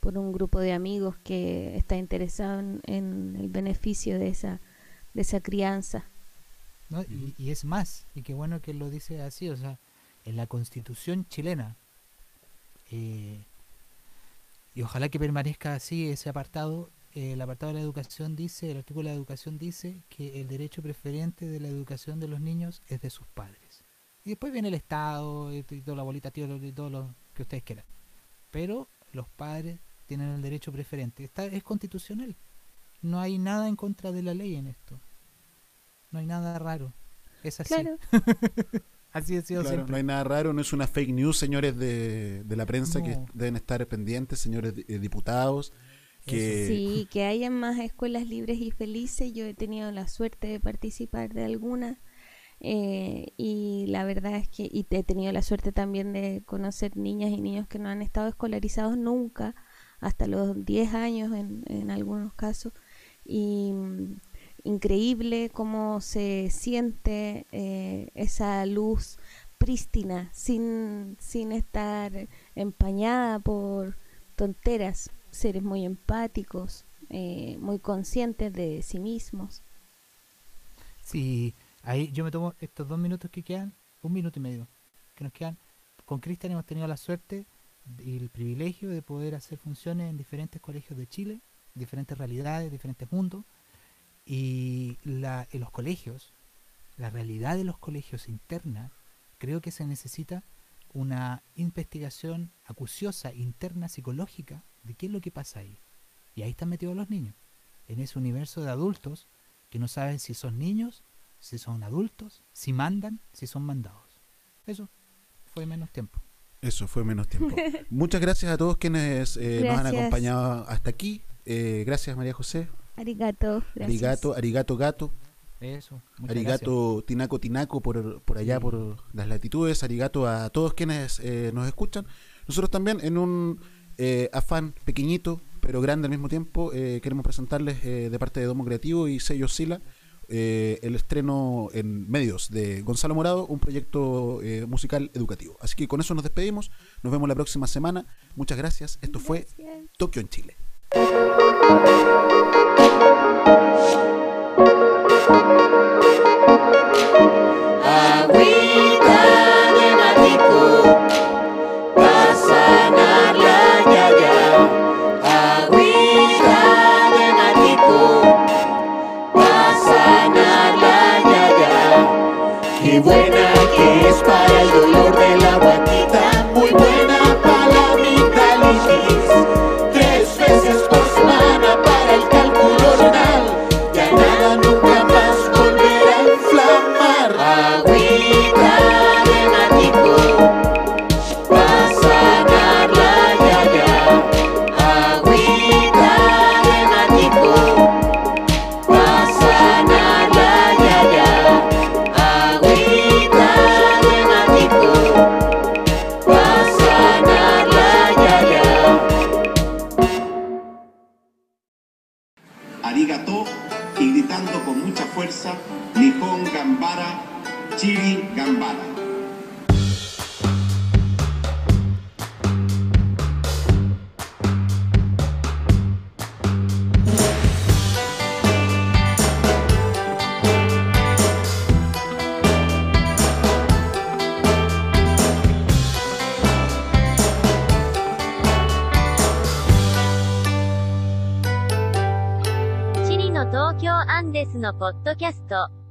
por un grupo de amigos que está interesado en, el beneficio de esa, de esa crianza. ¿no? Y, y es más, y qué bueno que lo dice así, o sea, en la constitución chilena, eh, y ojalá que permanezca así ese apartado, el apartado de la educación dice, el artículo de la educación dice que el derecho preferente de la educación de los niños es de sus padres. Y después viene el Estado y, toda la bolita, tío, y todo lo que ustedes quieran. Pero los padres tienen el derecho preferente. Está, es constitucional. No hay nada en contra de la ley en esto. No hay nada raro. Es así. Claro. <laughs> así ha sido Claro, siempre. no hay nada raro, no es una fake news, señores de, de la prensa que deben estar pendientes, señores eh, diputados. Que, Sí, que hayan más escuelas libres y felices. Yo he tenido la suerte de participar de algunas. eh, y la verdad es que y he tenido la suerte también de conocer niñas y niños que no han estado escolarizados nunca, hasta los 10 años en, en algunos casos. Y mm, increíble cómo se siente eh, esa luz prístina sin, sin estar empañada por tonteras, seres muy empáticos, eh, muy conscientes de sí mismos. Sí, ahí yo me tomo estos dos minutos que quedan, un minuto y medio, que nos quedan. Con Cristian hemos tenido la suerte y el privilegio de poder hacer funciones en diferentes colegios de Chile, diferentes realidades, diferentes mundos. Y la, en los colegios, la realidad de los colegios interna, creo que se necesita una investigación acuciosa, interna, psicológica, de qué es lo que pasa ahí. Y ahí están metidos los niños, en ese universo de adultos que no saben si son niños, si son adultos, si mandan, si son mandados. Eso fue menos tiempo. Eso fue menos tiempo. <laughs> Muchas gracias a todos quienes eh, nos han acompañado hasta aquí. Eh, gracias María José. Arigato, gracias. Arigato, arigato gato. Eso. muchas Arigato tinaco tinaco por, por allá, por las latitudes. Arigato a todos quienes eh, nos escuchan. Nosotros también en un eh, afán pequeñito, pero grande al mismo tiempo, eh, queremos presentarles eh, de parte de Domo Creativo y Sello Sila eh, el estreno en medios de Gonzalo Morado, un proyecto musical educativo. Así que con eso nos despedimos. Nos vemos la próxima semana. Muchas gracias. Esto fue Tokio en Chile. ポッドキャスト。